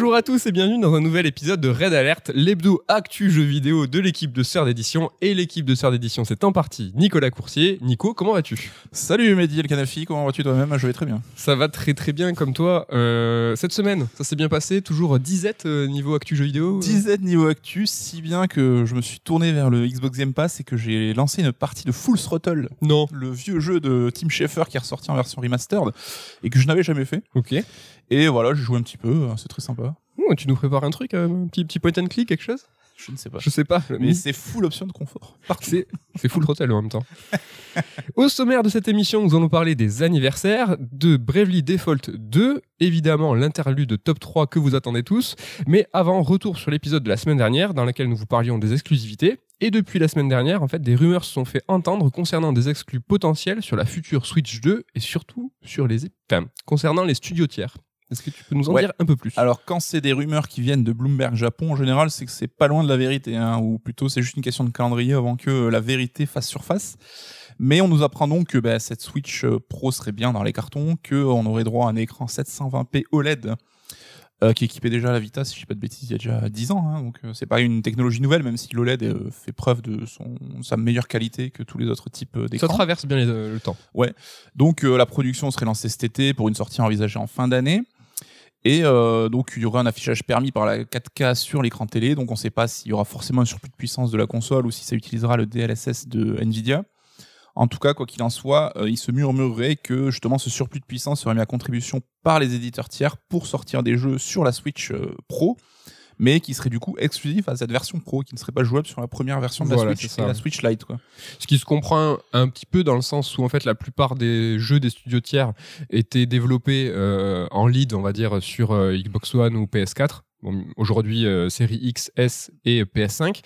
Bonjour à tous et bienvenue dans un nouvel épisode de Red Alert, l'hebdo actu jeu vidéo de l'équipe de Sœurs d'édition. Et l'équipe de Sœurs d'édition, c'est en partie Nicolas Coursier. Nico, comment vas-tu? Salut Mehdi El Kanafi, comment vas-tu toi-même? Je vais très bien. Ça va très très bien comme toi. Euh, cette semaine, ça s'est bien passé, toujours disette euh, niveau actu jeu vidéo? Euh Disette niveau actu, si bien que je me suis tourné vers le Xbox Game Pass et que j'ai lancé une partie de Full Throttle, Non. le vieux jeu de Tim Schafer qui est ressorti en version remastered et que je n'avais jamais fait. Ok. Et voilà, j'ai joué un petit peu, euh, c'est très sympa. Oh, tu nous prépares un truc, un petit, petit point and click, quelque chose? Je ne sais pas. Je sais pas. Mais c'est full option de confort. C'est c'est full throttle en même temps. Au sommaire de cette émission, nous allons parler des anniversaires, de Bravely Default 2, évidemment l'interlude top 3 que vous attendez tous, mais avant, retour sur l'épisode de la semaine dernière dans lequel nous vous parlions des exclusivités. Et depuis la semaine dernière, en fait, des rumeurs se sont fait entendre concernant des exclus potentiels sur la future Switch 2 et surtout sur les, enfin, concernant les studios tiers. Est-ce que tu peux nous en Ouais. dire un peu plus? Alors quand c'est des rumeurs qui viennent de Bloomberg Japon, en général, c'est que c'est pas loin de la vérité, hein, ou plutôt c'est juste une question de calendrier avant que euh, la vérité fasse surface. Mais on nous apprend donc que bah, cette Switch euh, Pro serait bien dans les cartons, que on aurait droit à un écran 720p OLED euh, qui équipait déjà la Vita, si je dis pas de bêtises, il y a déjà 10 ans. Hein, donc euh, c'est pas une technologie nouvelle, même si l'OLED euh, fait preuve de son sa meilleure qualité que tous les autres types euh, Ça d'écrans. traverse bien les- euh, le temps. Donc euh, la production serait lancée cet été pour une sortie envisagée en fin d'année. Et euh, donc il y aurait un affichage permis par la 4K sur l'écran télé. Donc on ne sait pas s'il y aura forcément un surplus de puissance de la console ou si ça utilisera le DLSS de Nvidia. En tout cas, quoi qu'il en soit, euh, il se murmurerait que justement ce surplus de puissance serait mis à contribution par les éditeurs tiers pour sortir des jeux sur la Switch euh, Pro, mais qui serait du coup exclusif à cette version Pro, qui ne serait pas jouable sur la première version de la Voilà, Switch, et la Switch Lite. Quoi. Ce qui se comprend un petit peu dans le sens où en fait la plupart des jeux des studios tiers étaient développés euh, en lead, on va dire, sur euh, Xbox One ou PS4. Bon, Aujourd'hui, euh, série X, S et PS5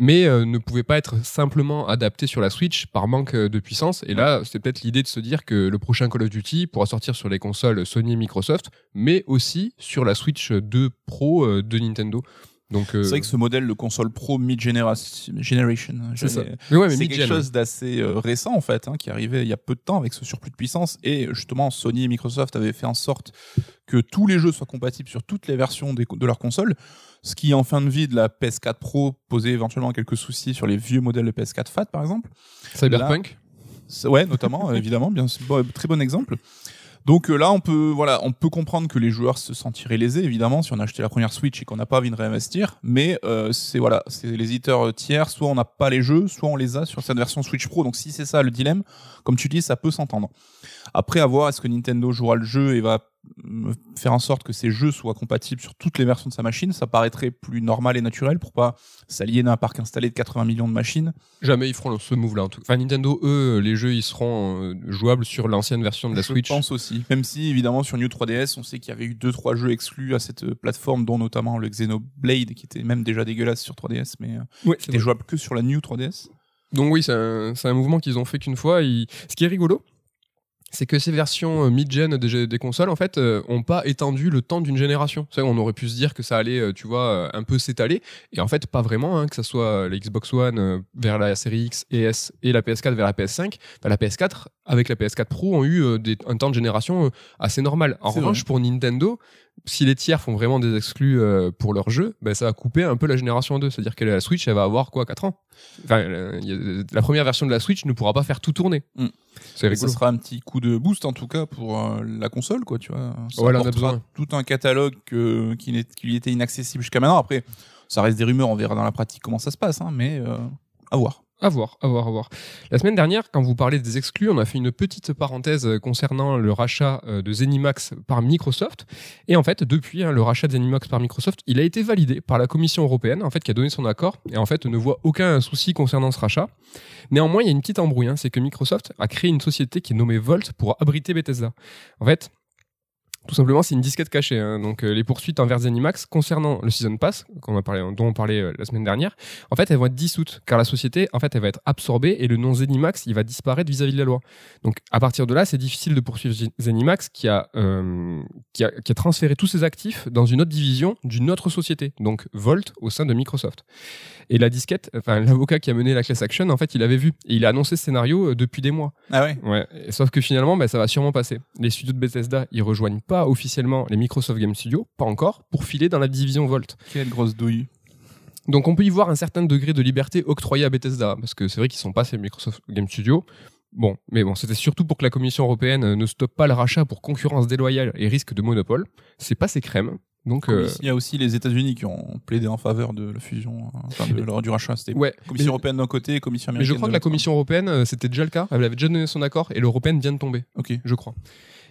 mais euh, ne pouvaient pas être simplement adaptés sur la Switch par manque euh, de puissance. Et là, c'est peut-être l'idée de se dire que le prochain Call of Duty pourra sortir sur les consoles Sony et Microsoft, mais aussi sur la Switch 2 Pro euh, de Nintendo. Donc, euh, C'est vrai que ce modèle de console Pro mid-generation, c'est ça. j'allais- Mais ouais, mais c'est quelque chose d'assez euh, récent en fait, hein, qui arrivait il y a peu de temps avec ce surplus de puissance. Et justement, Sony et Microsoft avaient fait en sorte que tous les jeux soient compatibles sur toutes les versions des- de leur console. Ce qui, en fin de vie de la PS4 Pro, posait éventuellement quelques soucis sur les vieux modèles de PS4 Fat, par exemple. Cyberpunk. C'est- Ouais, notamment, évidemment, bien, très bon exemple. Donc euh, là, on peut, comprendre que les joueurs se sentiraient lésés, évidemment, si on a acheté la première Switch et qu'on n'a pas envie de réinvestir. Mais euh, c'est voilà, c'est les éditeurs tiers, soit on n'a pas les jeux, soit on les a sur cette version Switch Pro. Donc si c'est ça le dilemme, comme tu dis, ça peut s'entendre. Après, à voir, est-ce que Nintendo jouera le jeu et va faire en sorte que ces jeux soient compatibles sur toutes les versions de sa machine Ça paraîtrait plus normal et naturel pour pas s'aliéner à un parc installé de 80 millions de machines. Jamais ils feront ce move-là. en tout- Enfin, Nintendo, eux, les jeux, ils seront euh, jouables sur l'ancienne version de la Je Switch. pense aussi. Même si, évidemment, sur New 3DS, on sait qu'il y avait eu deux trois jeux exclus à cette euh, plateforme, dont notamment le Xenoblade, qui était même déjà dégueulasse sur 3DS, mais euh, Ouais, qui était jouable que sur la New 3DS. Donc oui, c'est un, mouvement qu'ils ont fait qu'une fois. Ils- Ce qui est rigolo, c'est que ces versions euh, mid-gen des, des consoles, en fait, euh, ont pas étendu le temps d'une génération. On aurait pu se dire que ça allait, euh, tu vois, un peu s'étaler. Et en fait, pas vraiment, hein, que ce soit la Xbox One euh, vers la série X et S et la PS4 vers la PS5. Bah, la PS4, avec la PS4 Pro, ont eu des- un temps de génération assez normal. En revanche, vrai. pour Nintendo, si les tiers font vraiment des exclus euh, pour leur jeu, bah, ça va couper un peu la génération 2. C'est-à-dire que la Switch, elle va avoir quoi 4 ans? Enfin, euh, a- la première version de la Switch ne pourra pas faire tout tourner. Mm. C'est Et ça sera un petit coup de boost, en tout cas, pour euh, la console, quoi, tu vois. Ça Ouais, là, on a besoin. tout un catalogue qui, n'est- qui lui était inaccessible jusqu'à maintenant. Après, ça reste des rumeurs, on verra dans la pratique comment ça se passe, hein, mais euh, à voir. À voir, à voir, à voir. La semaine dernière, quand vous parlez des exclus, on a fait une petite parenthèse euh, concernant le rachat euh, de Zenimax par Microsoft. Et en fait, depuis hein, le rachat de Zenimax par Microsoft, il a été validé par la Commission européenne, en fait, qui a donné son accord et en fait ne voit aucun souci concernant ce rachat. Néanmoins, il y a une petite embrouille, hein, c'est que Microsoft a créé une société qui est nommée Volt pour abriter Bethesda. En fait, tout simplement, c'est une disquette cachée. hein. Donc, euh, les poursuites envers Zenimax concernant le Season Pass, qu'on a parlé, dont on parlait euh, la semaine dernière, en fait, elles vont être dissoutes, car la société, en fait, elle va être absorbée et le nom Zenimax, il va disparaître vis-à-vis de la loi. Donc, à partir de là, c'est difficile de poursuivre Zen- Zenimax qui a, euh, qui a, qui a transféré tous ses actifs dans une autre division d'une autre société, donc Volt, au sein de Microsoft. Et la disquette, enfin, l'avocat qui a mené la class action, en fait, il avait vu et il a annoncé ce scénario depuis des mois. Ah ouais? Ouais. Sauf que finalement, bah, ça va sûrement passer. Les studios de Bethesda, ils rejoignent pas pas officiellement les Microsoft Game Studios, pas encore, pour filer dans la division Volt. Quelle grosse douille. Donc on peut y voir un certain degré de liberté octroyé à Bethesda, parce que c'est vrai qu'ils sont pas ces Microsoft Game Studios. Bon, mais bon, c'était surtout pour que la Commission européenne euh, ne stoppe pas le rachat pour concurrence déloyale et risque de monopole. C'est pas ses crèmes. Donc, euh, Il y a aussi les États-Unis qui ont plaidé en faveur de la fusion, hein, enfin de, du rachat. C'était ouais. Commission européenne d'un côté Commission Mais américaine. je crois de que la l'autre. Commission européenne, euh, c'était déjà le cas. Elle avait déjà donné son accord et l'européenne vient de tomber, Ok. je crois.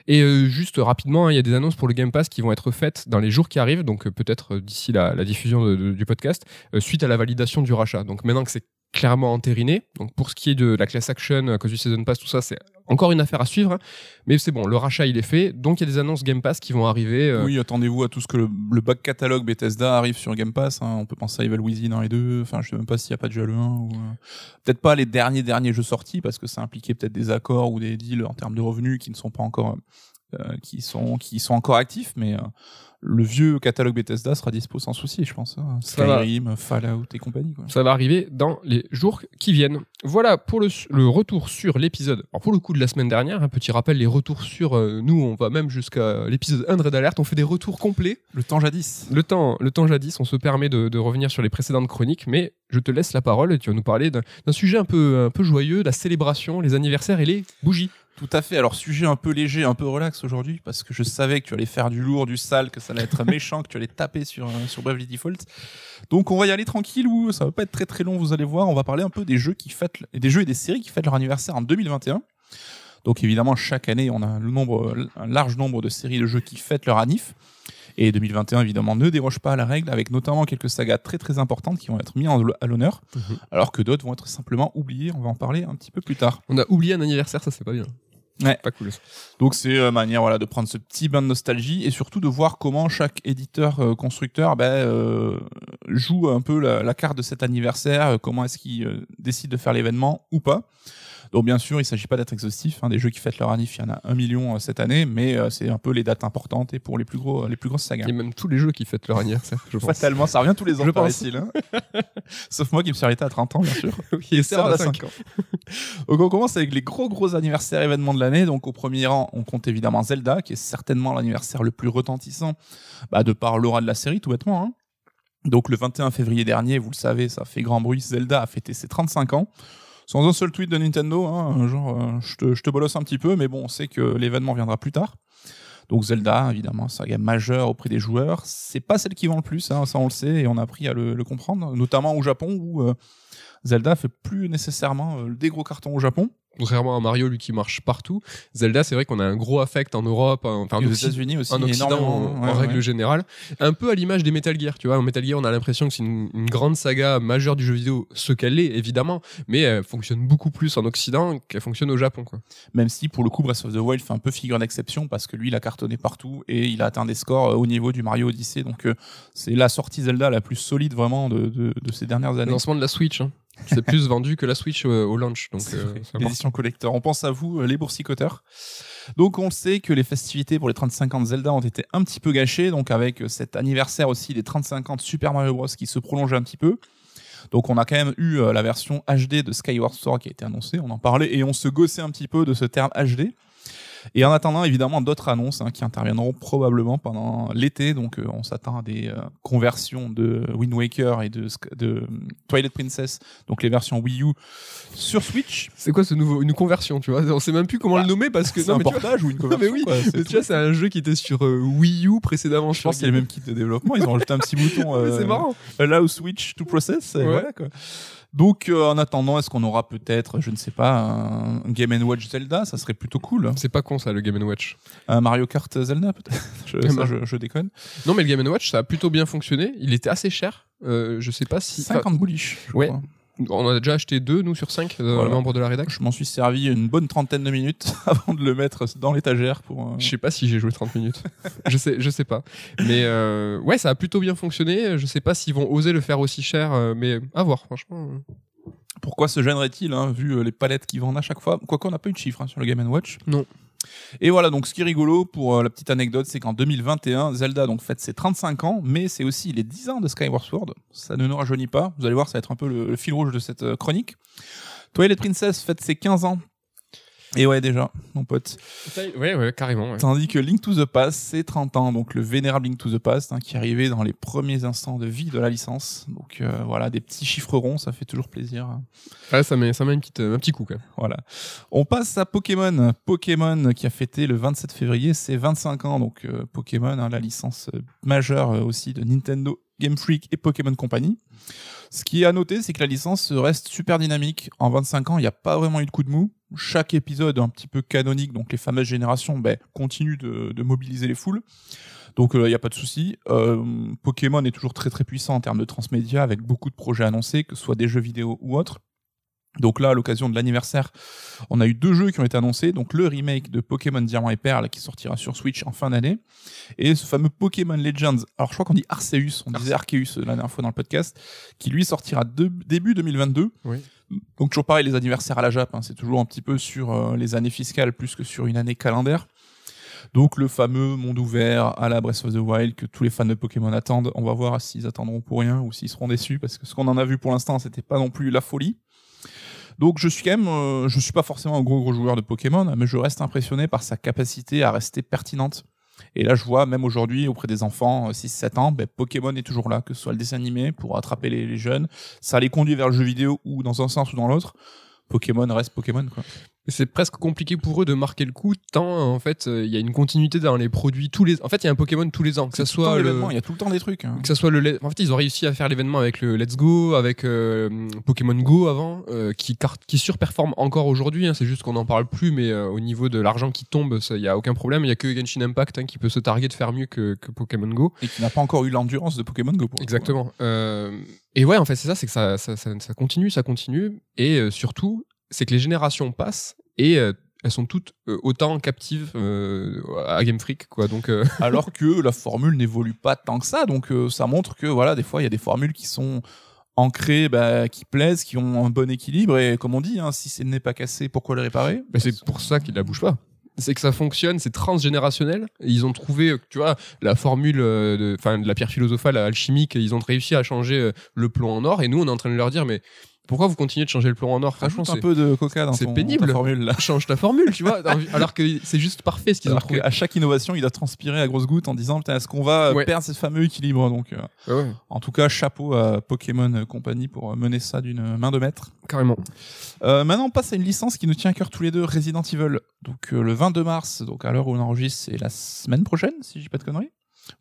Et euh, juste rapidement, hein, il y a des annonces pour le Game Pass qui vont être faites dans les jours qui arrivent, donc euh, peut-être euh, d'ici la, diffusion du podcast, suite à la validation du rachat. Donc maintenant que c'est clairement entériné, donc pour ce qui est de la class action, à cause du Season Pass, tout ça, c'est encore une affaire à suivre. hein. Mais c'est bon, le rachat il est fait, donc il y a des annonces Game Pass qui vont arriver. euh, Oui, attendez-vous à tout ce que le, le back catalogue Bethesda arrive sur Game Pass. hein. On peut penser à Evil Within 1 et 2. Enfin, je sais même pas s'il y a pas déjà le 1. Ou, euh, Peut-être pas les derniers derniers jeux sortis parce que ça impliquait peut-être des accords ou des deals en termes de revenus qui ne sont pas encore euh, qui sont qui sont encore actifs, mais euh, le vieux catalogue Bethesda sera dispo sans souci, je pense. hein. Skyrim, Fallout et compagnie. Quoi. Ça va arriver dans les jours qui viennent. Voilà pour le, le retour sur l'épisode. Alors pour le coup de la semaine dernière, un petit rappel, les retours sur euh, nous, on va même jusqu'à l'épisode 1 de Red Alert, on fait des retours complets. Le temps jadis. Le temps, le temps jadis, on se permet de, de revenir sur les précédentes chroniques, mais je te laisse la parole et tu vas nous parler d'un d'un sujet un peu, un peu joyeux, la célébration, les anniversaires et les bougies. Tout à fait. Alors, sujet un peu léger, un peu relax aujourd'hui, parce que je savais que tu allais faire du lourd, du sale, que ça allait être méchant, que tu allais taper sur, euh, sur Bravely Default. Donc, on va y aller tranquille, ou ça va pas être très très long, vous allez voir. On va parler un peu des jeux qui fêtent, et des jeux et des séries qui fêtent leur anniversaire en 2021. Donc, évidemment, chaque année, on a le nombre, un large nombre de séries de jeux qui fêtent leur anniv. Et 2021, évidemment, ne déroge pas à la règle, avec notamment quelques sagas très très importantes qui vont être mises à l'honneur, Mhm. alors que d'autres vont être simplement oubliées. On va en parler un petit peu plus tard. On a oublié un anniversaire, ça c'est pas bien. Ouais. Pas cool. Donc c'est euh, manière voilà de prendre ce petit bain de nostalgie et surtout de voir comment chaque éditeur euh, constructeur ben, euh, joue un peu la, la carte de cet anniversaire, euh, comment est-ce qu'il euh, décide de faire l'événement ou pas. Donc bien sûr, il s'agit pas d'être exhaustif. Hein, des jeux qui fêtent leur annif, il y en a un million euh, cette année, mais euh, c'est un peu les dates importantes et pour les plus gros, les plus grosses sagas. Il y a même tous les jeux qui fêtent leur anniversaire, je pense. Fatalement, ça revient tous les ans, Je paraît-il, hein. Sauf moi qui me suis arrêté à 30 ans, bien sûr. Oui, et ça, à cinq. 5 ans. Donc on commence avec les gros gros anniversaires événements de l'année. Donc au premier rang, on compte évidemment Zelda, qui est certainement l'anniversaire le plus retentissant, bah, de par l'aura de la série, tout bêtement. hein. Donc le 21 février dernier, vous le savez, ça fait grand bruit, Zelda a fêté ses 35 ans. Sans un seul tweet de Nintendo, hein, euh, je te, bolosse un petit peu, mais bon, on sait que l'événement viendra plus tard. Donc Zelda, évidemment, saga majeure auprès des joueurs. C'est pas celle qui vend le plus, hein, ça on le sait, et on a appris à le, le comprendre, notamment au Japon où euh, Zelda fait plus nécessairement euh, des gros cartons au Japon. Contrairement à Mario, lui qui marche partout, Zelda, c'est vrai qu'on a un gros affect en Europe, en- enfin aux États-unis aussi, en Occident, en, Ouais, en règle ouais. générale. Un peu à l'image des Metal Gear, tu vois. En Metal Gear, on a l'impression que c'est une, une grande saga majeure du jeu vidéo, ce qu'elle est, évidemment, mais elle fonctionne beaucoup plus en Occident qu'elle fonctionne au Japon, quoi. Même si pour le coup Breath of the Wild fait un peu figure d'exception parce que lui il a cartonné partout et il a atteint des scores euh, au niveau du Mario Odyssey. Donc euh, c'est la sortie Zelda la plus solide vraiment de, de, de ces dernières Le années. lancement de la Switch, hein. C'est plus vendu que la Switch euh, au launch, donc euh. L'édition collector. On pense à vous, euh, les boursicoteurs. Donc on sait que les festivités pour les 35 ans de Zelda ont été un petit peu gâchées, donc avec cet anniversaire aussi des 35 ans de Super Mario Bros qui se prolongeait un petit peu. Donc on a quand même eu la version HD de Skyward Sword qui a été annoncée, on en parlait et on se gossait un petit peu de ce terme HD. Et en attendant, évidemment, d'autres annonces hein, qui interviendront probablement pendant l'été. Donc, euh, on s'attend à des euh, conversions de Wind Waker et de, de euh, Twilight Princess, donc les versions Wii U, sur Switch. C'est quoi ce nouveau une conversion, tu vois? On sait même plus comment Bah, le nommer parce que C'est un vois- portage ou une Non, conversion mais oui, quoi, mais tu vois, c'est un jeu qui était sur euh, Wii U précédemment. Je pense qu'il y a les mêmes kits de développement. Ils ont rajouté un petit bouton. C'est marrant. Allow Switch to process. Ouais. voilà, quoi. Donc, euh, en attendant, est-ce qu'on aura peut-être, je ne sais pas, un Game Watch Zelda? Ça serait plutôt cool. C'est pas con ça, le Game Watch. Un Mario Kart Zelda, peut-être? Je, ça, je, je déconne. Non, mais le Game Watch, ça a plutôt bien fonctionné. Il était assez cher. Euh, je sais pas si. 50 bullish. je Ouais. crois. On en a déjà acheté deux, nous, sur cinq, euh, Voilà. membres de la rédac. Je m'en suis servi une bonne trentaine de minutes avant de le mettre dans l'étagère pour. euh, Je sais pas si j'ai joué 30 minutes. je sais, je sais pas. Mais euh, ouais, ça a plutôt bien fonctionné. Je sais pas s'ils vont oser le faire aussi cher, euh, mais à voir, franchement. Pourquoi se gênerait-il, hein, vu les palettes qu'ils vendent à chaque fois? Quoique on n'a pas eu de chiffre hein, sur le Game Watch. Non. Et voilà, donc ce qui est rigolo pour euh, la petite anecdote, c'est qu'en 2021, Zelda donc fête ses 35 ans, mais c'est aussi les 10 ans de Skyward Sword. Ça ne nous rajeunit pas. Vous allez voir, ça va être un peu le, fil rouge de cette euh, chronique. Twilight Princess fête ses 15 ans. Et ouais, déjà, mon pote. Ouais, ouais, carrément. Ouais. Tandis que Link to the Past, c'est 30 ans, donc le vénérable Link to the Past, hein, qui arrivait dans les premiers instants de vie de la licence. Donc euh, voilà, des petits chiffres ronds, ça fait toujours plaisir. Ouais, ça met, ça met une petite, un petit coup quand même. Voilà. On passe à Pokémon. Pokémon qui a fêté le 27 février ses 25 ans. Donc euh, Pokémon, hein, la licence euh, majeure aussi de Nintendo, Game Freak et Pokémon Company. Ce qui est à noter, c'est que la licence reste super dynamique. En 25 ans, il n'y a pas vraiment eu de coup de mou. Chaque épisode un petit peu canonique, donc les fameuses générations, ben, continue de, mobiliser les foules. Donc il n'y a pas de souci. Euh, Pokémon est toujours très très puissant en termes de transmédia, avec beaucoup de projets annoncés, que ce soit des jeux vidéo ou autres. Donc là, à l'occasion de l'anniversaire, on a eu deux jeux qui ont été annoncés. Donc le remake de Pokémon Diamant et Perle qui sortira sur Switch en fin d'année. Et ce fameux Pokémon Legends, alors je crois qu'on dit Arceus, on disait Arceus la dernière fois dans le podcast, qui lui sortira de, début 2022. Oui. Donc toujours pareil, les anniversaires à la Jap, hein, c'est toujours un petit peu sur euh, les années fiscales plus que sur une année calendaire. Donc le fameux monde ouvert à la Breath of the Wild que tous les fans de Pokémon attendent. On va voir s'ils attendront pour rien ou s'ils seront déçus parce que ce qu'on en a vu pour l'instant, c'était pas non plus la folie. Donc je suis quand même, euh, je suis pas forcément un gros gros joueur de Pokémon, mais je reste impressionné par sa capacité à rester pertinente. Et là, je vois même aujourd'hui auprès des enfants 6-7 ans, ben, Pokémon est toujours là, que ce soit le dessin animé pour attraper les, les jeunes. Ça les conduit vers le jeu vidéo ou dans un sens ou dans l'autre. Pokémon reste Pokémon quoi. C'est presque compliqué pour eux de marquer le coup tant en fait euh, il y a une continuité dans les produits tous les en fait il y a un Pokémon tous les ans que ça soit le il y a tout le temps des trucs. hein. que ça soit le en fait ils ont réussi à faire l'événement avec le Let's Go avec euh, Pokémon Go avant euh, qui carte qui surperforme encore aujourd'hui hein, c'est juste qu'on n'en parle plus mais euh, au niveau de l'argent qui tombe il y a aucun problème il y a que Genshin Impact hein, qui peut se targuer de faire mieux que, que Pokémon Go Et qui n'a pas encore eu l'endurance de Pokémon Go. Pour. Exactement. Euh, et ouais, en fait, c'est ça, c'est que ça, ça, ça, ça continue, ça continue. Et euh, surtout, c'est que les générations passent et euh, elles sont toutes euh, autant captives euh, à Game Freak, quoi. Donc, euh, alors que la formule n'évolue pas tant que ça. Donc ça montre que voilà, des fois il y a des formules qui sont ancrées, bah, qui plaisent, qui ont un bon équilibre. Et comme on dit, hein, si ce n'est pas cassé, pourquoi le réparer? Bah, c'est pour ça qu'ils la bougent pas. C'est que ça fonctionne, c'est transgénérationnel. Ils ont trouvé, tu vois, la formule, de, enfin, de la pierre philosophale alchimique. Ils ont réussi à changer le plomb en or. Et nous, on est en train de leur dire, mais pourquoi vous continuez de changer le plomb en or? Franchement, Rajoute un c'est peu de coca dans c'est pénible. ta formule là. change ta formule, tu vois. Alors que c'est juste parfait ce qu'ils ont Alors trouvé. qu'à chaque innovation, il a transpiré à grosses gouttes en disant putain, est-ce qu'on va euh, Ouais. perdre ce fameux équilibre Donc, euh, Ouais, en tout cas, chapeau à Pokémon Company pour euh, mener ça d'une main de maître. carrément. Euh, maintenant, on passe à une licence qui nous tient à cœur tous les deux, Resident Evil. Donc, euh, le 22 mars, donc à l'heure où on enregistre, c'est la semaine prochaine, si je dis pas de conneries.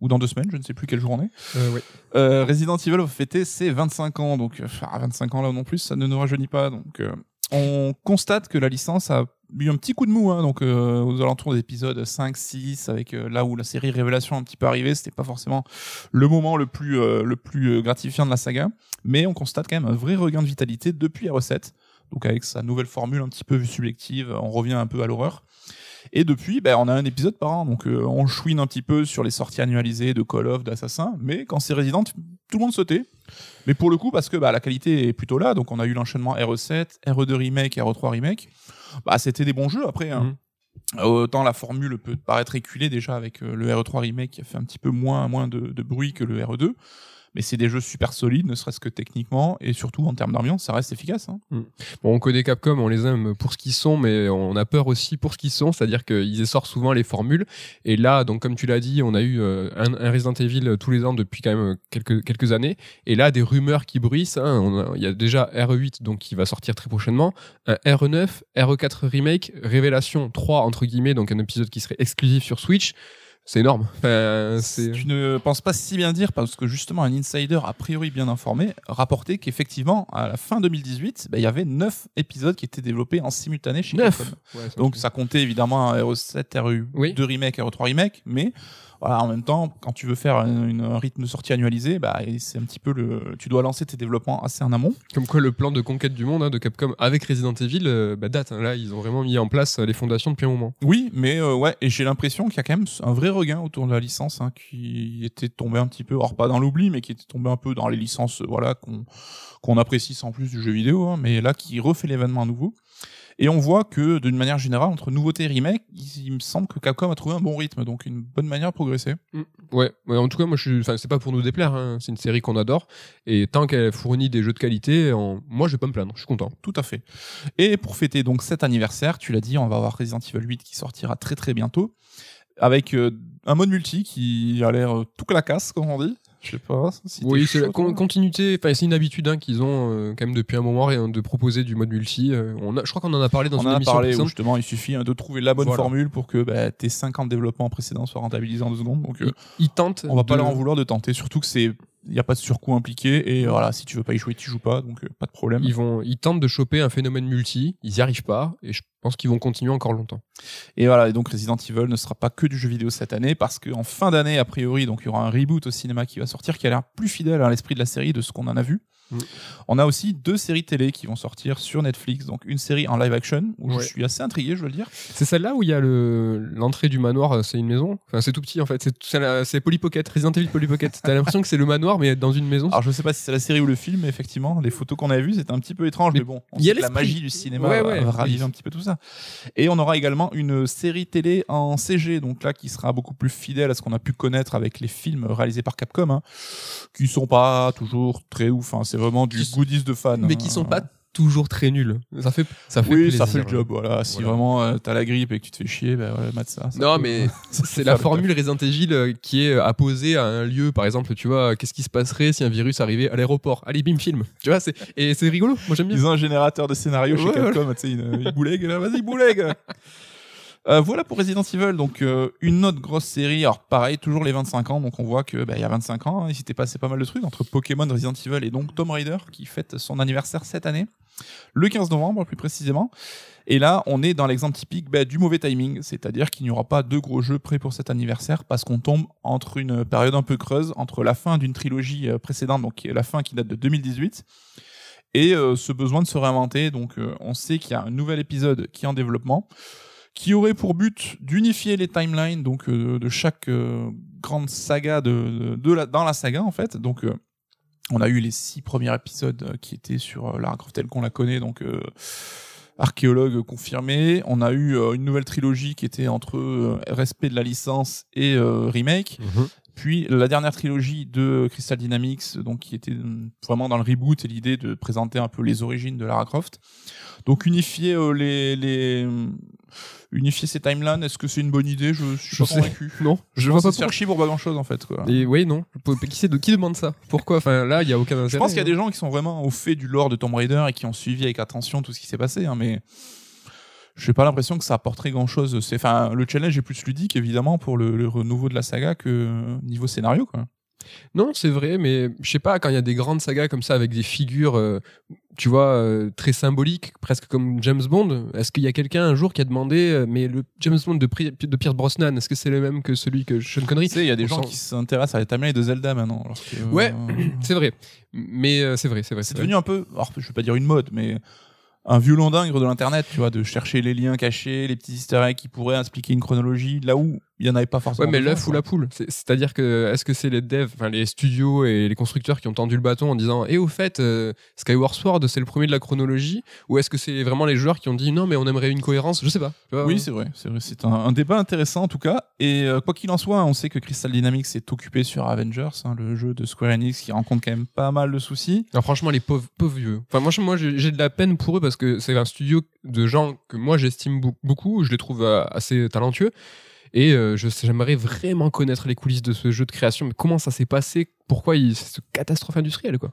Ou dans deux semaines, je ne sais plus quelle journée. Euh, ouais. Euh, Resident Evil va fêter ses 25 ans, donc euh, à 25 ans là non plus, ça ne nous rajeunit pas. Donc, euh, on constate que la licence a eu un petit coup de mou, hein, donc euh, aux alentours des épisodes 5, 6, avec euh, là où la série Révélation a un petit peu arrivé, c'était pas forcément le moment le plus euh, le plus euh, gratifiant de la saga, mais on constate quand même un vrai regain de vitalité depuis la recette. Donc avec sa nouvelle formule un petit peu subjective, on revient un peu à l'horreur. Et depuis, ben, on a un épisode par an, donc euh, on chouine un petit peu sur les sorties annualisées de Call of, d'Assassin, mais quand c'est Resident, tout le monde sautait. Mais pour le coup, parce que bah, la qualité est plutôt là, donc on a eu l'enchaînement RE7, RE2 Remake, RE3 Remake, bah, c'était des bons jeux après. Hein. Mhm. Autant la formule peut paraître éculée déjà avec euh, le RE3 Remake qui a fait un petit peu moins, moins de, de bruit que le RE2, mais c'est des jeux super solides, ne serait-ce que techniquement, et surtout en termes d'ambiance, ça reste efficace. Hein. Bon, on connaît Capcom, on les aime pour ce qu'ils sont, mais on a peur aussi pour ce qu'ils sont, c'est-à-dire qu'ils essorent souvent les formules. Et là, donc comme tu l'as dit, on a eu euh, un, Resident Evil tous les ans depuis quand même quelques quelques années. Et là, des rumeurs qui bruissent. hein. Il y a déjà RE8 donc qui va sortir très prochainement, un RE9, RE4 remake, Révélation 3 entre guillemets, donc un épisode qui serait exclusif sur Switch. C'est énorme. Enfin, c'est Tu ne penses pas si bien dire parce que justement un insider a priori bien informé rapportait qu'effectivement à la fin 2018, ben, il y avait 9 épisodes qui étaient développés en simultané chez Neuf. Capcom. Ouais, ça Donc fait- ça comptait évidemment un RE7, RE2 Oui. remake, RE3 remake, mais voilà, en même temps, quand tu veux faire un, une- un rythme de sortie annualisé, bah, c'est un petit peu le, tu dois lancer tes développements assez en amont. Comme quoi, le plan de conquête du monde hein, de Capcom avec Resident Evil euh, bah, date. hein. Là, ils ont vraiment mis en place euh, les fondations depuis un moment. Oui, mais euh, ouais, et j'ai l'impression qu'il y a quand même un vrai regain autour de la licence hein, qui était tombé un petit peu, or pas dans l'oubli, mais qui était tombé un peu dans les licences, euh, voilà, qu'on qu'on apprécie sans plus du jeu vidéo, hein, mais là qui refait l'événement à nouveau. Et on voit que d'une manière générale, entre nouveautés et remake, il, il me semble que Capcom a trouvé un bon rythme, donc une bonne manière de progresser. Ouais, ouais, en tout cas, moi, je suis, enfin, c'est pas pour nous déplaire, hein, c'est une série qu'on adore, et tant qu'elle fournit des jeux de qualité, en- moi, je vais pas me plaindre, je suis content. Tout à fait. Et pour fêter donc cet anniversaire, tu l'as dit, on va avoir Resident Evil 8 qui sortira très très bientôt, avec euh, un mode multi qui a l'air euh, tout clacasse, comme on dit. Je sais pas. Si oui, c'est la con- continuité, enfin, c'est une habitude hein, qu'ils ont euh, quand même depuis un moment de proposer du mode multi. euh, on a, je crois qu'on en a parlé dans on une en a émission parlé où précédente. justement il suffit hein, de trouver la bonne Voilà. formule pour que bah, tes 5 ans de développement précédent soient rentabilisés en deux secondes. Donc euh, Ils tentent. on va pas leur en vouloir de tenter, surtout que c'est il y a pas de surcoût impliqué et euh, voilà, si tu veux pas y jouer, tu joues pas, donc euh, pas de problème. Ils vont, ils tentent de choper un phénomène multi, ils y arrivent pas, et je pense qu'ils vont continuer encore longtemps. Et voilà, et donc Resident Evil ne sera pas que du jeu vidéo cette année parce qu'en fin d'année, a priori, donc il y aura un reboot au cinéma qui va sortir qui a l'air plus fidèle à l'esprit de la série de ce qu'on en a vu. Mm. On a aussi deux séries télé qui vont sortir sur Netflix, donc une série en live action où Ouais. je suis assez intrigué, je veux le dire. C'est celle-là où il y a le l'entrée du manoir, euh, c'est une maison. Enfin, c'est tout petit en fait. C'est Polly Pocket, Resident Evil Polly Pocket. T'as l'impression que c'est le manoir, mais dans une maison. Alors je sais pas si c'est la série ou le film, mais effectivement, les photos qu'on a vues, c'était un petit peu étrange, mais, Mais bon, il y a la magie du cinéma Ouais, raviver un petit peu tout ça. Et on aura également une série télé en CG, donc là qui sera beaucoup plus fidèle à ce qu'on a pu connaître avec les films réalisés par Capcom, hein, qui sont pas toujours très ouf. hein, c'est vraiment du goodies de fans. mais hein. qui sont pas toujours très nuls. Ça fait, ça fait Oui, plaisir. ça fait le job. Voilà. Si Voilà. vraiment euh, t'as la grippe et que tu te fais chier, ben voilà, mate ça. ça Non, mais c'est la le formule Resident Evil euh, qui est apposée à un lieu. Par exemple, tu vois, qu'est-ce qui se passerait si un virus arrivait à l'aéroport? Allez, bim, film. Tu vois, c'est et c'est rigolo. Moi, j'aime bien. Ils ont un générateur de scénario chez Capcom, tu sais, une, une boulegue, là, vas-y, boulegue Euh, voilà pour Resident Evil, donc euh, une autre grosse série. Alors pareil, toujours les 25 ans, donc on voit que bah, y a 25 ans, hein, il s'était passé pas mal de trucs entre Pokémon, Resident Evil et donc Tomb Raider qui fête son anniversaire cette année, le 15 novembre plus précisément. Et là, on est dans l'exemple typique bah, du mauvais timing, c'est-à-dire qu'il n'y aura pas deux gros jeux prêts pour cet anniversaire parce qu'on tombe entre une période un peu creuse, entre la fin d'une trilogie euh, précédente, donc la fin qui date de 2018, et ce besoin de se réinventer. Donc, on sait qu'il y a un nouvel épisode qui est en développement, qui aurait pour but d'unifier les timelines donc euh, de chaque euh, grande saga de, de, de la, dans la saga en fait. Donc, euh, on a eu les six premiers épisodes qui étaient sur Lara Croft telle qu'on la connaît, donc euh, archéologue confirmé. On a eu une nouvelle trilogie qui était entre respect de la licence et remake. Puis la dernière trilogie de Crystal Dynamics, donc qui était vraiment dans le reboot et l'idée de présenter un peu les origines de Lara Croft. Donc unifier les, les unifier ces timelines, est-ce que c'est une bonne idée? Je suis Je pas sais. convaincu. Non, je Je vois pas se faire chier pour pas grand chose en fait quoi. Et oui, non. Qui, c'est de- qui demande ça? Pourquoi? Enfin, là, il y a aucun intérêt. Je pense qu'il y a hein. des gens qui sont vraiment au fait du lore de Tomb Raider et qui ont suivi avec attention tout ce qui s'est passé, hein, mais j'ai pas l'impression que ça apporterait grand chose. C'est, enfin, le challenge est plus ludique évidemment pour le, le renouveau de la saga que niveau scénario, quoi. Non, c'est vrai, mais je sais pas, quand il y a des grandes sagas comme ça avec des figures, euh, tu vois, euh, très symboliques, presque comme James Bond, est-ce qu'il y a quelqu'un un jour qui a demandé, euh, mais le James Bond de, Pri- de Pierce Brosnan, est-ce que c'est le même que celui que Sean Connery? Tu sais, il y a des On gens qui s'intéressent à la timeline de Zelda maintenant. alors que, Ouais. C'est vrai, mais c'est vrai, c'est vrai. c'est devenu un peu, alors, je vais pas dire une mode, mais un violon dingue de l'internet, tu vois, de chercher les liens cachés, les petits easter eggs qui pourraient expliquer une chronologie là où il y en avait pas forcément. Ouais, mais l'œuf ou la poule. C'est- C'est-à-dire que est-ce que c'est les devs, enfin les studios et les constructeurs qui ont tendu le bâton en disant et au fait euh, Skyward Sword c'est le premier de la chronologie ou est-ce que c'est vraiment les joueurs qui ont dit non mais on aimerait une cohérence Je sais pas. Oui, hein. c'est vrai. C'est vrai. C'est un, un débat intéressant en tout cas. Et euh, quoi qu'il en soit, on sait que Crystal Dynamics est occupé sur Avengers, hein, le jeu de Square Enix qui rencontre quand même pas mal de soucis. Alors franchement, les pauvres, pauvres vieux. Enfin, moi, j'ai de la peine pour eux parce que c'est un studio de gens que moi j'estime beau- beaucoup, je les trouve euh, assez talentueux. Et euh, j'aimerais vraiment connaître les coulisses de ce jeu de création. Mais comment ça s'est passé? Pourquoi il, c'est cette catastrophe industrielle, quoi?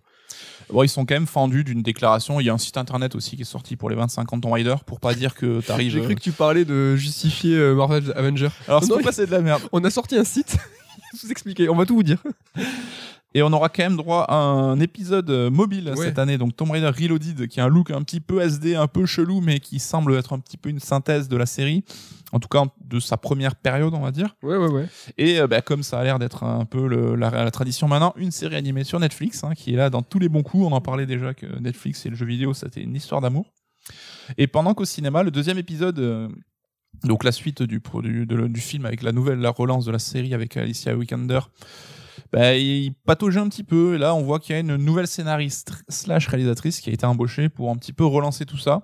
Bon, ils sont quand même fendus d'une déclaration. Il y a un site internet aussi qui est sorti pour les 25 ans de Tomb Raider pour pas dire que t'arrives. J'ai cru que tu parlais de justifier euh, Marvel Avenger. Alors c'est pourquoi c'est de la merde. On a sorti un site. Je vais vous expliquer. On va tout vous dire. Et on aura quand même droit à un épisode euh, mobile Ouais. cette année, donc Tomb Raider Reloaded, qui a un look un petit peu SD, un peu chelou, mais qui semble être un petit peu une synthèse de la série, en tout cas de sa première période, on va dire. Ouais, ouais, ouais. Et euh, bah, comme ça a l'air d'être un peu le- la, la tradition maintenant, une série animée sur Netflix, hein, qui est là dans tous les bons coups. On en parlait déjà que Netflix et le jeu vidéo, c'était une histoire d'amour. Et pendant qu'au cinéma, le deuxième épisode, euh, donc la suite du, pro- du, de- du film avec la nouvelle, la relance de la série avec Alicia Vikander, bah, il pataugeait un petit peu. Et là, on voit qu'il y a une nouvelle scénariste slash réalisatrice qui a été embauchée pour un petit peu relancer tout ça.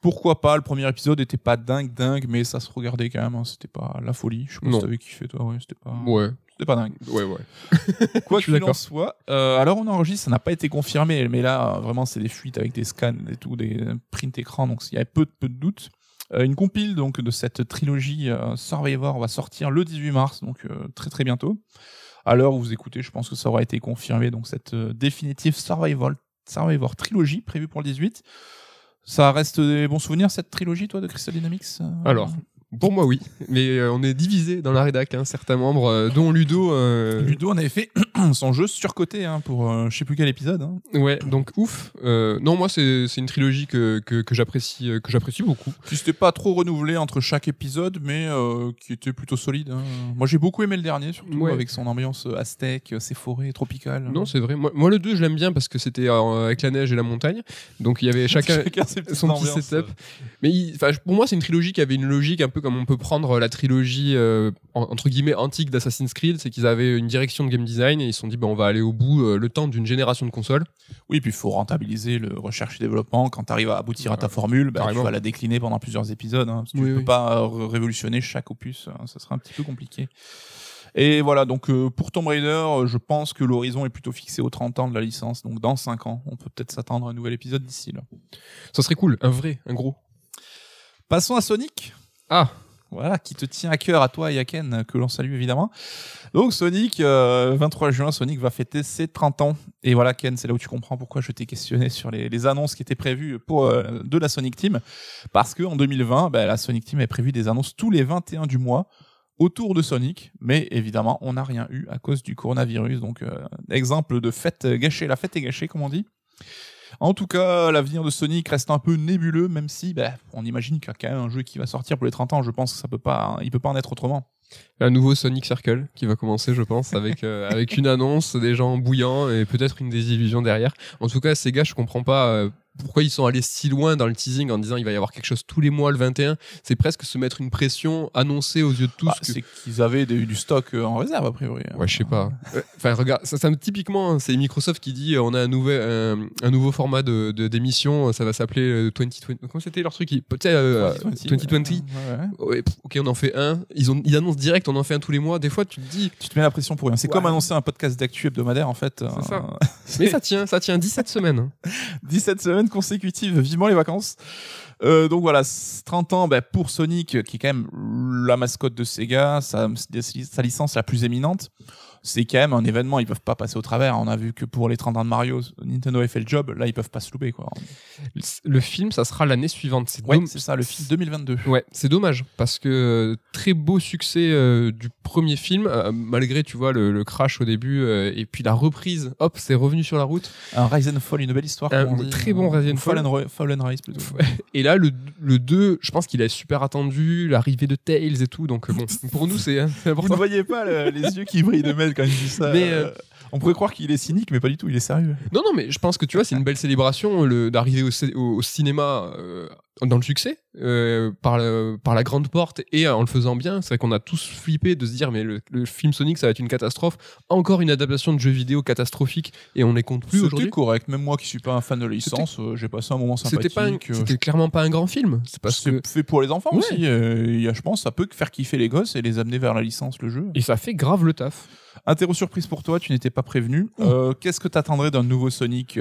Pourquoi pas Le premier épisode était pas dingue, dingue, mais ça se regardait quand même. hein. C'était pas la folie. Je sais pas Non. si t'avais kiffé toi. Ouais, c'était pas. Ouais, C'était pas dingue. ouais, ouais. Quoi qu'il en soit, euh, alors on enregistre, ça n'a pas été confirmé, mais là euh, vraiment c'est des fuites avec des scans et tout, des print écran, donc il y avait peu, peu de doutes. Euh, une compile donc de cette trilogie euh, Survivor va sortir le 18 mars, donc euh, très très bientôt. À l'heure où vous écoutez, je pense que ça aura été confirmé, donc cette euh, définitive Survivor, Survivor trilogie prévue pour le 18. Ça reste des bons souvenirs cette trilogie, toi, de Crystal Dynamics euh Alors, pour moi, oui. Mais euh, on est divisé dans la rédac, hein, certains membres, euh, dont Ludo. euh, Ludo en avait fait son jeu surcoté hein, pour euh, je sais plus quel épisode. Hein. Ouais, donc ouf. Euh, non, moi, c'est une trilogie que, que, que j'apprécie beaucoup. qui s'était pas trop renouvelé entre chaque épisode, mais qui était plutôt solide. Moi, j'ai beaucoup aimé le dernier, surtout Ouais. avec son ambiance aztèque, ses forêts tropicales. Non, c'est vrai. Moi, moi, le 2, je l'aime bien parce que c'était avec la neige et la montagne. Donc, il y avait chacun. son petit setup. Mais il- pour moi, c'est une trilogie qui avait une logique un peu comme on peut prendre la trilogie euh, en- entre guillemets antique d'Assassin's Creed, c'est qu'ils avaient une direction de game design et ils se sont dit ben on va aller au bout euh, le temps d'une génération de consoles. Oui, puis il faut rentabiliser le recherche et développement. Quand tu arrives à aboutir à ta formule, bah, tu vas la décliner pendant plusieurs épisodes. Hein, parce que Oui, tu peux oui. pas euh, ré- révolutionner chaque opus, hein, ça serait un petit peu compliqué. Et voilà, donc euh, pour Tomb Raider, euh, je pense que l'horizon est plutôt fixé aux 30 ans de la licence. Donc dans 5 ans, on peut peut-être s'attendre à un nouvel épisode d'ici là. Ça serait cool, un vrai, un gros. Passons à Sonic. Ah, Voilà, qui te tient à cœur à toi et à Ken, que l'on salue évidemment. Donc Sonic, euh, 23 juin, Sonic va fêter ses 30 ans. Et voilà Ken, c'est là où tu comprends pourquoi je t'ai questionné sur les, annonces qui étaient prévues pour euh, de la Sonic Team. Parce que en 2020, bah, la Sonic Team est prévu des annonces tous les 21 du mois autour de Sonic, mais évidemment, on n'a rien eu à cause du coronavirus. Donc, euh, exemple de fête gâchée, la fête est gâchée, comme on dit. En tout cas, l'avenir de Sonic reste un peu nébuleux, même si bah, on imagine qu'il y a quand même un jeu qui va sortir pour les 30 ans. Je pense que ça peut pas, il peut pas en être autrement. un nouveau Sonic Circle qui va commencer, je pense, avec euh, avec une annonce, des gens bouillants et peut-être une désillusion derrière. En tout cas, ces gars, je comprends pas euh, pourquoi ils sont allés si loin dans le teasing en disant il va y avoir quelque chose tous les mois le 21. C'est presque se mettre une pression annoncée aux yeux de tous. Bah, que- C'est qu'ils avaient des- du stock euh, en réserve a priori. Ouais, je sais pas. Enfin, regarde, ça, ça me- typiquement, hein, c'est Microsoft qui dit euh, on a un nouvel, un, un nouveau format de de- d'émission, ça va s'appeler euh, 2020. Comment c'était leur truc? Tu sais, euh, 2020. 2020. Ouais, ouais. Ouais, pff, ok, on en fait un. Ils, ont, ils annoncent direct, on en fait un tous les mois. Des fois, tu te dis, Tu te mets la pression pour rien. C'est Ouais. comme annoncer un podcast d'actu hebdomadaire en fait. C'est Euh, ça. mais ça tient, ça tient 17 semaines. hein. 17 semaines consécutives, vivement les vacances. Euh, donc voilà, c- 30 ans bah, pour Sonic, qui est quand même la mascotte de Sega, sa licence la plus éminente. C'est quand même un événement, ils peuvent pas passer au travers. On a vu que pour les 30 ans de Mario, Nintendo a fait le job, là ils peuvent pas se louper quoi. Le film, ça sera l'année suivante. C'est Ouais, c'est ça, le film 2022. Ouais, c'est dommage parce que euh, très beau succès euh, du premier film, euh, malgré tu vois le, le crash au début euh, et puis la reprise. Hop, c'est revenu sur la route. Un Rise and Fall, une belle histoire. Un dit. très bon Rise and Fall Fall. and Ri- Fall and Rise plutôt. Et là, le, le 2, je pense qu'il est super attendu, l'arrivée de Tails et tout. Donc, bon, pour nous, c'est hein, c'est Vous ne important. voyez pas le- les yeux qui brillent de Mel quand il dit ça. Mais, euh, on pourrait croire qu'il est cynique, mais pas du tout, il est sérieux. Non, non, mais je pense que tu vois, c'est une belle célébration le- d'arriver au cinéma euh, dans le succès, euh, par, le- par la grande porte et en le faisant bien. C'est vrai qu'on a tous flippé de se dire, mais le, le film Sonic, ça va être une catastrophe. Encore une adaptation de jeu vidéo catastrophique et on les compte plus C'était aujourd'hui. correct, même moi qui suis pas un fan de la licence, euh, j'ai passé un moment C'était sympathique. euh, c'était clairement pas un grand film. C'est parce c'est que fait pour les enfants Ouais. aussi. euh, il y a, je pense ça peut faire kiffer les gosses et les amener vers la licence, le jeu. et ça fait grave le taf. Interro surprise pour toi, tu n'étais pas prévenu. Qu'est-ce que t'attendrais d'un nouveau Sonic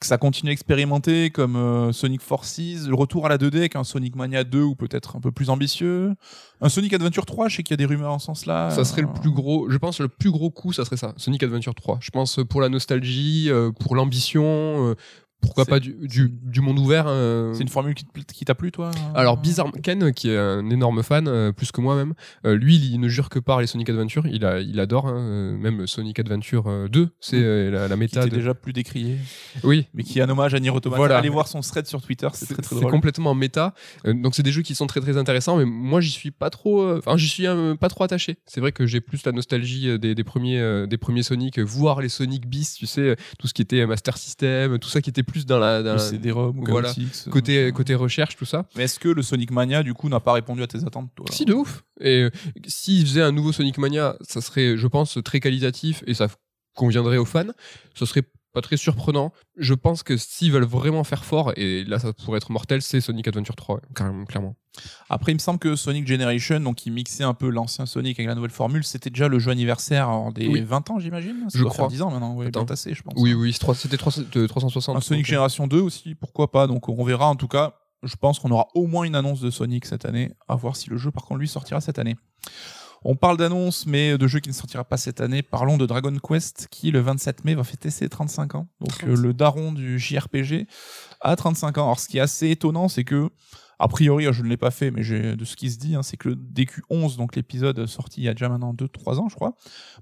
Que ça continue à expérimenter comme euh, Sonic Forces, le retour à la 2D avec un Sonic Mania 2 ou peut-être un peu plus ambitieux Un Sonic Adventure 3, je sais qu'il y a des rumeurs en ce sens-là. Ça serait le plus gros, je pense le plus gros coup, ça serait ça, Sonic Adventure 3. Je pense euh, pour la nostalgie, euh, pour l'ambition, pourquoi C'est- pas du, du, du monde ouvert. euh, C'est une formule qui qui t'a plu, toi Alors bizarrement, Ken, qui est un énorme fan, euh, plus que moi même, euh, lui, il ne jure que par les Sonic Adventure. Il, a, il adore, hein, même Sonic Adventure euh, 2, c'est la, la qui méta. était de- déjà plus décrié, Oui, mais qui est un hommage à Nier Automata. Voilà. Allez voir son thread sur Twitter, c'est très très drôle. complètement méta. Donc c'est des jeux qui sont très très intéressants, mais moi j'y suis pas trop, enfin j'y suis pas trop attaché. C'est vrai que j'ai plus la nostalgie des, des premiers des premiers Sonic, voir les Sonic Beast, tu sais, tout ce qui était Master System, tout ça qui était plus dans la, dans Le la- CD-ROM ou voilà. Euh, côté machin. côté recherche, tout ça. Mais est-ce que le Sonic Mania, du coup, n'a pas répondu à tes attentes, toi Si de ouf. Et euh, s'ils faisaient un nouveau Sonic Mania, ça serait, je pense, très qualitatif et ça conviendrait aux fans. Ce serait pas très surprenant. Je pense que s'ils veulent vraiment faire fort, et là ça pourrait être mortel, c'est Sonic Adventure 3, ouais, carrément, clairement. Après, il me semble que Sonic Generation, donc qui mixait un peu l'ancien Sonic avec la nouvelle formule, c'était déjà le jeu anniversaire des Oui. 20 ans, j'imagine? Je doit crois. faire 10 ans maintenant, ouais, bien tassé, je pense. Oui, oui, c'était 300 euh, 360. Un Sonic euh, Génération 2 aussi, pourquoi pas. Donc on verra en tout cas. Je pense qu'on aura au moins une annonce de Sonic cette année. À voir si le jeu par contre lui sortira cette année. On parle d'annonce, mais de jeu qui ne sortira pas cette année. Parlons de Dragon Quest qui, le 27 mai, va fêter ses 35 ans. Donc 35. le daron du JRPG a 35 ans. Alors ce qui est assez étonnant, c'est que, a priori, je ne l'ai pas fait, mais de ce qui se dit, hein, c'est que le DQ11, donc l'épisode sorti il y a déjà maintenant 2-3 ans, je crois,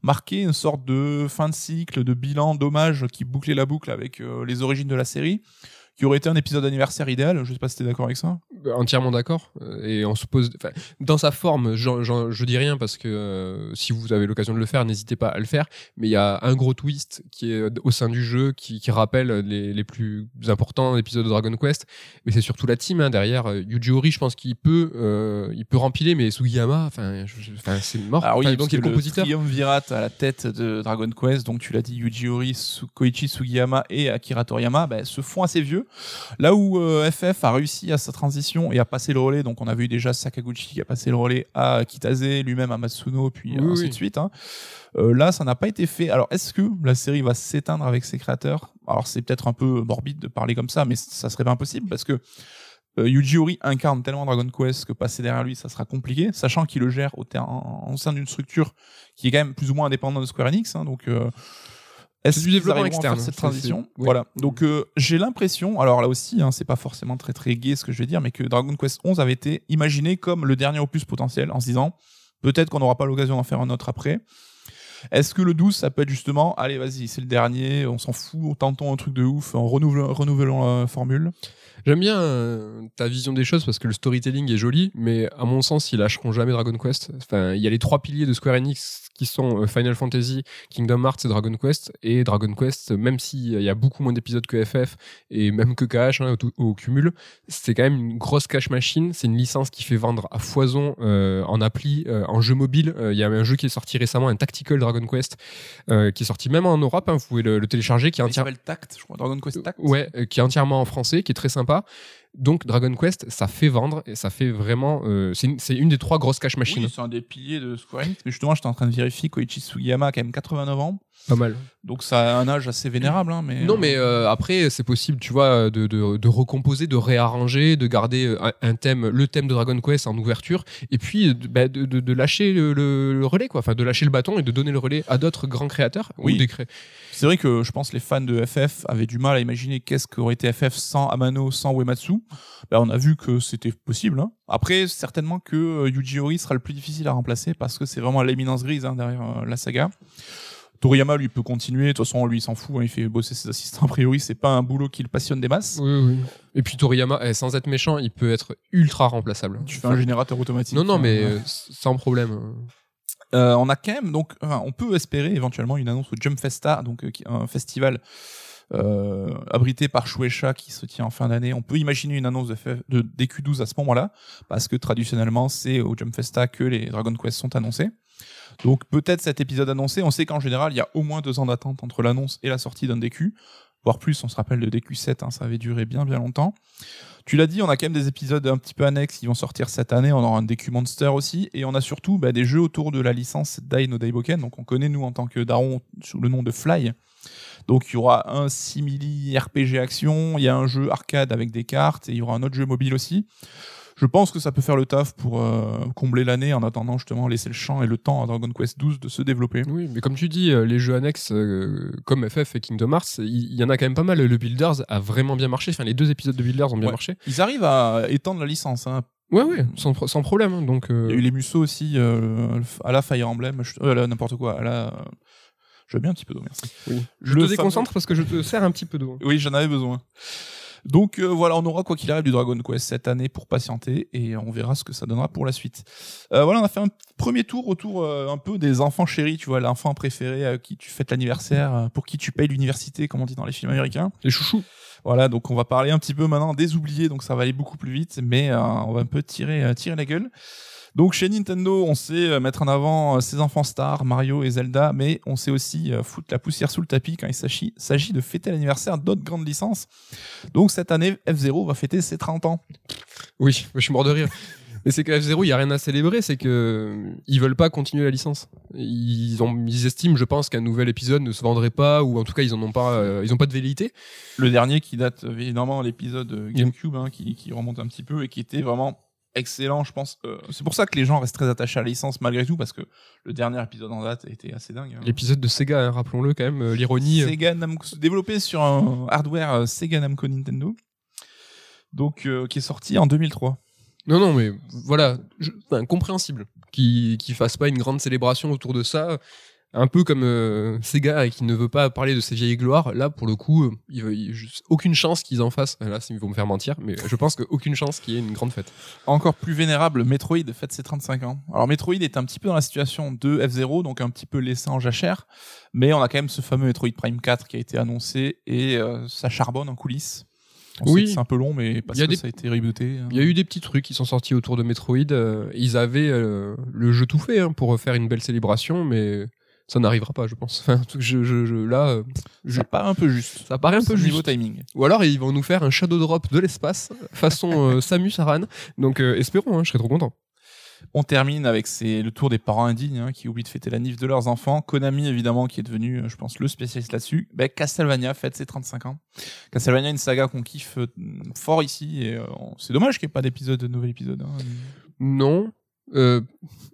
marquait une sorte de fin de cycle, de bilan, d'hommage qui bouclait la boucle avec euh, les origines de la série, qui aurait été un épisode anniversaire idéal. Je sais pas si t'es d'accord avec ça. Bah, entièrement d'accord. Euh, Et on se pose, enfin, dans sa forme, j'en- je dis rien parce que euh, si vous avez l'occasion de le faire, n'hésitez pas à le faire. Mais il y a un gros twist qui est au sein du jeu qui, qui rappelle les, les plus importants épisodes de Dragon Quest. Mais c'est surtout la team hein, derrière. Euh, Yuji Horii, je pense qu'il peut, euh, il peut rempiler, mais Sugiyama, enfin, je- je- c'est mort. Alors oui, Enfin, donc il est le le compositeur. triumvirat à la tête de Dragon Quest, donc tu l'as dit, Yuji Horii, Koichi Sugiyama et Akira Toriyama, ben, se font assez vieux. Là où euh, FF a réussi à sa transition et à passer le relais, donc on a vu déjà Sakaguchi qui a passé le relais à Kitase, lui-même à Matsuno, puis Oui, ainsi oui. de suite. hein. Euh, là, ça n'a pas été fait. Alors, est-ce que la série va s'éteindre avec ses créateurs? Alors, c'est peut-être un peu morbide de parler comme ça, mais ça serait pas impossible parce que euh, Yuji Horii incarne tellement Dragon Quest que passer derrière lui, ça sera compliqué, sachant qu'il le gère au, ter- en, en sein d'une structure qui est quand même plus ou moins indépendante de Square Enix. hein, donc, euh, est-ce C'est du développement externe, faire cette transition oui. Voilà. Donc, euh, j'ai l'impression, alors là aussi, hein, c'est pas forcément très très gai ce que je vais dire, mais que Dragon Quest 11 avait été imaginé comme le dernier opus potentiel, en se disant peut-être qu'on n'aura pas l'occasion d'en faire un autre après. Est-ce que le 12, ça peut être justement, allez, vas-y, c'est le dernier, on s'en fout, tentons un truc de ouf, en renouvelant, renouvelant la formule J'aime bien euh, ta vision des choses parce que le storytelling est joli, mais à mon sens, ils lâcheront jamais Dragon Quest. Enfin, il y a les trois piliers de Square Enix qui sont euh, Final Fantasy, Kingdom Hearts et Dragon Quest. Et Dragon Quest, même s'il y a beaucoup moins d'épisodes que FF et même que KH hein, au, au cumul, c'est quand même une grosse cash machine. C'est une licence qui fait vendre à foison euh, en appli, euh, en jeu mobile. Euh, Il y a un jeu qui est sorti récemment, un Tactical Dragon Quest, qui est sorti même en Europe. hein, vous pouvez le, le télécharger, qui est Il entièrement s'appelle Tact, je crois, Dragon Quest Tact. Ouais, qui est entièrement en français, qui est très sympa. Donc Dragon Quest, ça fait vendre et ça fait vraiment. euh, c'est une, c'est une des trois grosses cash machines. Oui, c'est un des piliers de Square Enix, mais justement, j'étais en train de vérifier Koichi Sugiyama a quand même 89 ans, Pas mal. donc ça a un âge assez vénérable, hein, mais... Non, mais euh, après, c'est possible, tu vois, de, de, de recomposer, de réarranger, de garder euh, un, un thème, le thème de Dragon Quest en ouverture, et puis euh, de, bah, de, de- de lâcher le, le- le relais, quoi. Enfin, de lâcher le bâton et de donner le relais à d'autres grands créateurs. Oui. Ou des cré- C'est vrai que je pense que les fans de FF avaient du mal à imaginer qu'est-ce qu'aurait été FF sans Amano, sans Uematsu. Ben, on a vu que c'était possible. hein. Après, certainement que euh, Yuji Horii sera le plus difficile à remplacer parce que c'est vraiment l'éminence grise hein, derrière euh, la saga. Toriyama, lui, peut continuer. De toute façon, lui, il s'en fout. hein, il fait bosser ses assistants. A priori, c'est pas un boulot qui le passionne des masses. Oui, oui. Et puis Toriyama, eh, sans être méchant, il peut être ultra remplaçable. Tu fais un générateur automatique. Non, non, mais euh, sans problème. Euh, on a quand même donc, on peut espérer éventuellement une annonce au Jump Festa, donc euh, un festival euh, abrité par Shueisha qui se tient en fin d'année. On peut imaginer une annonce de DQ12 à ce moment-là, parce que traditionnellement c'est au Jump Festa que les Dragon Quest sont annoncés. Donc peut-être cet épisode annoncé. On sait qu'en général il y a au moins deux ans d'attente entre l'annonce et la sortie d'un DQ, plus. On se rappelle de DQ7, hein, ça avait duré bien bien longtemps. Tu l'as dit, on a quand même des épisodes un petit peu annexes qui vont sortir cette année. On aura un DQ Monster aussi. Et on a surtout bah, des jeux autour de la licence Dai no Daiboken. Donc on connaît nous en tant que Daron sous le nom de Fly. Donc il y aura un simili RPG action, il y a un jeu arcade avec des cartes et il y aura un autre jeu mobile aussi. Je pense que ça peut faire le taf pour euh, combler l'année en attendant justement laisser le champ et le temps à Dragon Quest 12 de se développer. Oui, mais comme tu dis, euh, les jeux annexes euh, comme FF et Kingdom Hearts, il y, en a quand même pas mal. Le Builders a vraiment bien marché. Enfin, les deux épisodes de Builders ont bien Ouais. marché. Ils arrivent à étendre la licence. Hein. Ouais, ouais, sans, sans problème. hein. Donc, euh, Il y a eu les Musso aussi à la Fire Emblem, n'importe quoi, à la. Je veux bien un petit peu d'eau, merci. oui. je te fameux- déconcentre parce que je te sers un petit peu d'eau. Oui, j'en avais besoin. Donc euh, voilà, on aura quoi qu'il arrive du Dragon Quest cette année pour patienter et on verra ce que ça donnera pour la suite. Euh, voilà, on a fait un premier tour autour euh, un peu des enfants chéris, tu vois, l'enfant préféré à qui tu fêtes l'anniversaire, pour qui tu payes l'université, comme on dit dans les films américains. Les chouchous. Voilà, donc on va parler un petit peu maintenant des oubliés, donc ça va aller beaucoup plus vite, mais euh, on va un peu tirer, euh, tirer la gueule. Donc chez Nintendo, on sait euh, mettre en avant euh, ses enfants stars, Mario et Zelda, mais on sait aussi euh, foutre la poussière sous le tapis quand il s'agit de fêter l'anniversaire d'autres grandes licences. Donc cette année, F-Zero va fêter ses 30 ans. Oui, je suis mort de rire. Mais c'est que F0, il y a rien à célébrer, c'est que ils veulent pas continuer la licence. Ils ont, ils estiment, je pense, qu'un nouvel épisode ne se vendrait pas, ou en tout cas, ils en ont pas, euh, ils ont pas de velléité. Le dernier qui date évidemment l'épisode GameCube, hein, qui, qui remonte un petit peu et qui était vraiment excellent, je pense. Euh, c'est pour ça que les gens restent très attachés à la licence malgré tout, parce que le dernier épisode en date était assez dingue. hein. L'épisode de Sega, hein, rappelons-le quand même, euh, l'ironie. euh, Sega Namco, développé sur un hardware Sega Namco Nintendo, donc qui est sorti en 2003. Non, non, mais voilà, je- enfin, compréhensible qu'ils qu'ils fassent pas une grande célébration autour de ça. Un peu comme euh, Sega qui ne veut pas parler de ses vieilles gloires. Là, pour le coup, euh, il il- aucune chance qu'ils en fassent. Là, ils vont me faire mentir, mais je pense qu'aucune chance qu'il y ait une grande fête. Encore plus vénérable, Metroid fête ses 35 ans. Alors Metroid est un petit peu dans la situation de F0, donc un petit peu laissé en jachère, mais on a quand même ce fameux Metroid Prime 4 qui a été annoncé et euh, ça charbonne en coulisses. On Oui. c'est un peu long, mais parce que des- ça a été rebooté. hein. Il y a eu des petits trucs qui sont sortis autour de Metroid. euh, ils avaient euh, le jeu tout fait hein, pour faire une belle célébration, mais ça n'arrivera pas, je pense. Enfin, je, je- je- là, euh, je- Ça paraît un peu juste. ça paraît un peu niveau juste. timing. Ou alors ils vont nous faire un shadow drop de l'espace façon euh, Samus Aran. Donc euh, espérons, hein, je serais trop content. On termine avec ces- le tour des parents indignes hein, qui oublient de fêter la nif de leurs enfants. Konami, évidemment, qui est devenu, euh, je pense, le spécialiste là-dessus. Ben, Castlevania fête ses 35 ans. Castlevania, une saga qu'on kiffe fort ici. Et euh, c'est dommage qu'il n'y ait pas d'épisode, de nouvel épisode. hein. Non. Euh,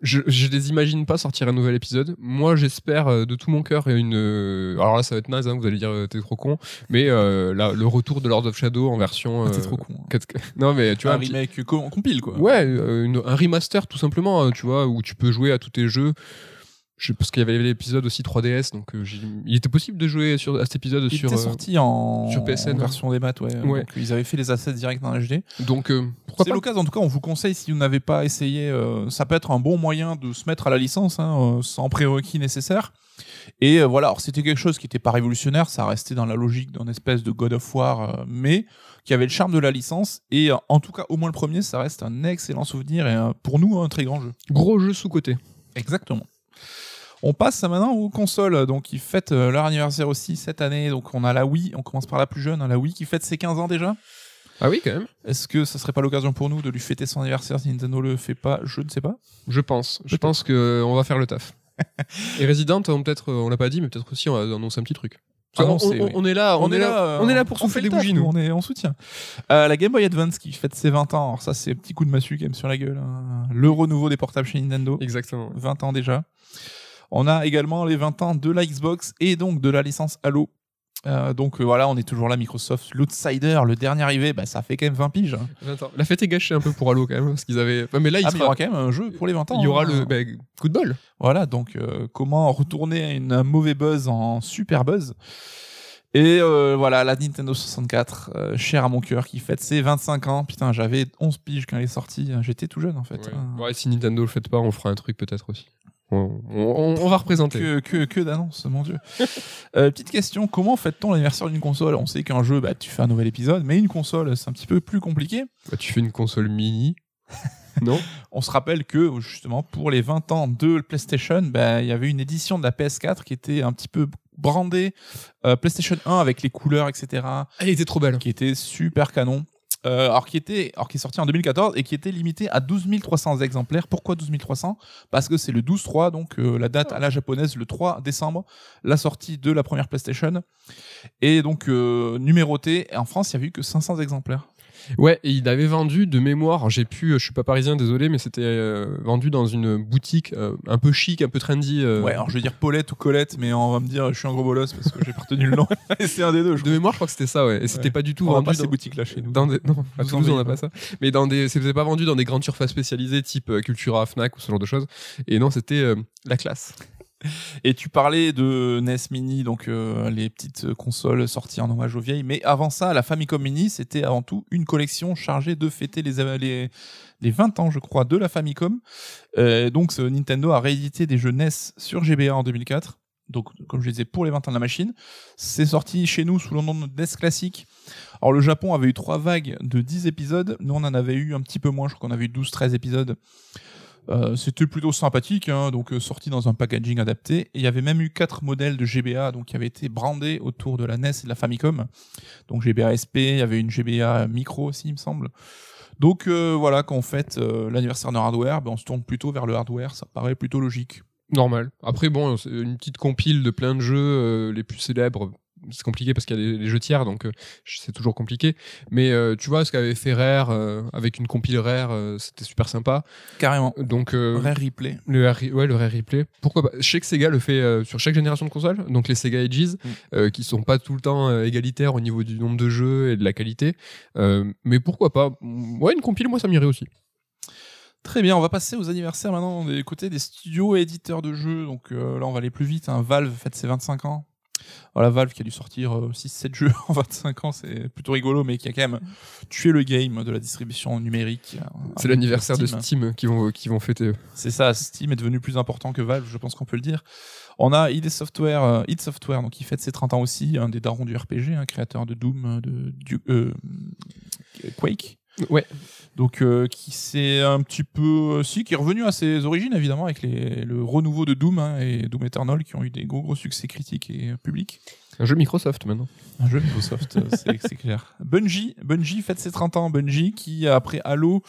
je, je les imagine pas sortir un nouvel épisode. Moi, j'espère euh, de tout mon cœur une. euh, alors là, ça va être naze, hein, vous allez dire t'es trop con, mais euh, là, le retour de Lord of Shadow en version. Ah, T'es euh, trop con. hein. 4K. Non, mais tu vois, un un petit- remake co- compile, quoi. Ouais, une- un remaster tout simplement, hein, tu vois, où tu peux jouer à tous tes jeux. Je, parce qu'il y avait l'épisode aussi 3DS, donc euh, il était possible de jouer sur, à cet épisode Il sur. était euh, sorti en, sur PSN, en hein. version des maths, ouais. Ouais. Donc, ils avaient fait les assets directs en HD. donc euh, C'est l'occasion, en tout cas, on vous conseille, si vous n'avez pas essayé, euh, ça peut être un bon moyen de se mettre à la licence, hein, euh, sans prérequis nécessaire. Et euh, voilà, alors c'était quelque chose qui n'était pas révolutionnaire, ça restait dans la logique d'un espèce de God of War, euh, mais qui avait le charme de la licence. Et euh, en tout cas, au moins le premier, ça reste un excellent souvenir et euh, pour nous, un très grand jeu. Gros jeu sous-côté. Exactement. On passe maintenant aux consoles, donc qui fêtent euh, leur anniversaire aussi cette année. Donc on a la Wii, on commence par la plus jeune, hein, la Wii qui fête ses 15 ans déjà. Ah oui, quand même. Est-ce que ça serait pas l'occasion pour nous de lui fêter son anniversaire si Nintendo le fait pas? Je ne sais pas. Je pense. Je pense que on va faire le taf. Et Resident, on peut-être, on l'a pas dit, mais peut-être aussi on va annoncer un petit truc. Ah non, on, oui. est là, on, est là, euh, on est là pour souffler des bougies, nous. On est en soutien. Euh, la Game Boy Advance qui fête ses 20 ans. Alors ça, c'est un petit coup de massue quand même sur la gueule. hein. Le renouveau des portables chez Nintendo. Exactement. 20 ans déjà. On a également les 20 ans de la Xbox et donc de la licence Halo. Euh, donc euh, voilà, on est toujours là, Microsoft, l'outsider, le dernier arrivé, bah, ça fait quand même 20 piges. hein. 20 ans. La fête est gâchée un peu pour Halo quand même, parce qu'ils avaient. Enfin, mais là, il, Ah, mais il y aura quand même un jeu pour les 20 ans. il y aura hein. le bah, coup de bol. Voilà, donc euh, comment retourner une, un mauvais buzz en super buzz? Et voilà, la Nintendo 64, euh, chère à mon cœur, qui fête ses 25 ans. Putain, j'avais 11 piges quand elle est sortie. J'étais tout jeune en fait. Ouais. hein. Ouais, si Nintendo le fait pas, on fera un truc peut-être aussi. On, on- on va représenter. Que, que, que d'annonces, mon dieu. Euh, petite question, comment fête-t-on l'anniversaire d'une console? On sait qu'un jeu, bah, tu fais un nouvel épisode, mais une console, c'est un petit peu plus compliqué. Bah, tu fais une console mini. non? On se rappelle que, justement, pour les 20 ans de PlayStation, bah, il y avait une édition de la PS4 qui était un petit peu brandée euh, PlayStation 1 avec les couleurs, etc. Elle était trop belle. qui était super canon. Euh, alors qui était, alors qui est sorti en 2014 et qui était limité à 12 300 exemplaires. Pourquoi 12 300 Parce que c'est le 12-3, donc euh, la date à la japonaise, le 3 décembre, la sortie de la première PlayStation. Et donc euh, numéroté. En France, il y a eu que 500 exemplaires. Ouais, et il avait vendu de mémoire. J'ai pu, je suis pas parisien, désolé, mais c'était euh, vendu dans une boutique euh, un peu chic, un peu trendy. euh, Ouais, alors je vais dire Paulette ou Colette, mais on va me dire je suis un gros bolos parce que j'ai pas retenu le nom. et c'est un des deux. Je De mémoire, je crois que c'était ça, ouais. Et c'était Ouais. pas du tout on a vendu pas dans, ces boutiques là chez nous. dans des. Non, à Toulouse, on n'a pas ça. Mais dans des. C'était pas vendu dans des grandes surfaces spécialisées type euh, Cultura, Fnac ou ce genre de choses. Et non, c'était euh, la classe. Et tu parlais de NES Mini, donc euh, les petites consoles sorties en hommage aux vieilles. Mais avant ça, la Famicom Mini, c'était avant tout une collection chargée de fêter les, les, les 20 ans, je crois, de la Famicom. Euh, donc ce Nintendo a réédité des jeux NES sur GBA en 2004. Donc, comme je disais, pour les 20 ans de la machine. C'est sorti chez nous sous le nom de NES Classic. Alors, le Japon avait eu trois vagues de 10 épisodes. Nous, on en avait eu un petit peu moins. Je crois qu'on avait eu 12-13 épisodes. Euh, c'était plutôt sympathique, hein, donc euh, sorti dans un packaging adapté. Il y avait même eu quatre modèles de GBA, donc qui avaient été brandés autour de la NES et de la Famicom. Donc GBA SP, il y avait une GBA micro aussi, il me semble. Donc euh, voilà, quand on fête euh, l'anniversaire d'un hardware, ben, on se tourne plutôt vers le hardware, ça paraît plutôt logique. Normal. Après, bon, une petite compile de plein de jeux les plus célèbres. C'est compliqué parce qu'il y a les, jeux tiers, donc euh, c'est toujours compliqué. Mais euh, tu vois, ce qu'avait fait Rare euh, avec une compile Rare, c'était super sympa. Carrément. Donc Rare replay. le Rare, ouais, le Rare Replay. Pourquoi pas? Je sais que Sega le fait sur chaque génération de consoles, donc les Sega Ages, euh, qui sont pas tout le temps égalitaires au niveau du nombre de jeux et de la qualité. Mais pourquoi pas? Ouais, une compile, moi, ça m'irait aussi. Très bien, on va passer aux anniversaires maintenant des côtés des studios et éditeurs de jeux. Donc euh, là, on va aller plus vite. Hein. Valve fête ses 25 ans. Voilà, Valve qui a dû sortir 6-7 jeux en 25 ans, c'est plutôt rigolo, mais qui a quand même tué le game de la distribution numérique. euh, C'est l'anniversaire de Steam. Qui vont, qui vont fêter. C'est ça, Steam est devenu plus important que Valve, je pense qu'on peut le dire. On a id Software, euh, id Software, donc qui fête ses 30 ans aussi, un des darons du RPG, un créateur de Doom, euh, de du, euh, Quake. Ouais. Donc euh, qui s'est un petit peu, euh, si, qui est revenu à ses origines évidemment avec les, le renouveau de Doom hein, et Doom Eternal qui ont eu des gros gros succès critiques et publics. Un jeu Microsoft maintenant. Un jeu Microsoft, euh, c'est clair. Bungie, Bungie fête ses 30 ans. Bungie qui, après Halo,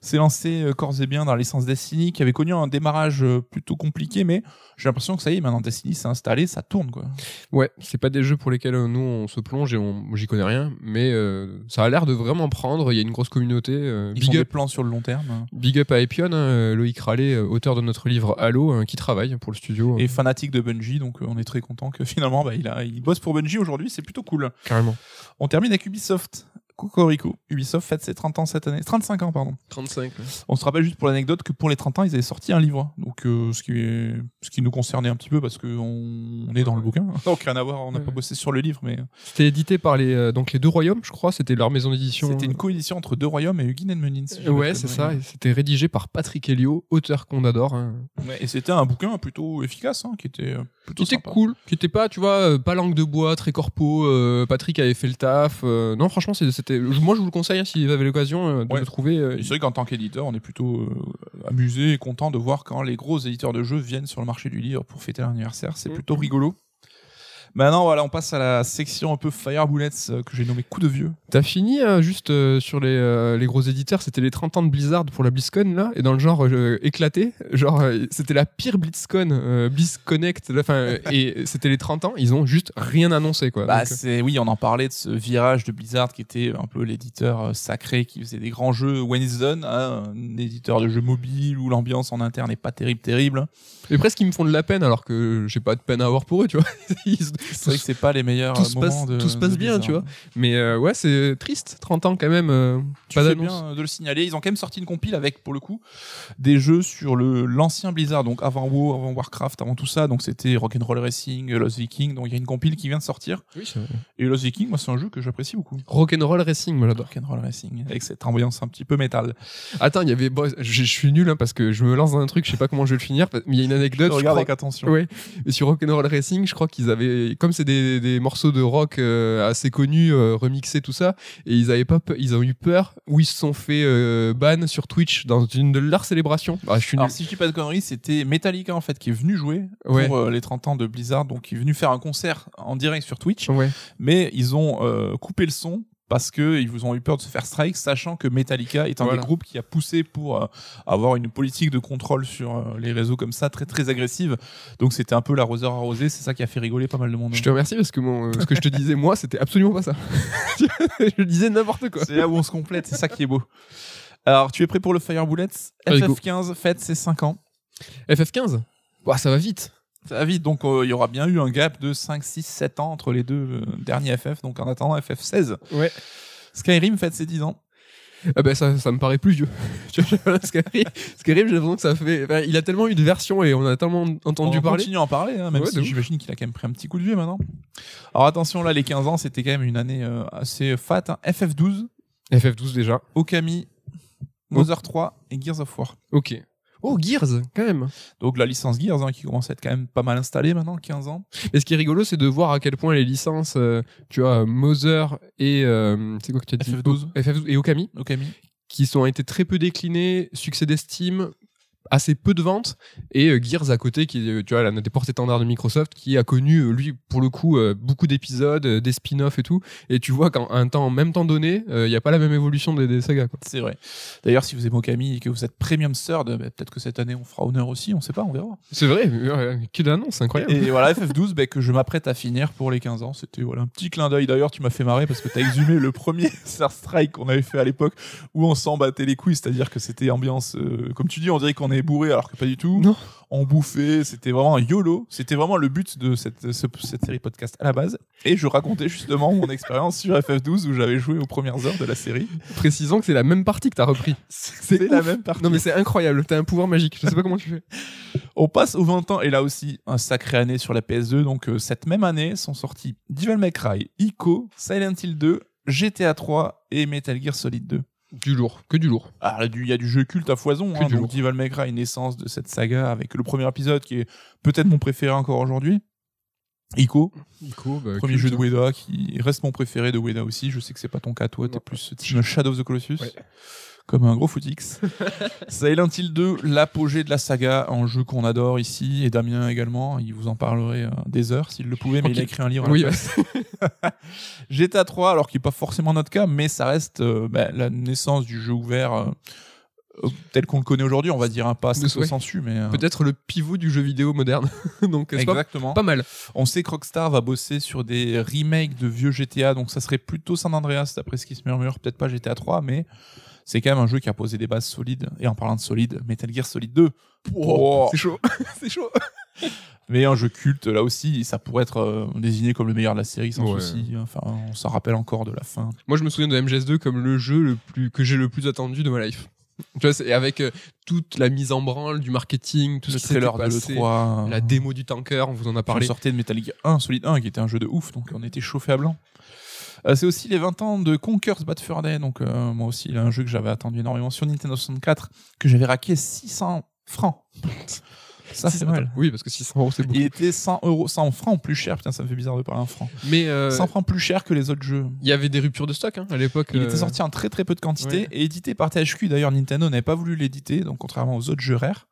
s'est lancé euh, corps et bien dans la licence Destiny, qui avait connu un démarrage euh, plutôt compliqué, mais j'ai l'impression que ça y est, maintenant Destiny s'est installé, ça tourne quoi. Ouais, c'est pas des jeux pour lesquels nous on se plonge et on, j'y connais rien, mais euh, ça a l'air de vraiment prendre. Il y a une grosse communauté. euh, Ils ont big des up, plans sur le long terme. big up à Epion, hein, Loïc Rallet, auteur de notre livre Halo, euh, qui travaille pour le studio. Et euh, fanatique de Bungie, donc on est très content que finalement bah, il, a, il bosse pour Bungie aujourd'hui, c'est plutôt cool. carrément. On termine avec Ubisoft. Cocorico. Ubisoft fête ses 30 ans cette année. 35 ans, pardon. 35. On se rappelle juste pour l'anecdote que pour les 30 ans, ils avaient sorti un livre. Donc, euh, ce, qui est, ce qui nous concernait un petit peu parce qu'on on est dans le bouquin. Donc, rien à voir, on n'a Ouais. pas bossé sur le livre, mais C'était édité par les euh, donc les deux royaumes, je crois. C'était leur maison d'édition. c'était une coédition entre Deux Royaumes et Hugin Munin. si Ouais, c'est ça. et C'était rédigé par Patrick Helio, auteur qu'on adore. hein. Ouais, et c'était un bouquin plutôt efficace, hein, qui était euh, plutôt Qui était sympa. cool, qui était pas, tu vois, euh, pas langue de bois, très corpo. euh, Patrick avait fait le taf. euh, non, franchement, c'est- c'était. Moi, je vous le conseille si vous avez l'occasion euh, de Ouais. le trouver. euh, Et c'est vrai qu'en tant qu'éditeur, on est plutôt euh, amusé et content de voir quand les gros éditeurs de jeux viennent sur le marché du livre pour fêter l'anniversaire. C'est Mhm. plutôt rigolo. Maintenant, voilà, on passe à la section un peu Fire Bullets euh, que j'ai nommé coup de vieux. T'as fini euh, juste euh, sur les, euh, les gros éditeurs, c'était les 30 ans de Blizzard pour la BlizzCon là, et dans le genre éclaté, genre c'était la pire BlizzCon, BlizzConnect, là, enfin, euh, et c'était les 30 ans, ils ont juste rien annoncé quoi. Bah, c'est oui, on en parlait de ce virage de Blizzard qui était un peu l'éditeur sacré qui faisait des grands jeux When It's Done, hein, un éditeur de jeux mobiles où l'ambiance en interne n'est pas terrible, terrible. et presque ils me font de la peine alors que j'ai pas de peine à avoir pour eux, tu vois. Ils- C'est vrai que c'est pas les meilleurs tout euh, se moments passe- de tout se passe bien, tu vois. Mais euh, ouais, c'est triste, 30 ans quand même, euh, Tu pas fais bien euh, de le signaler. Ils ont quand même sorti une compile avec, pour le coup, des jeux sur le l'ancien Blizzard, donc avant WoW, avant Warcraft, avant tout ça. Donc c'était Rock'n'Roll Racing, Lost Viking. Donc il y a une compile qui vient de sortir. Oui, vrai. Et Lost Viking, moi, c'est un jeu que j'apprécie beaucoup. Rock'n'Roll Racing, moi j'adore. Rock'n'Roll Racing, avec cette ambiance un petit peu métal. Attends, il y avait, bon, je, suis nul hein, parce que je me lance dans un truc, je sais pas comment je vais le finir, mais il y a une anecdote. je Regarde avec attention. Ouais, mais sur Rock'n'Roll Racing, je crois qu'ils avaient, comme c'est des, des morceaux de rock euh, assez connus, euh, remixés, tout ça, et ils avaient pas, ils ont eu peur, ou ils se sont fait euh, ban sur Twitch dans une de leurs célébrations. Ah, je suis nul. Alors si je dis pas de conneries, c'était Metallica en fait qui est venu jouer Ouais. pour euh, les 30 ans de Blizzard, donc qui est venu faire un concert en direct sur Twitch, Ouais. mais ils ont euh, coupé le son parce que ils vous ont eu peur de se faire strike, sachant que Metallica est un Voilà. des groupes qui a poussé pour euh, avoir une politique de contrôle sur euh, les réseaux comme ça, très très agressive. Donc c'était un peu l'arroseur arrosé, c'est ça qui a fait rigoler pas mal de monde. Je te remercie parce que mon, euh, ce que je te disais moi, c'était absolument pas ça. je disais n'importe quoi. C'est là où on se complète, c'est ça qui est beau. Alors, tu es prêt pour le Fire Bullets? Allez, go. FF15 fête ses 5 ans. FF15 Ouah, ça va vite. Ça va vite, donc euh, il y aura bien eu un gap de 5, 6, 7 ans entre les deux euh, derniers FF, donc en attendant FF16. Ouais. Skyrim fête ses 10 ans. Ah ben ça, ça me paraît plus vieux. Skyrim, Skyrim, j'ai l'impression que ça fait. enfin, il a tellement eu de versions et on a tellement entendu on parler. continue à en parler, hein, même Ouais, de si ouf. j'imagine qu'il a quand même pris un petit coup de vieux maintenant. Alors attention, là, les 15 ans, c'était quand même une année euh, assez fat. hein. FF12, FF12 déjà. Okami, Mother 3 et Gears of War. Ok. Oh, Gears, quand même. Donc la licence Gears hein, qui commence à être quand même pas mal installée maintenant, 15 ans. Et ce qui est rigolo, c'est de voir à quel point les licences, euh, tu vois, Mother et euh, c'est quoi que tu as dit? FF12. FF12 et Okami, Okami. qui sont été très peu déclinés, succès d'estime, assez peu de ventes et euh, Gears à côté qui est euh, tu vois l'un des porte-étendards de Microsoft qui a connu euh, lui pour le coup beaucoup d'épisodes des spin-offs et tout et tu vois qu'en un temps en même temps donné il n'y a pas la même évolution des, des sagas quoi. C'est vrai. D'ailleurs, si vous aimez Okami et que vous êtes premium third, bah, peut-être que cette année on fera honneur aussi, on sait pas, on verra. c'est vrai que d'annonce c'est incroyable Et voilà, FF12 bah, que je m'apprête à finir pour les 15 ans. C'était voilà, un petit clin d'œil. D'ailleurs, tu m'as fait marrer parce que tu as exhumé le premier Star Strike qu'on avait fait à l'époque où on s'en battait les couilles, c'est-à-dire que c'était ambiance, euh, comme tu dis, on dirait qu'on est bourré alors que pas du tout. Non. On bouffait, c'était vraiment un YOLO. C'était vraiment le but de cette, ce- cette série podcast à la base. Et je racontais justement mon expérience sur FF12 où j'avais joué aux premières heures de la série. précisons que c'est la même partie que t'as repris C'est la ouf. même partie. non mais c'est incroyable t'as un pouvoir magique je sais pas comment tu fais On passe aux 20 ans et là aussi un sacré année sur la PS2. Donc euh, cette même année sont sortis Devil May Cry, Ico, Silent Hill 2, GTA 3 et Metal Gear Solid 2. Du lourd que du lourd du- il y a du jeu culte à foison. Que Hein, du donc lourd. Devil May Cry, naissance de cette saga avec le premier épisode qui est peut-être mon préféré encore aujourd'hui. Ico, Ico bah, premier culte. jeu de Ueda qui reste mon préféré de Ueda aussi. Je sais que c'est pas ton cas, toi, t'es plus team Shadow of the Colossus. Ouais. Comme un gros footix. Silent Hill 2, l'apogée de la saga, un jeu qu'on adore ici, et Damien également, il vous en parlerait euh, des heures s'il le pouvait, mais il a écrit un livre. à oui place. GTA 3, alors qui n'est pas forcément notre cas, mais ça reste euh, bah, la naissance du jeu ouvert euh, tel qu'on le connaît aujourd'hui, on va dire, un pas Ouais. sensu, mais euh, peut-être le pivot du jeu vidéo moderne donc c'est pas, exactement. pas mal On sait que Rockstar va bosser sur des remakes de vieux GTA, donc ça serait plutôt San Andreas d'après ce qui se murmure, peut-être pas GTA 3, mais c'est quand même un jeu qui a posé des bases solides. Et en parlant de solide, Metal Gear Solid 2. Oh. c'est chaud c'est chaud Mais un jeu culte, là aussi, ça pourrait être euh, désigné comme le meilleur de la série sans Ouais. souci. Enfin, on s'en rappelle encore de la fin. Moi, je me souviens de MGS2 comme le jeu le plus que j'ai le plus attendu de ma life. Tu vois, c'est avec euh, toute la mise en branle du marketing, tout le ce trailer de passé, l'E3. la démo du tanker, on vous en a parlé. parlé. sortait de Metal Gear 1, Solid 1, qui était un jeu de ouf, donc on était chauffé à blanc. Euh, c'est aussi les 20 ans de Conker's Bad Fur Day, donc euh, moi aussi, a un jeu que j'avais attendu énormément sur Nintendo 64, que j'avais raqué 600 francs. Ça fait mal. Oui, parce que 600 euros, c'est beaucoup. Il était 100 euros, 100 francs plus cher, putain, ça me fait bizarre de parler en francs. Mais euh, 100 francs plus cher que les autres jeux. il y avait des ruptures de stock hein, à l'époque. Il euh, était sorti en très très peu de quantité ouais. et édité par THQ. D'ailleurs, Nintendo n'avait pas voulu l'éditer, donc contrairement aux autres jeux rares.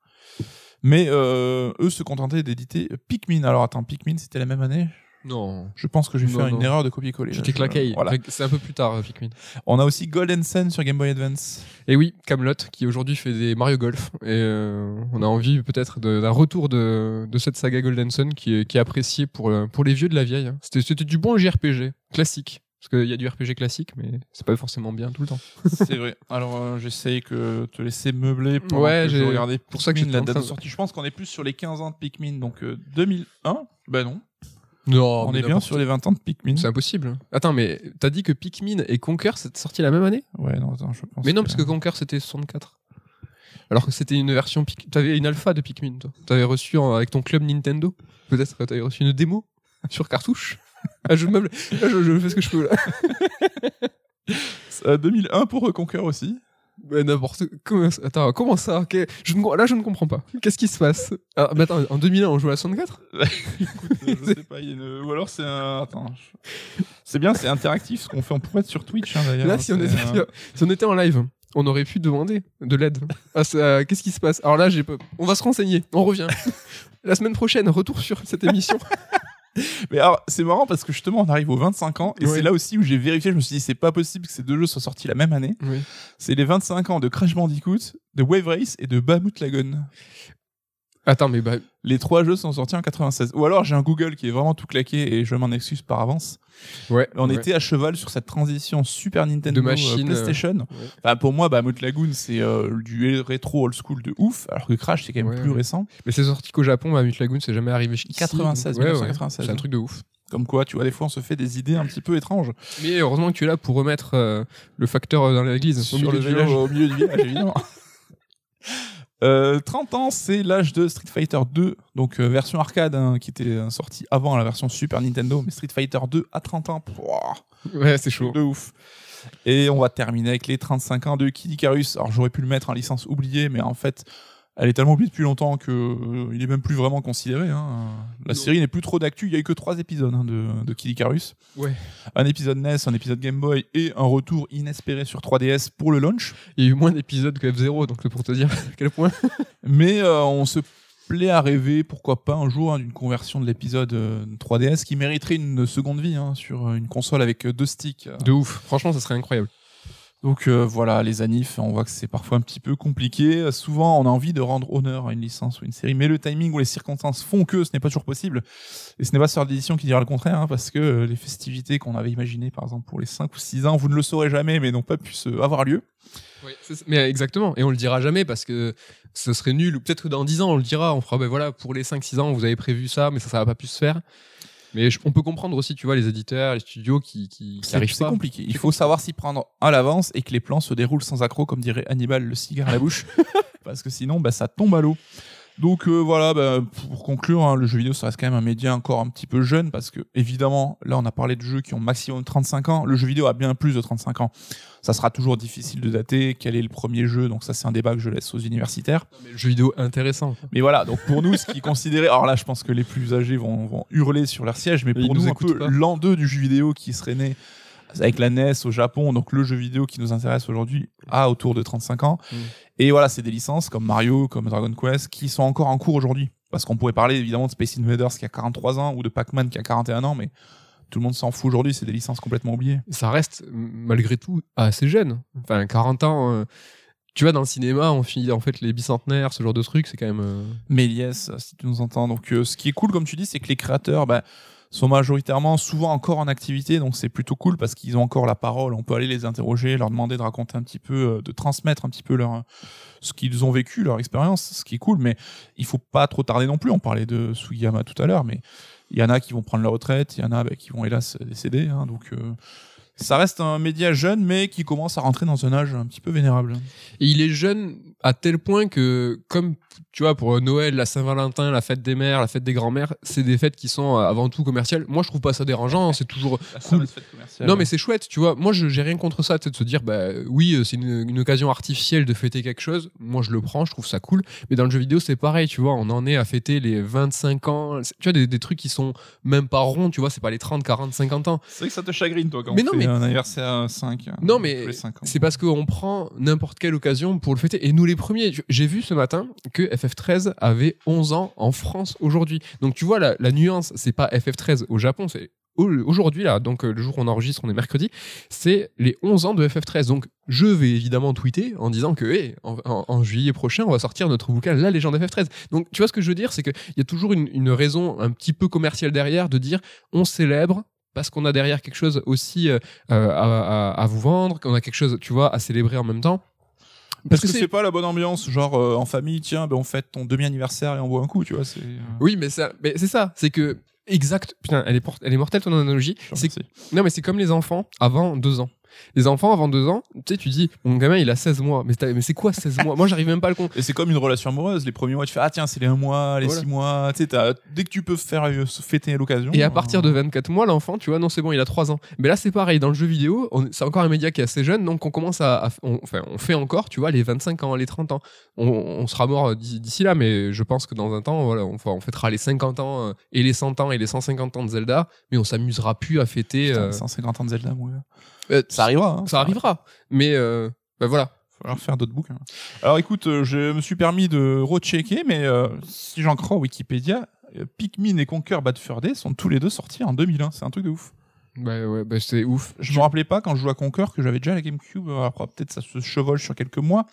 Mais euh, eux se contentaient d'éditer Pikmin. Alors attends, Pikmin, c'était la même année Non. Je pense que j'ai Non, fait une erreur de copier-coller. Je- claqué. Voilà. C'est un peu plus tard, euh, Pikmin. On a aussi Golden Sun sur Game Boy Advance. Et oui, Camelot qui aujourd'hui fait des Mario Golf. Et euh, on a envie peut-être d'un retour de, de cette saga Golden Sun qui est, qui est appréciée pour, euh, pour les vieux de la vieille. hein. C'était c'était du bon JRPG classique. Parce qu'il y a du RPG classique, mais c'est pas forcément bien tout le temps. C'est vrai. Alors euh, j'essaye que te laisser meubler pour Ouais, que je regarder pour ça que la date de- sortie. Je pense qu'on est plus sur les 15 ans de Pikmin, donc euh, 2001. Ben non. Non, on est bien sur les 20 ans de Pikmin. C'est impossible. Attends, mais t'as dit que Pikmin et Conker c'était sorti la même année? Ouais, non, attends, je pense. Mais non, parce que Conker c'était 64. Alors que c'était une version. Pik- T'avais une alpha de Pikmin, toi. T'avais reçu en- avec ton club Nintendo. Peut-être que t'avais reçu une démo sur cartouche. ah, je meuble. Là, je, je fais ce que je peux là. Euh, 2001 pour Reconquer aussi. Mais n'importe. Comment... Attends, comment ça Ok, je ne... Là, je ne comprends pas. Qu'est-ce qui se passe? Ah, mais attends, en 2001, on jouait à 64 Écoute, euh, je sais pas, il y a une... ou alors c'est un. Attends. je- C'est bien, c'est interactif ce qu'on fait. On pourrait être sur Twitch hein, d'ailleurs. Là, si on, C'est, était... euh, si on était en live, on aurait pu demander de l'aide. Ah, Qu'est-ce qui se passe? Alors là, j'ai on va se renseigner. On revient. La semaine prochaine, retour sur cette émission. Mais alors, c'est marrant parce que justement, on arrive aux 25 ans et c'est là aussi où j'ai vérifié. Je me suis dit, c'est pas possible que ces deux jeux soient sortis la même année. Oui. C'est les 25 ans de Crash Bandicoot, de Wave Race et de Bahamut Lagoon. Attends, mais bah, Les trois jeux sont sortis en 96. Ou alors j'ai un Google qui est vraiment tout claqué et je m'en excuse par avance. ouais. On ouais. était à cheval sur cette transition Super Nintendo De machine, euh, PlayStation. ouais. Enfin, pour moi, Bahamut Lagoon, c'est euh, du rétro old school de ouf, alors que Crash, c'est quand même Ouais, plus récent. Mais c'est sorti qu'au Japon, Mammoth Lagoon, c'est jamais arrivé ici. 96, donc, ouais, ouais. 1996. C'est un truc de ouf. Comme quoi, tu vois, des fois, on se fait des idées un petit peu étranges. Mais heureusement que tu es là pour remettre euh, le facteur euh, dans l'église. Sur au milieu le du village. au milieu du village, évidemment. Euh, 30 ans, c'est l'âge de Street Fighter 2, donc euh, version arcade hein, qui était euh, sortie avant la version Super Nintendo, mais Street Fighter 2 à 30 ans, pouah, Ouais, c'est chaud. de ouf. Et on va terminer avec les 35 ans de Kid Icarus. Alors j'aurais pu le mettre en licence oubliée, mais en fait, Elle est tellement oubliée depuis longtemps que euh, il est même plus vraiment considéré. Hein. La série n'est plus trop d'actu. Il y a eu que trois épisodes hein, de, de Kid Icarus. Ouais. Un épisode NES, un épisode Game Boy et un retour inespéré sur 3DS pour le launch. Il y a eu moins d'épisodes que F0, donc pour te dire à quel point. Mais euh, on se plaît à rêver, pourquoi pas un jour, hein, d'une conversion de l'épisode euh, 3DS qui mériterait une seconde vie sur euh, une console avec euh, deux sticks. De ouf. Franchement, ça serait incroyable. Donc euh, voilà, les anifs, on voit que c'est parfois un petit peu compliqué. Souvent, on a envie de rendre honneur à une licence ou une série, mais le timing ou les circonstances font que ce n'est pas toujours possible. Et ce n'est pas Sœur d'édition qui dira le contraire, hein, parce que euh, les festivités qu'on avait imaginées, par exemple, pour les 5 ou 6 ans, vous ne le saurez jamais, mais n'ont pas pu se avoir lieu. Oui, mais exactement. Et on le dira jamais parce que ce serait nul. Ou peut-être que dans 10 ans, on le dira. On fera, ben voilà, pour les 5-6 ans, vous avez prévu ça, mais ça, ça va pas pu se faire. Mais je- on peut comprendre aussi, tu vois, les éditeurs, les studios qui, qui, qui C'est arrivent c'est pas. compliqué. Il C'est faut savoir s'y prendre à l'avance et que les plans se déroulent sans accroc, comme dirait Hannibal, le cigare à la bouche, parce que sinon, bah, ça tombe à l'eau. Donc euh, voilà, bah, pour conclure, hein, le jeu vidéo, ça reste quand même un média encore un petit peu jeune, parce que évidemment, là, on a parlé de jeux qui ont maximum 35 ans. Le jeu vidéo a bien plus de 35 ans. Ça sera toujours difficile de dater. Quel est le premier jeu Donc ça, c'est un débat que je laisse aux universitaires. Mais le jeu vidéo intéressant. Mais voilà, donc pour nous, ce qui est considéré, alors là, je pense que les plus âgés vont, vont hurler sur leur siège, mais pour nous nous, un peu l'an 2 du jeu vidéo qui serait né avec la NES au Japon, donc le jeu vidéo qui nous intéresse aujourd'hui a autour de 35 ans. Mm. Et voilà, c'est des licences comme Mario, comme Dragon Quest, qui sont encore en cours aujourd'hui. Parce qu'on pourrait parler évidemment de Space Invaders qui a 43 ans ou de Pac-Man qui a 41 ans, mais tout le monde s'en fout aujourd'hui, c'est des licences complètement oubliées. Ça reste, malgré tout, assez jeune. Enfin, 40 ans. euh, tu vois, dans le cinéma, on finit en fait les bicentenaires, ce genre de trucs, c'est quand même. euh, Méliès, si tu nous entends. Donc, euh, ce qui est cool, comme tu dis, c'est que les créateurs bah, sont majoritairement souvent encore en activité, donc c'est plutôt cool parce qu'ils ont encore la parole. On peut aller les interroger, leur demander de raconter un petit peu, euh, de transmettre un petit peu leur ce qu'ils ont vécu, leur expérience, ce qui est cool. Mais il faut pas trop tarder non plus. On parlait de Sugiyama tout à l'heure, mais il y en a qui vont prendre leur retraite, il y en a bah, qui vont hélas décéder. hein. donc, euh, ça reste un média jeune, mais qui commence à rentrer dans un âge un petit peu vénérable. Et il est jeune à tel point que, comme tu vois, pour Noël, la Saint-Valentin, la fête des mères, la fête des grands-mères, c'est des fêtes qui sont euh, avant tout commerciales. Moi, je trouve pas ça dérangeant. hein, C'est toujours Cool. Non, mais c'est chouette, tu vois. Moi, je j'ai rien contre ça, de se dire, bah oui, euh, c'est une, une occasion artificielle de fêter quelque chose. Moi, je le prends, je trouve ça cool. Mais dans le jeu vidéo, c'est pareil, tu vois. On en est à fêter les 25 ans. Tu vois, des, des trucs qui sont même pas ronds, tu vois. C'est pas les 30, 40, 50 ans. C'est vrai que ça te chagrine, toi, quand Mais on non, fait mais- un anniversaire à 5. Non, mais cinq ans. C'est parce qu'on prend n'importe quelle occasion pour le fêter. Et nous, les premiers, j'ai vu ce matin que FF13 avait 11 ans en France aujourd'hui. Donc, tu vois, la, la nuance, c'est pas FF13 au Japon, c'est au- aujourd'hui, là, donc euh, le jour où on enregistre, on est mercredi, c'est les 11 ans de FF13. Donc, je vais évidemment tweeter en disant que, en, juillet prochain, on va sortir notre bouquin La légende FF13. Donc, tu vois ce que je veux dire, c'est qu'il y a toujours une, raison un petit peu commerciale derrière de dire on célèbre parce qu'on a derrière quelque chose aussi euh, à- à vous vendre, qu'on a quelque chose, tu vois, à célébrer en même temps. Parce que c'est pas la bonne ambiance, genre euh, en famille, tiens, ben on fête ton demi-anniversaire et on boit un coup, tu vois. C'est. euh, Oui, mais ça, mais c'est ça, c'est que exact. Putain, elle est, elle est mortelle ton analogie. C'est non, mais c'est comme les enfants avant deux ans. Les enfants avant deux ans, tu sais, tu dis, mon gamin, il a 16 mois. Mais, c'est quoi 16 mois? Moi, j'arrive même pas à le compte. Et c'est comme une relation amoureuse. Les premiers mois, tu fais ah tiens, c'est les un mois, les Voilà. six mois. Tu sais, dès que tu peux faire euh, fêter l'occasion. Et à euh, partir de 24 mois, l'enfant, tu vois, non, c'est bon, il a 3 ans. Mais là, c'est pareil. Dans le jeu vidéo, c'est encore un média qui est assez jeune, donc on commence à. à- on, enfin, on fait encore, tu vois, les 25 ans, les 30 ans. On, on sera mort d'ici d'ici là, mais je pense que dans un temps, voilà, on, fêtera les 50 ans euh, et les 100 ans et les 150 ans de Zelda, mais on s'amusera plus à fêter. putain, euh, 150 ans de Zelda. Euh, Ça arrivera. Hein, ça arrivera. Mais euh, bah voilà. falloir faire d'autres bouquins. Alors écoute, euh, je me suis permis de rechecker, mais euh, si j'en crois Wikipédia, Pikmin et Conquer Bad Fur Day sont tous les deux sortis en 2001. C'est un truc de ouf. Bah ouais, bah c'est ouf. Je me rappelais pas quand je jouais à Conquer que j'avais déjà la GameCube. Alors, après, peut-être ça se chevauche sur quelques mois.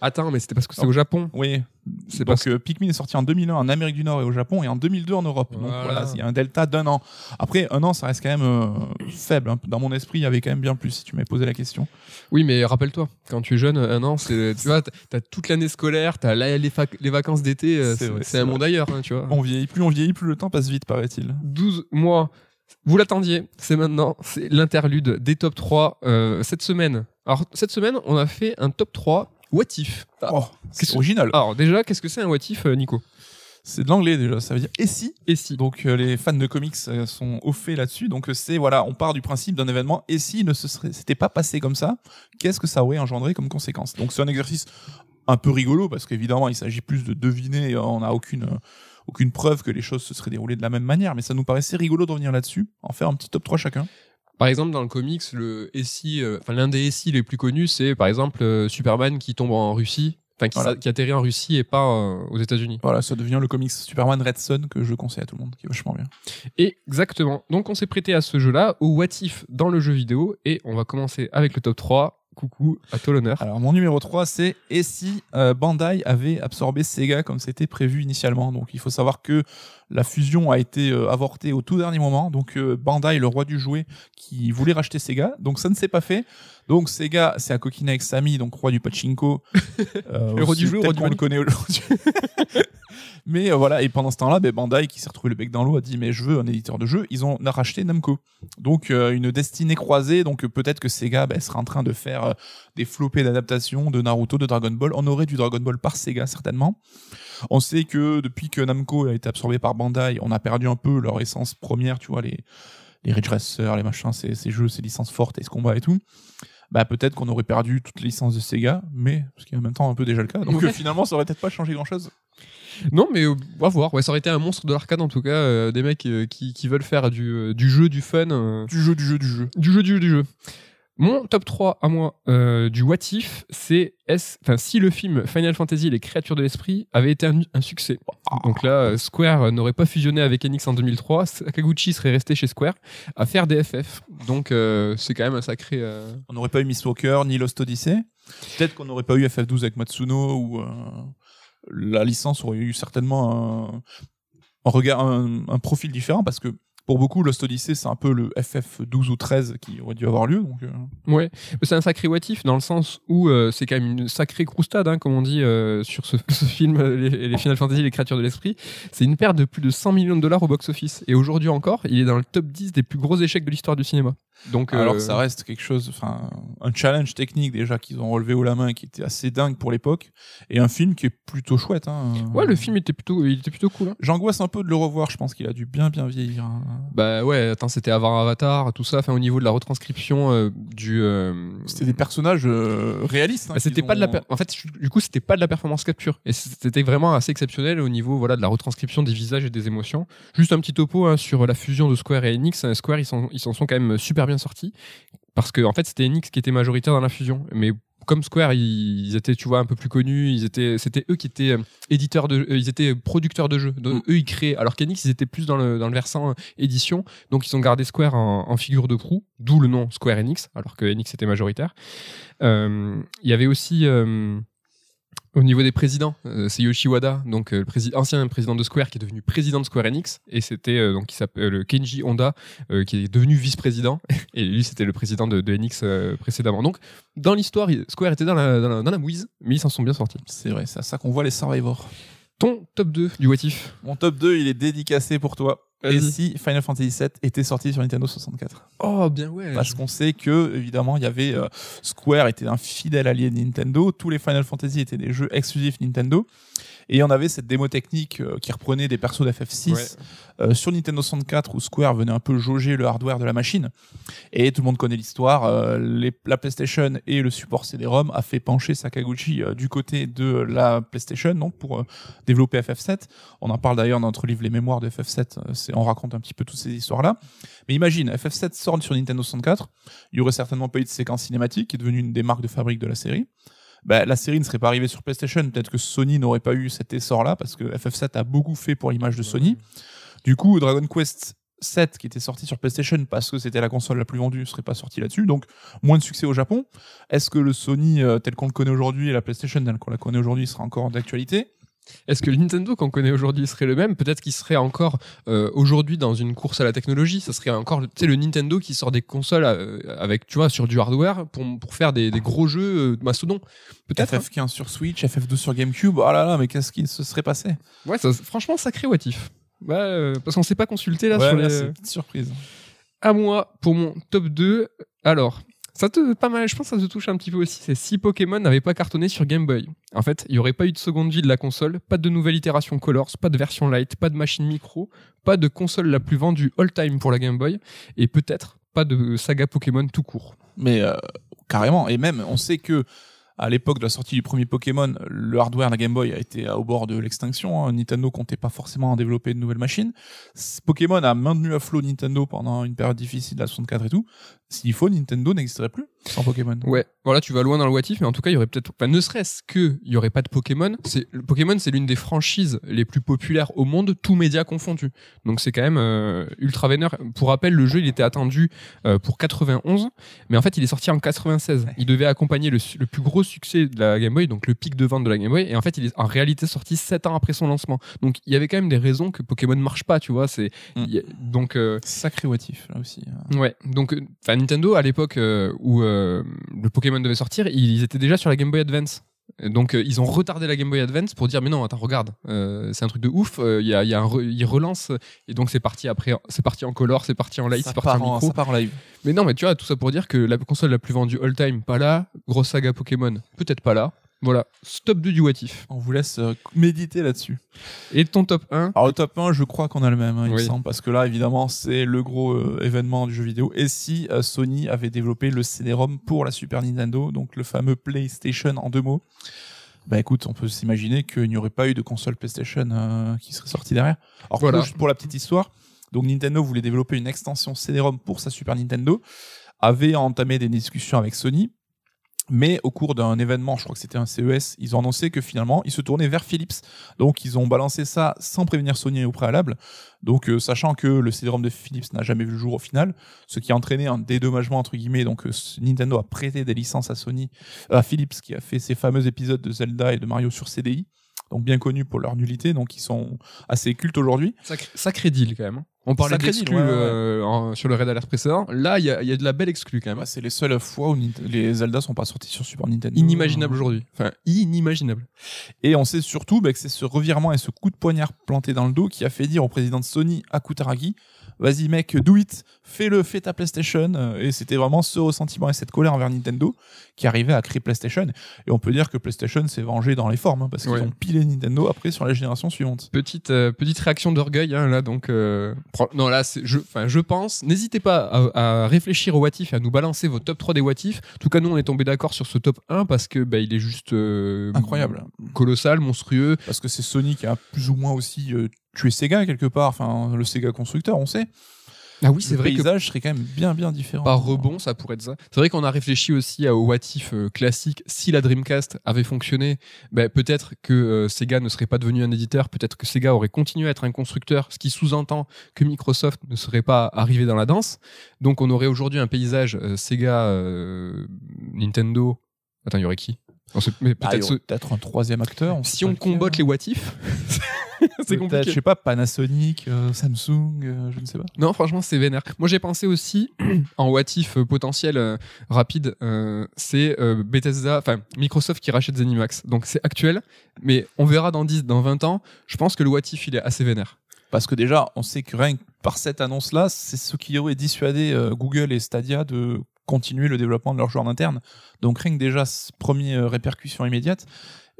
Attends, mais c'était parce que c'est au Japon. Oui. C'est parce que euh, Pikmin est sorti en 2001 en Amérique du Nord et au Japon et en 2002 en Europe. Donc Voilà. il y a un delta d'un an. Après, un an, ça reste quand même euh, faible. hein. Dans mon esprit, il y avait quand même bien plus si tu m'avais posé la question. oui, mais rappelle-toi, quand tu es jeune, un an, c'est tu vois, t'as- toute l'année scolaire, t'as les, fac- les vacances d'été, euh, C'est c'est vrai, c'est c'est un vrai. monde ailleurs, hein, tu vois. On vieillit, plus on vieillit, plus le temps passe vite, paraît-il. 12 mois. Vous l'attendiez, c'est maintenant, c'est l'interlude des top 3 euh, cette semaine. Alors, cette semaine, on a fait un top 3 what if. Ah, Oh, c'est original. Alors, déjà, qu'est-ce que c'est un what if, euh, Nico? C'est de l'anglais déjà, ça veut dire et si Et si Donc euh, les fans de comics euh, sont au fait là-dessus. Donc c'est voilà, on part du principe d'un événement et si ne se serait, s'était pas passé comme ça, qu'est-ce que ça aurait engendré comme conséquence? Donc c'est un exercice un peu rigolo parce qu'évidemment, il s'agit plus de deviner. On n'a aucune euh, aucune preuve que les choses se seraient déroulées de la même manière, mais ça nous paraissait rigolo de revenir là-dessus, en faire un petit top 3 chacun. Par exemple, dans le comics, le SI, euh, enfin l'un des SI les plus connus, c'est par exemple euh, Superman qui tombe en Russie, enfin qui, Voilà. s'a- qui atterrit en Russie et pas euh, aux États-Unis. Voilà, ça devient le comics Superman Red Son que je conseille à tout le monde, qui est vachement bien. Exactement. Donc on s'est prêté à ce jeu-là, au What If dans le jeu vidéo, et on va commencer avec le top 3. Coucou, à toi l'honneur. Alors mon numéro 3 c'est et si euh, Bandai avait absorbé Sega comme c'était prévu initialement? Donc il faut savoir que la fusion a été euh, avortée au tout dernier moment. Donc euh, Bandai, le roi du jouet, qui voulait racheter Sega, donc ça ne s'est pas fait. Donc Sega s'est coquiner avec Samy, donc roi du pachinko. Euh, Le roi du jeu, roi du qu'on le connaît aujourd'hui. Mais euh, voilà, et pendant ce temps-là, ben, Bandai, qui s'est retrouvé le bec dans l'eau, a dit mais je veux un éditeur de jeu. Ils ont on racheté Namco. Donc euh, une destinée croisée. Donc euh, peut-être que Sega ben, sera en train de faire des flopées d'adaptation de Naruto, de Dragon Ball. On aurait du Dragon Ball par Sega certainement. On sait que depuis que Namco a été absorbé par Bandai, on a perdu un peu leur essence première, tu vois, les, les Ridge Racer, les machins, ces, ces jeux, ces licences fortes, Ace Combat et tout. Bah peut-être qu'on aurait perdu toutes les licences de Sega, mais ce qui est en même temps un peu déjà le cas. Donc Ouais. euh, finalement, ça aurait peut-être pas changé grand-chose. Non, mais euh, on va voir. Ouais, ça aurait été un monstre de l'arcade en tout cas, euh, des mecs euh, qui, qui veulent faire du, du jeu, du fun, Du jeu, du jeu, du jeu. du jeu, du jeu, du jeu. Mon top 3 à moi euh, du What If, c'est si le film Final Fantasy les créatures de l'esprit avait été un, succès. Donc là, euh, Square euh, n'aurait pas fusionné avec Enix en 2003, Sakaguchi serait resté chez Square à faire des FF. Donc c'est quand même un sacré. On n'aurait pas eu Miss Walker ni Lost Odyssey. Peut-être qu'on n'aurait pas eu FF12 avec Matsuno ou la licence aurait eu certainement un, regard, un profil différent parce que pour beaucoup, Lost Odyssey, c'est un peu le FF12 ou 13 qui aurait dû avoir lieu. Donc, euh, Ouais, c'est un sacré what if dans le sens où euh, c'est quand même une sacrée croustade, hein, comme on dit euh, sur ce, ce film, euh, les, les Final Fantasy, les créatures de l'esprit. C'est une perte de plus de 100 millions de dollars au box-office. Et aujourd'hui encore, il est dans le top 10 des plus gros échecs de l'histoire du cinéma. Donc, euh, Alors que ça reste quelque chose, enfin, un challenge technique déjà qu'ils ont relevé haut la main, qui était assez dingue pour l'époque, et un film qui est plutôt chouette. Hein. Ouais, le film était plutôt, il était plutôt cool. hein. J'angoisse un peu de le revoir. Je pense qu'il a dû bien bien vieillir. hein. Bah ouais, attends, c'était avant Avatar, tout ça. Enfin, au niveau de la retranscription euh, du. euh, C'était des personnages euh, réalistes. hein, Bah, c'était pas de la per- en fait du coup c'était pas de la performance capture et c'était vraiment assez exceptionnel au niveau voilà de la retranscription des visages et des émotions juste un petit topo hein, sur la fusion de Square et Enix Euh, Square ils s'en ils s'en sont quand même super bien sortis parce que en fait c'était Enix qui était majoritaire dans la fusion. Mais comme Square ils, étaient tu vois un peu plus connus. Ils étaient c'était eux qui étaient euh, éditeurs de euh, ils étaient producteurs de jeux. Donc, Mm. eux ils créaient alors qu'Enix ils étaient plus dans le dans le versant euh, édition. Donc ils ont gardé Square en, en figure de proue d'où le nom Square Enix alors que Enix était majoritaire. Euh, il y avait aussi euh, au niveau des présidents, euh, c'est Yoshi Wada, donc euh, le prési- ancien président de Square qui est devenu président de Square Enix, et c'était euh, donc qui s'appelle le Kenji Honda euh, qui est devenu vice-président, et lui c'était le président de, de Enix euh, précédemment. Donc dans l'histoire, Square était dans la, dans la, dans la mouise, mais ils s'en sont bien sortis. C'est vrai, c'est à ça qu'on voit les Survivors. Ton top 2 du What If? Mon top 2, il est dédicacé pour toi. Et si Final Fantasy VII était sorti sur Nintendo 64 Oh bien ouais. Parce qu'on sait que, évidemment, il y avait euh, Square était un fidèle allié de Nintendo. Tous les Final Fantasy étaient des jeux exclusifs Nintendo. Et on avait cette démo technique euh, qui reprenait des persos d'FF6 Ouais. euh, sur Nintendo 64 où Square venait un peu jauger le hardware de la machine. Et tout le monde connaît l'histoire. euh, les- la PlayStation et le support CD-ROM a fait pencher Sakaguchi euh, du côté de la PlayStation donc pour euh, développer FF7. On en parle d'ailleurs dans notre livre Les Mémoires de FF7. euh, c'est- on raconte un petit peu toutes ces histoires-là. Mais imagine, FF7 sort sur Nintendo 64. Il y aurait certainement pas eu de séquence cinématique, qui est devenue une des marques de fabrique de la série. Bah, la série ne serait pas arrivée sur PlayStation. Peut-être que Sony n'aurait pas eu cet essor-là, parce que FF7 a beaucoup fait pour l'image de Sony. Du coup, Dragon Quest 7, qui était sorti sur PlayStation parce que c'était la console la plus vendue, serait pas sorti là-dessus. Donc, moins de succès au Japon. Est-ce que le Sony euh, tel qu'on le connaît aujourd'hui et la PlayStation telle qu'on la connaît aujourd'hui sera encore d'actualité? Est-ce que le Nintendo qu'on connaît aujourd'hui serait le même? Peut-être qu'il serait encore euh, aujourd'hui dans une course à la technologie. Ça serait encore, le Nintendo qui sort des consoles euh, avec, tu vois, sur du hardware pour, pour faire des, des gros jeux euh, mastodons. Peut-être. hein. FF15 sur Switch, FF12 sur GameCube. Oh là là, mais qu'est-ce qui se serait passé? Ouais, ça, franchement, sacré what if. Ouais, euh, parce qu'on s'est pas consulté là Ouais, sur les. c'est une petite surprise. À moi, pour mon top 2. Alors, ça te pas mal, je pense que ça te touche un petit peu aussi. C'est si Pokémon n'avait pas cartonné sur Game Boy. En fait, il n'y aurait pas eu de seconde vie de la console, pas de nouvelle itération Colors, pas de version Lite, pas de machine micro, pas de console la plus vendue all-time pour la Game Boy, et peut-être pas de saga Pokémon tout court. Mais euh, carrément. Et même, on sait que à l'époque de la sortie du premier Pokémon, le hardware de la Game Boy a été au bord de l'extinction. hein. Nintendo comptait pas forcément en développer de nouvelles machines. Pokémon a maintenu à flot Nintendo pendant une période difficile, la 64 et tout. S'il faut, Nintendo n'existerait plus sans Pokémon. Ouais, voilà, tu vas loin dans le what if, mais en tout cas, il y aurait peut-être, enfin, ne serait-ce que, il y aurait pas de Pokémon. C'est le Pokémon, c'est l'une des franchises les plus populaires au monde, tous médias confondus. Donc c'est quand même euh, ultra vénère. Pour rappel, le jeu, il était attendu euh, pour 91, mais en fait, il est sorti en 96. Il devait accompagner le, plus gros succès de la Game Boy, donc le pic de vente de la Game Boy, et en fait, il est en réalité sorti 7 ans après son lancement. Donc il y avait quand même des raisons que Pokémon ne marche pas, tu vois. C'est Mm. donc euh, Sacré what if, là aussi. hein. Ouais, donc Nintendo à l'époque euh, où euh, le Pokémon devait sortir, ils étaient déjà sur la Game Boy Advance. Donc euh, ils ont retardé la Game Boy Advance pour dire mais non attends regarde euh, c'est un truc de ouf euh, il y a, il y a un re- ils relancent et donc c'est parti après c'est parti en color c'est parti en light ça, c'est parti en part en, micro ça part en live. mais non mais tu vois tout ça pour dire que la console la plus vendue all time pas là grosse saga Pokémon peut-être pas là voilà stop 2 du what if On vous laisse euh, méditer là-dessus. et ton top 1 Alors le top 1, je crois qu'on a le même, hein, il me semble, parce que là, évidemment, c'est le gros euh, événement du jeu vidéo. Et si euh, Sony avait développé le CD-ROM pour la Super Nintendo, donc le fameux PlayStation en deux mots, bah écoute, on peut s'imaginer qu'il n'y aurait pas eu de console PlayStation qui serait sortie derrière. Alors Voilà. pour, juste pour la petite histoire, donc Nintendo voulait développer une extension CD-ROM pour sa Super Nintendo, avait entamé des discussions avec Sony. Mais au cours d'un événement, je crois que c'était un CES, ils ont annoncé que finalement, ils se tournaient vers Philips. Donc ils ont balancé ça sans prévenir Sony au préalable. Donc euh, sachant que le CD-ROM de Philips n'a jamais vu le jour au final, ce qui a entraîné un dédommagement entre guillemets. Donc euh, Nintendo a prêté des licences à Sony, à Philips qui a fait ces fameux épisodes de Zelda et de Mario sur CDI. Donc bien connus pour leur nullité, donc ils sont assez cultes aujourd'hui. sacré, sacré deal quand même hein. On parlait d'exclus ouais, ouais, ouais. euh, sur le Red Alert précédent là il y a, il y a de la belle exclue quand même c'est les seules fois où les Zelda sont pas sortis sur Super Nintendo. inimaginable aujourd'hui. Enfin, inimaginable. Et on sait surtout bah, que c'est ce revirement et ce coup de poignard planté dans le dos qui a fait dire au président de Sony, Akutaragi, vas-y mec, do it, fais-le, fais ta PlayStation. Et c'était vraiment ce ressentiment et cette colère envers Nintendo qui arrivait à créer PlayStation. Et on peut dire que PlayStation s'est vengé dans les formes, hein, parce qu'ils Ouais. ont pilé Nintendo après sur la génération suivante. Petite euh, petite réaction d'orgueil hein, là donc euh, non là je je pense n'hésitez pas à, à réfléchir au what if et à nous balancer vos top 3 des what if. En tout cas nous on est tombé d'accord sur ce top 1 parce que bah, il est juste euh, Incroyable. colossal, monstrueux. Parce que c'est Sony qui a plus ou moins aussi euh, tué Sega quelque part, enfin le Sega constructeur, on sait. Ah oui, c'est le vrai que paysage serait quand même bien bien différent. par rebond, ça pourrait être ça. C'est vrai qu'on a réfléchi aussi au what if euh, classique. Si la Dreamcast avait fonctionné, ben, peut-être que euh, Sega ne serait pas devenu un éditeur, peut-être que Sega aurait continué à être un constructeur, ce qui sous-entend que Microsoft ne serait pas arrivé dans la danse. Donc on aurait aujourd'hui un paysage euh, Sega, euh, Nintendo. Attends, il y aurait qui? Mais Ah, peut-être un troisième acteur. si on lequel. combotte les what if, c'est Peut-être, compliqué. Je sais pas, Panasonic, euh, Samsung, euh, je ne sais pas. Non, franchement, c'est vénère. Moi, j'ai pensé aussi en what if euh, potentiel euh, rapide, euh, c'est euh, Bethesda, enfin Microsoft qui rachète Zenimax. Donc c'est actuel, mais on verra dans 10, dans 20 ans. Je pense que le what if, il est assez vénère. Parce que déjà, on sait que rien que par cette annonce-là, c'est ce qui aurait dissuadé euh, Google et Stadia de continuer le développement de leurs joueurs internes. Donc rien que déjà, ce premier euh, répercussion immédiate,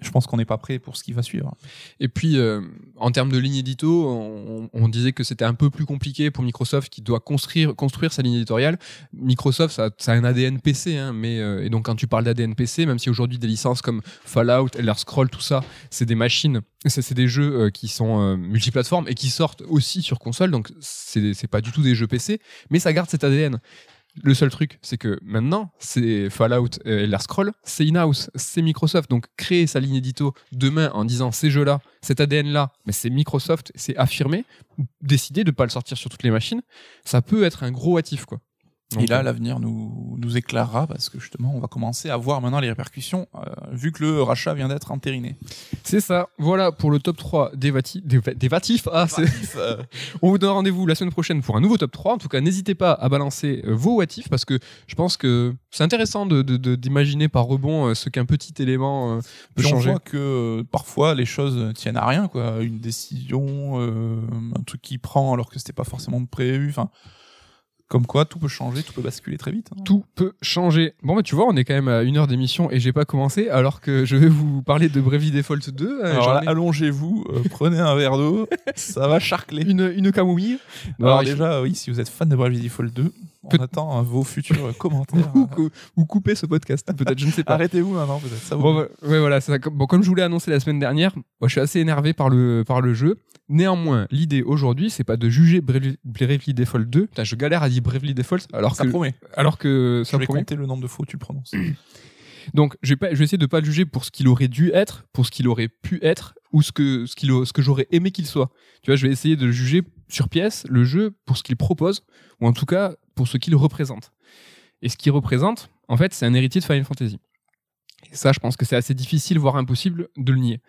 je pense qu'on n'est pas prêt pour ce qui va suivre. Et puis, euh, en termes de ligne édito, on, disait que c'était un peu plus compliqué pour Microsoft qui doit construire, construire sa ligne éditoriale. Microsoft, ça, a un ADN PC, hein, mais euh, et donc quand tu parles d'ADN PC, même si aujourd'hui des licences comme Fallout, Elder Scroll, tout ça, c'est des machines, c'est des jeux qui sont multiplateformes et qui sortent aussi sur console, donc c'est pas du tout des jeux PC, mais ça garde cet ADN. Le seul truc, c'est que maintenant, c'est Fallout et Elder Scroll, c'est in-house, c'est Microsoft. Donc, créer sa ligne édito demain en disant ces jeux-là, cet ADN-là, mais c'est Microsoft, c'est affirmé, décider de pas le sortir sur toutes les machines, ça peut être un gros hâtif, quoi. Donc, et là, l'avenir nous, nous éclairera parce que justement, on va commencer à voir maintenant les répercussions, euh, vu que le rachat vient d'être entériné. c'est ça. Voilà pour le top 3 des, vati- des, va- des vatifs. Ah, c'est- Euh, On vous donne rendez-vous la semaine prochaine pour un nouveau top 3. En tout cas, n'hésitez pas à balancer euh, vos what if parce que je pense que c'est intéressant de- de- de- d'imaginer par rebond ce qu'un petit élément euh, peut Puis on changer. voit que euh, parfois les choses tiennent à rien, quoi. Une décision, un truc qui prend alors que c'était pas forcément prévu. Enfin, comme quoi, tout peut changer, tout peut basculer très vite. hein. Tout peut changer. Bon, bah, tu vois, on est quand même à une heure d'émission et j'ai pas commencé alors que je vais vous parler de Bravely Default 2. Euh, Alors j'en là, ai allongez-vous, euh, prenez un verre d'eau, ça va charcler. une, une camouille. Alors faut- déjà, oui, si vous êtes fan de Bravely Default 2, On attend hein, vos futurs commentaires. ou, cou- ou couper ce podcast, peut-être, je ne sais pas. Arrêtez-vous maintenant, peut-être. Bon, ouais, ouais, voilà, ça. Bon, comme je vous l'ai annoncé la semaine dernière, moi, je suis assez énervé par le, par le jeu. Néanmoins, l'idée aujourd'hui, c'est pas de juger Bravely, Default 2. Putain, je galère à dire Bravely Default, alors ça que, promet. alors que Je ça vais promet. compter le nombre de fois où tu le prononces. Donc, je vais, pas, je vais essayer de pas le juger pour ce qu'il aurait dû être, pour ce qu'il aurait pu être, ou ce que, ce qu'il, ce que j'aurais aimé qu'il soit. Tu vois, je vais essayer de le juger sur pièce, le jeu, pour ce qu'il propose, ou en tout cas, pour ce qu'il représente. Et ce qu'il représente, en fait, c'est un héritier de Final Fantasy. Et ça, je pense que c'est assez difficile, voire impossible, de le nier.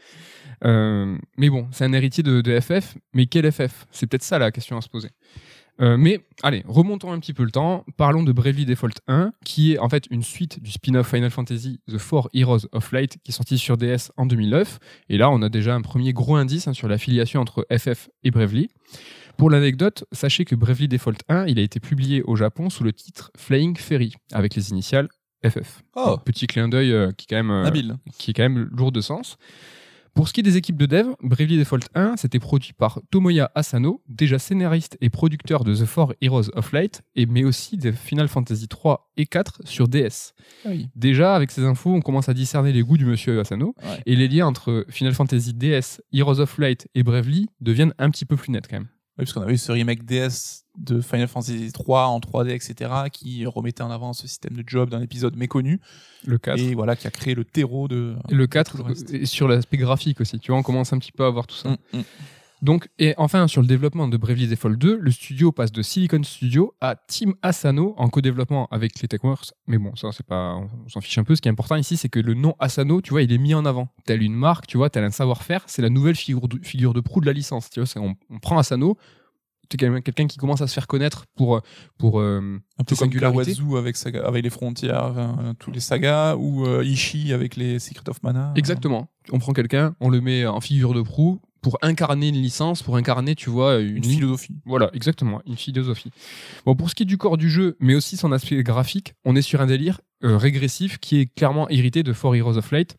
Euh, mais bon, c'est un héritier de, FF, mais quel FF C'est peut-être ça la question à se poser. Euh, mais allez, remontons un petit peu le temps. Parlons de Bravely Default 1, qui est en fait une suite du spin-off Final Fantasy The Four Heroes of Light, qui est sorti sur DS en 2009. Et là, on a déjà un premier gros indice hein, sur l'affiliation entre FF et Bravely. Pour l'anecdote, sachez que Bravely Default 1, il a été publié au Japon sous le titre Flying Ferry, avec les initiales FF. Oh. Petit clin d'œil euh, qui est quand même euh, Habile. qui est quand même lourd de sens. Pour ce qui est des équipes de dev, Bravely Default 1, c'était produit par Tomoya Asano, déjà scénariste et producteur de The Four Heroes of Light, et, mais aussi de Final Fantasy 3 et 4 sur DS. Ah oui. Déjà, avec ces infos, on commence à discerner les goûts du monsieur Asano, Ouais. et les liens entre Final Fantasy DS, Heroes of Light et Bravely deviennent un petit peu plus nets quand même. Oui, parce qu'on avait eu ce remake DS de Final Fantasy 3 en 3D, etc., qui remettait en avant ce système de job d'un épisode méconnu, Le 4. et voilà, qui a créé le terreau de. Le 4, tout le reste. et sur l'aspect graphique aussi, tu vois, on commence un petit peu à voir tout ça. Mm, mm. Donc, et enfin, sur le développement de Bravely Default 2, le studio passe de Silicon Studio à Team Asano en co-développement avec les Techworks. Mais bon, ça, c'est pas, on s'en fiche un peu. Ce qui est important ici, c'est que le nom Asano, tu vois, il est mis en avant. Tel une marque, tu vois, tel un savoir-faire. C'est la nouvelle figure de, figure de proue de la licence. Tu vois, on, on prend Asano. C'est quelqu'un quelqu'un qui commence à se faire connaître pour, pour, euh, Un peu comme. Kawazu avec, saga- avec les frontières, euh, tous les sagas, ou euh, Ishii avec les Secret of Mana. Exactement. On prend quelqu'un, on le met en figure de proue pour incarner une licence, pour incarner, tu vois, une, Une philosophie. Voilà, exactement, une philosophie. Bon, pour ce qui est du corps du jeu, mais aussi son aspect graphique, on est sur un délire euh, régressif qui est clairement hérité de Four Heroes of Light.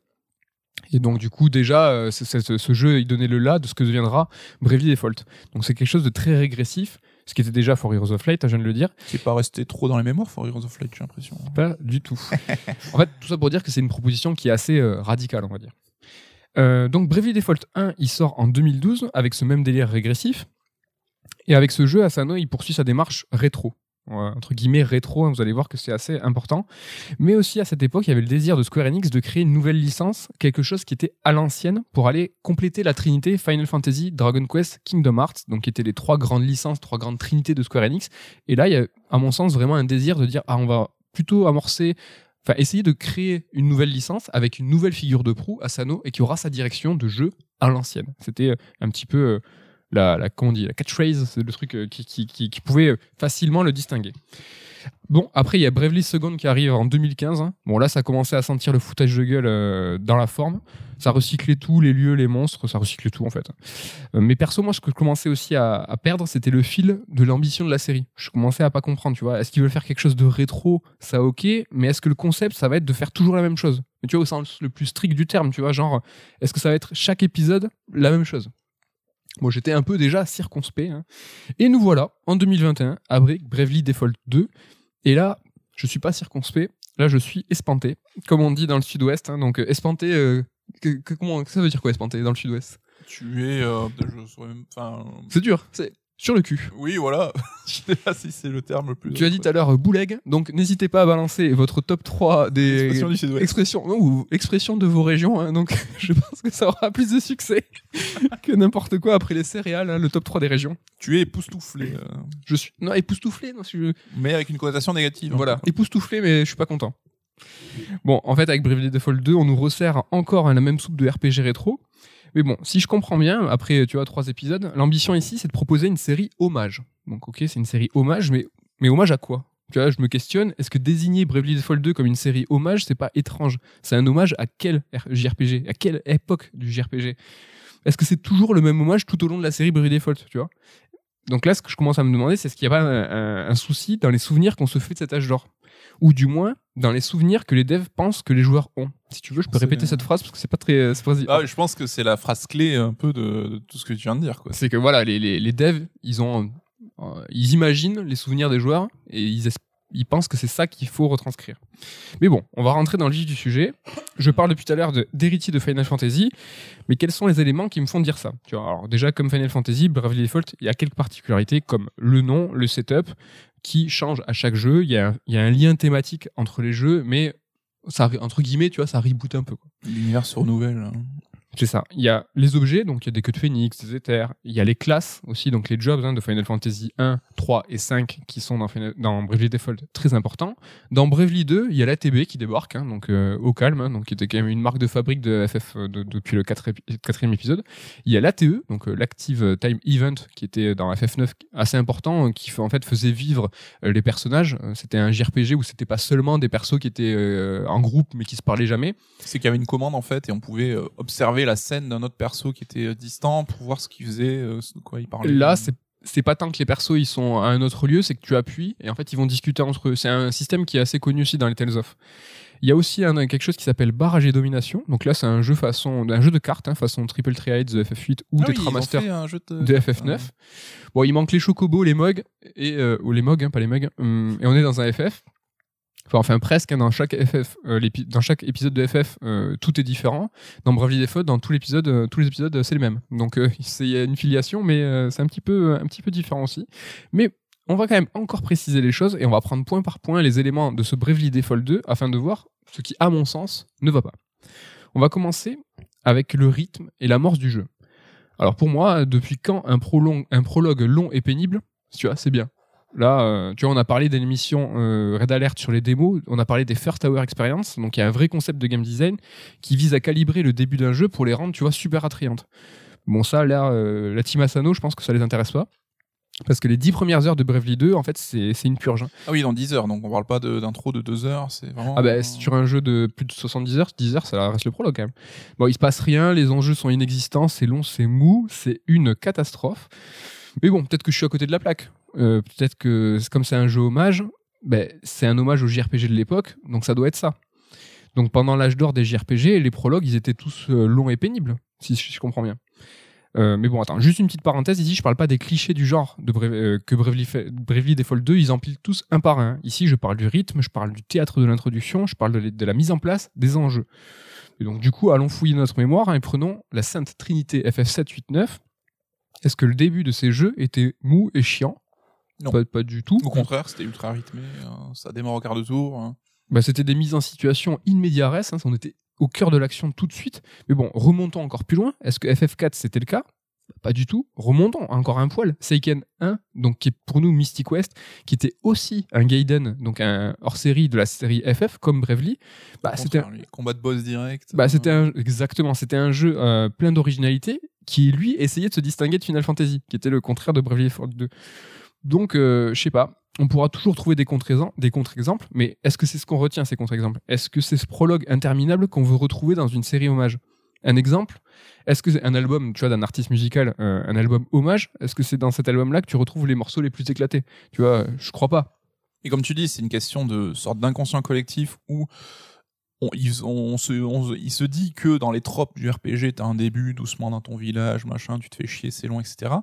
Et donc, du coup, déjà, euh, ce, jeu, il donnait le là de ce que deviendra Bravely Default. Donc, c'est quelque chose de très régressif, ce qui était déjà Four Heroes of Light, hein, je viens de le dire. Qui est pas resté trop dans les mémoires, For Heroes of Light, j'ai l'impression. Pas du tout. en fait, tout ça pour dire que c'est une proposition qui est assez euh, radicale, on va dire. Euh, donc, Bravely Default 1, il sort en 2012 avec ce même délire régressif. Et avec ce jeu, Asano, il poursuit sa démarche rétro. Entre guillemets rétro, hein, vous allez voir que c'est assez important. Mais aussi à cette époque, il y avait le désir de Square Enix de créer une nouvelle licence, quelque chose qui était à l'ancienne, pour aller compléter la trinité Final Fantasy, Dragon Quest, Kingdom Hearts, donc qui étaient les trois grandes licences, trois grandes trinités de Square Enix. Et là, il y a, à mon sens, vraiment un désir de dire, ah, on va plutôt amorcer, enfin, essayer de créer une nouvelle licence avec une nouvelle figure de proue, Asano, et qui aura sa direction de jeu à l'ancienne. C'était euh, un petit peu euh, la, la, comment on la catchphrase, c'est le truc euh, qui, pouvait facilement le distinguer. Bon, après, il y a Bravely Second qui arrive en 2015. hein. Bon, là, ça commençait à sentir le foutage de gueule euh, dans la forme. Ça recyclait tout, les lieux, les monstres, ça recyclait tout, en fait. Euh, mais perso, moi, ce que je commençais aussi à, à perdre, c'était le fil de l'ambition de la série. Je commençais à pas comprendre, tu vois. Est-ce qu'ils veulent faire quelque chose de rétro? Ça, ok. Mais est-ce que le concept, ça va être de faire toujours la même chose? Mais tu vois, au sens le plus strict du terme, tu vois, genre, est-ce que ça va être chaque épisode la même chose? Bon, j'étais un peu déjà circonspect. hein. Et nous voilà, en 2021, à Bra- Bravely Default 2. Et là, je suis pas circonspect. Là, je suis espanté, comme on dit dans le sud-ouest. hein. donc, euh, espanté, euh, que- que- comment, ça veut dire quoi, espanté, dans le sud-ouest? Tu es. euh, je saurais même. Enfin. C'est dur, c'est sur le cul. Oui, voilà. je sais pas si c'est le terme le plus. Tu as dit tout à l'heure euh, bouleg, donc n'hésitez pas à balancer votre top 3 des Expression du Sud-Ouest. expressions, non, ou expressions de vos régions. hein. donc, je pense que ça aura plus de succès que n'importe quoi après les céréales, hein, le top 3 des régions. Tu es époustouflé, euh, Je suis. Non, époustouflé, non, si je- mais avec une connotation négative. Voilà, époustouflé, mais je suis pas content. Bon, en fait, avec Bravely Default 2, on nous resserre encore la même soupe de RPG rétro. Mais bon, si je comprends bien, après, tu vois, trois épisodes, l'ambition ici, c'est de proposer une série hommage. Donc, ok, c'est une série hommage, mais, hommage à quoi? Tu vois, je me questionne, est-ce que désigner Bravely Default 2 comme une série hommage, c'est pas étrange? C'est un hommage à quel JRPG À quelle époque du JRPG Est-ce que c'est toujours le même hommage tout au long de la série Bravely Default, tu vois? Donc là, ce que je commence à me demander, c'est est-ce qu'il n'y a pas un souci dans les souvenirs qu'on se fait de cet âge d'or? Ou du moins dans les souvenirs que les devs pensent que les joueurs ont? Si tu veux, je peux répéter cette phrase parce que c'est pas très. c'est pas- Ah, je pense que c'est la phrase clé un peu de, de tout ce que tu viens de dire. C'est que voilà, les, les, les devs, ils ont, euh, ils imaginent les souvenirs des joueurs et ils, ils pensent que c'est ça qu'il faut retranscrire. Mais bon, on va rentrer dans le vif du sujet. Je parle depuis tout à l'heure d'héritier de, Final Fantasy, mais quels sont les éléments qui me font dire ça tu vois, Alors déjà, comme Final Fantasy, Bravely Default, il y a quelques particularités comme le nom, le setup, qui change à chaque jeu. Il y a, il y a un lien thématique entre les jeux, mais ça, entre guillemets, tu vois, ça reboot un peu. L'univers se renouvelle. Hein. C'est ça. Il y a les objets, donc il y a des queues de phénix, des éthers. Il y a les classes aussi, donc les jobs hein, de Final Fantasy 1, 3 et 5 qui sont dans, dans Bravely Default très importants. Dans Bravely 2, il y a l'ATB qui débarque, hein, donc euh, au calme, hein, donc qui était quand même une marque de fabrique de FF euh, depuis le 4 quatrième épisode. Il y a l'ATE, donc euh, l'Active Time Event qui était dans FF9 assez important, qui en fait faisait vivre les personnages. C'était un JRPG où c'était pas seulement des persos qui étaient en groupe mais qui se parlaient jamais. C'est qu'il y avait une commande en fait et on pouvait observer la scène d'un autre perso qui était euh, distant pour voir ce qu'il faisait, euh, de quoi il parlait. Là, c'est c'est pas tant que les persos ils sont à un autre lieu, c'est que tu appuies et en fait ils vont discuter entre eux. C'est un système qui est assez connu aussi dans les Tales of. Il y a aussi un, quelque chose qui s'appelle barrage et domination. Donc là, c'est un jeu façon, un jeu de cartes, hein, façon Triple Triad de FF8 ou ah Tetramaster de... de... FF9. Bon, il manque les chocobos, les mogs et euh, ou les mogs, hein, pas les mugs. Hum, et on est dans un FF enfin presque hein, dans chaque FF euh, dans chaque épisode de FF euh, tout est différent. Dans Bravely Default dans euh, tous les épisodes c'est les mêmes. Donc il y a une filiation mais c'est un petit peu un petit peu différent aussi. Mais on va quand même encore préciser les choses et on va prendre point par point les éléments de ce Bravely Default 2 afin de voir ce qui à mon sens ne va pas. On va commencer avec le rythme et l'amorce du jeu. Alors pour moi depuis quand un, un prologue long et pénible tu vois c'est bien Là, euh, tu vois, on a parlé d'une émission euh, Red Alert sur les démos, on a parlé des First Hour Experience, donc il y a un vrai concept de game design qui vise à calibrer le début d'un jeu pour les rendre, tu vois, super attrayantes. Bon, ça, là, euh, la team Asano, je pense que ça les intéresse pas. Parce que les 10 premières heures de Bravely 2, en fait, c'est une purge. Hein. Ah oui, dans 10 heures, donc on parle pas d'intro de 2 heures, c'est vraiment. Ah bah, sur un jeu de plus de 70 heures, 10 heures, ça reste le prologue quand même. Bon, il se passe rien, les enjeux sont inexistants, c'est long, c'est mou, c'est une catastrophe. Mais bon, peut-être que je suis à côté de la plaque. Euh, peut-être que comme c'est un jeu hommage, ben, c'est un hommage au JRPG de l'époque, donc ça doit être ça. Donc pendant l'âge d'or des JRPG, les prologues, ils étaient tous euh, longs et pénibles, si, je comprends bien. Euh, mais bon, attends, juste une petite parenthèse. Ici, je parle pas des clichés du genre que Bravely, Default 2, ils empilent tous un par un. Ici, je parle du rythme, je parle du théâtre de l'introduction, je parle de, de, la mise en place des enjeux. Et donc, du coup, allons fouiller notre mémoire hein, et prenons la Sainte Trinité FF789. Est-ce que le début de ces jeux était mou et chiant? Non. Pas, du tout. Au contraire, c'était ultra rythmé. Hein. ça démarre au quart de tour. Hein. Bah, c'était des mises en situation in media res. Hein, on était au cœur de l'action tout de suite. Mais bon, remontons encore plus loin. Est-ce que FF4 c'était le cas? Pas du tout. Remontons encore un poil. Seiken 1, donc qui est pour nous Mystic West, qui était aussi un Gaiden, donc un hors-série de la série FF comme Bravely. Bah, c'était un combat de boss direct. Bah, c'était un... exactement, c'était un jeu euh, plein d'originalité qui lui essayait de se distinguer de Final Fantasy, qui était le contraire de Bravely Default 2. Donc, euh, je sais pas. On pourra toujours trouver des contre-exemples, mais est-ce que c'est ce qu'on retient, ces contre-exemples? Est-ce que c'est ce prologue interminable qu'on veut retrouver dans une série hommage? Un exemple Est-ce que un album, tu vois, d'un artiste musical, euh, un album hommage Est-ce que c'est dans cet album-là que tu retrouves les morceaux les plus éclatés? Tu vois, je crois pas. Et comme tu dis, c'est une question de sorte d'inconscient collectif où on, on, se, il se dit que dans les tropes du RPG, t'as un début doucement dans ton village, machin, tu te fais chier, c'est long, etc.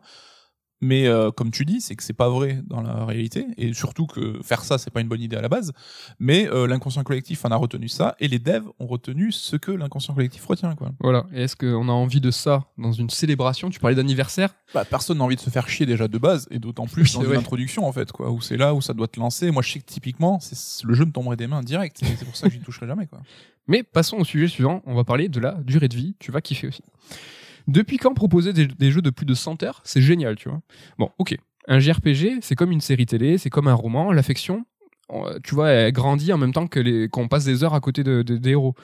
Mais euh, comme tu dis, c'est que c'est pas vrai dans la réalité, et surtout que faire ça, c'est pas une bonne idée à la base. Mais euh, l'inconscient collectif en a retenu ça, et les devs ont retenu ce que l'inconscient collectif retient. Quoi. Voilà. Et est-ce qu'on a envie de ça dans une célébration? Tu parlais d'anniversaire bah, Personne n'a envie de se faire chier déjà de base, et d'autant plus dans une introduction en fait, quoi. Où c'est là où ça doit te lancer. Moi, je sais que typiquement, le jeu me tomberait des mains direct. C'est pour ça que j'y toucherai jamais, quoi. Mais passons au sujet suivant. On va parler de la durée de vie. Tu vas kiffer aussi. Depuis quand proposer des, jeux de plus de 100 heures? C'est génial, tu vois. Bon, ok. Un JRPG, c'est comme une série télé, c'est comme un roman. L'affection, tu vois, elle grandit en même temps que qu'on passe des heures à côté de, des héros.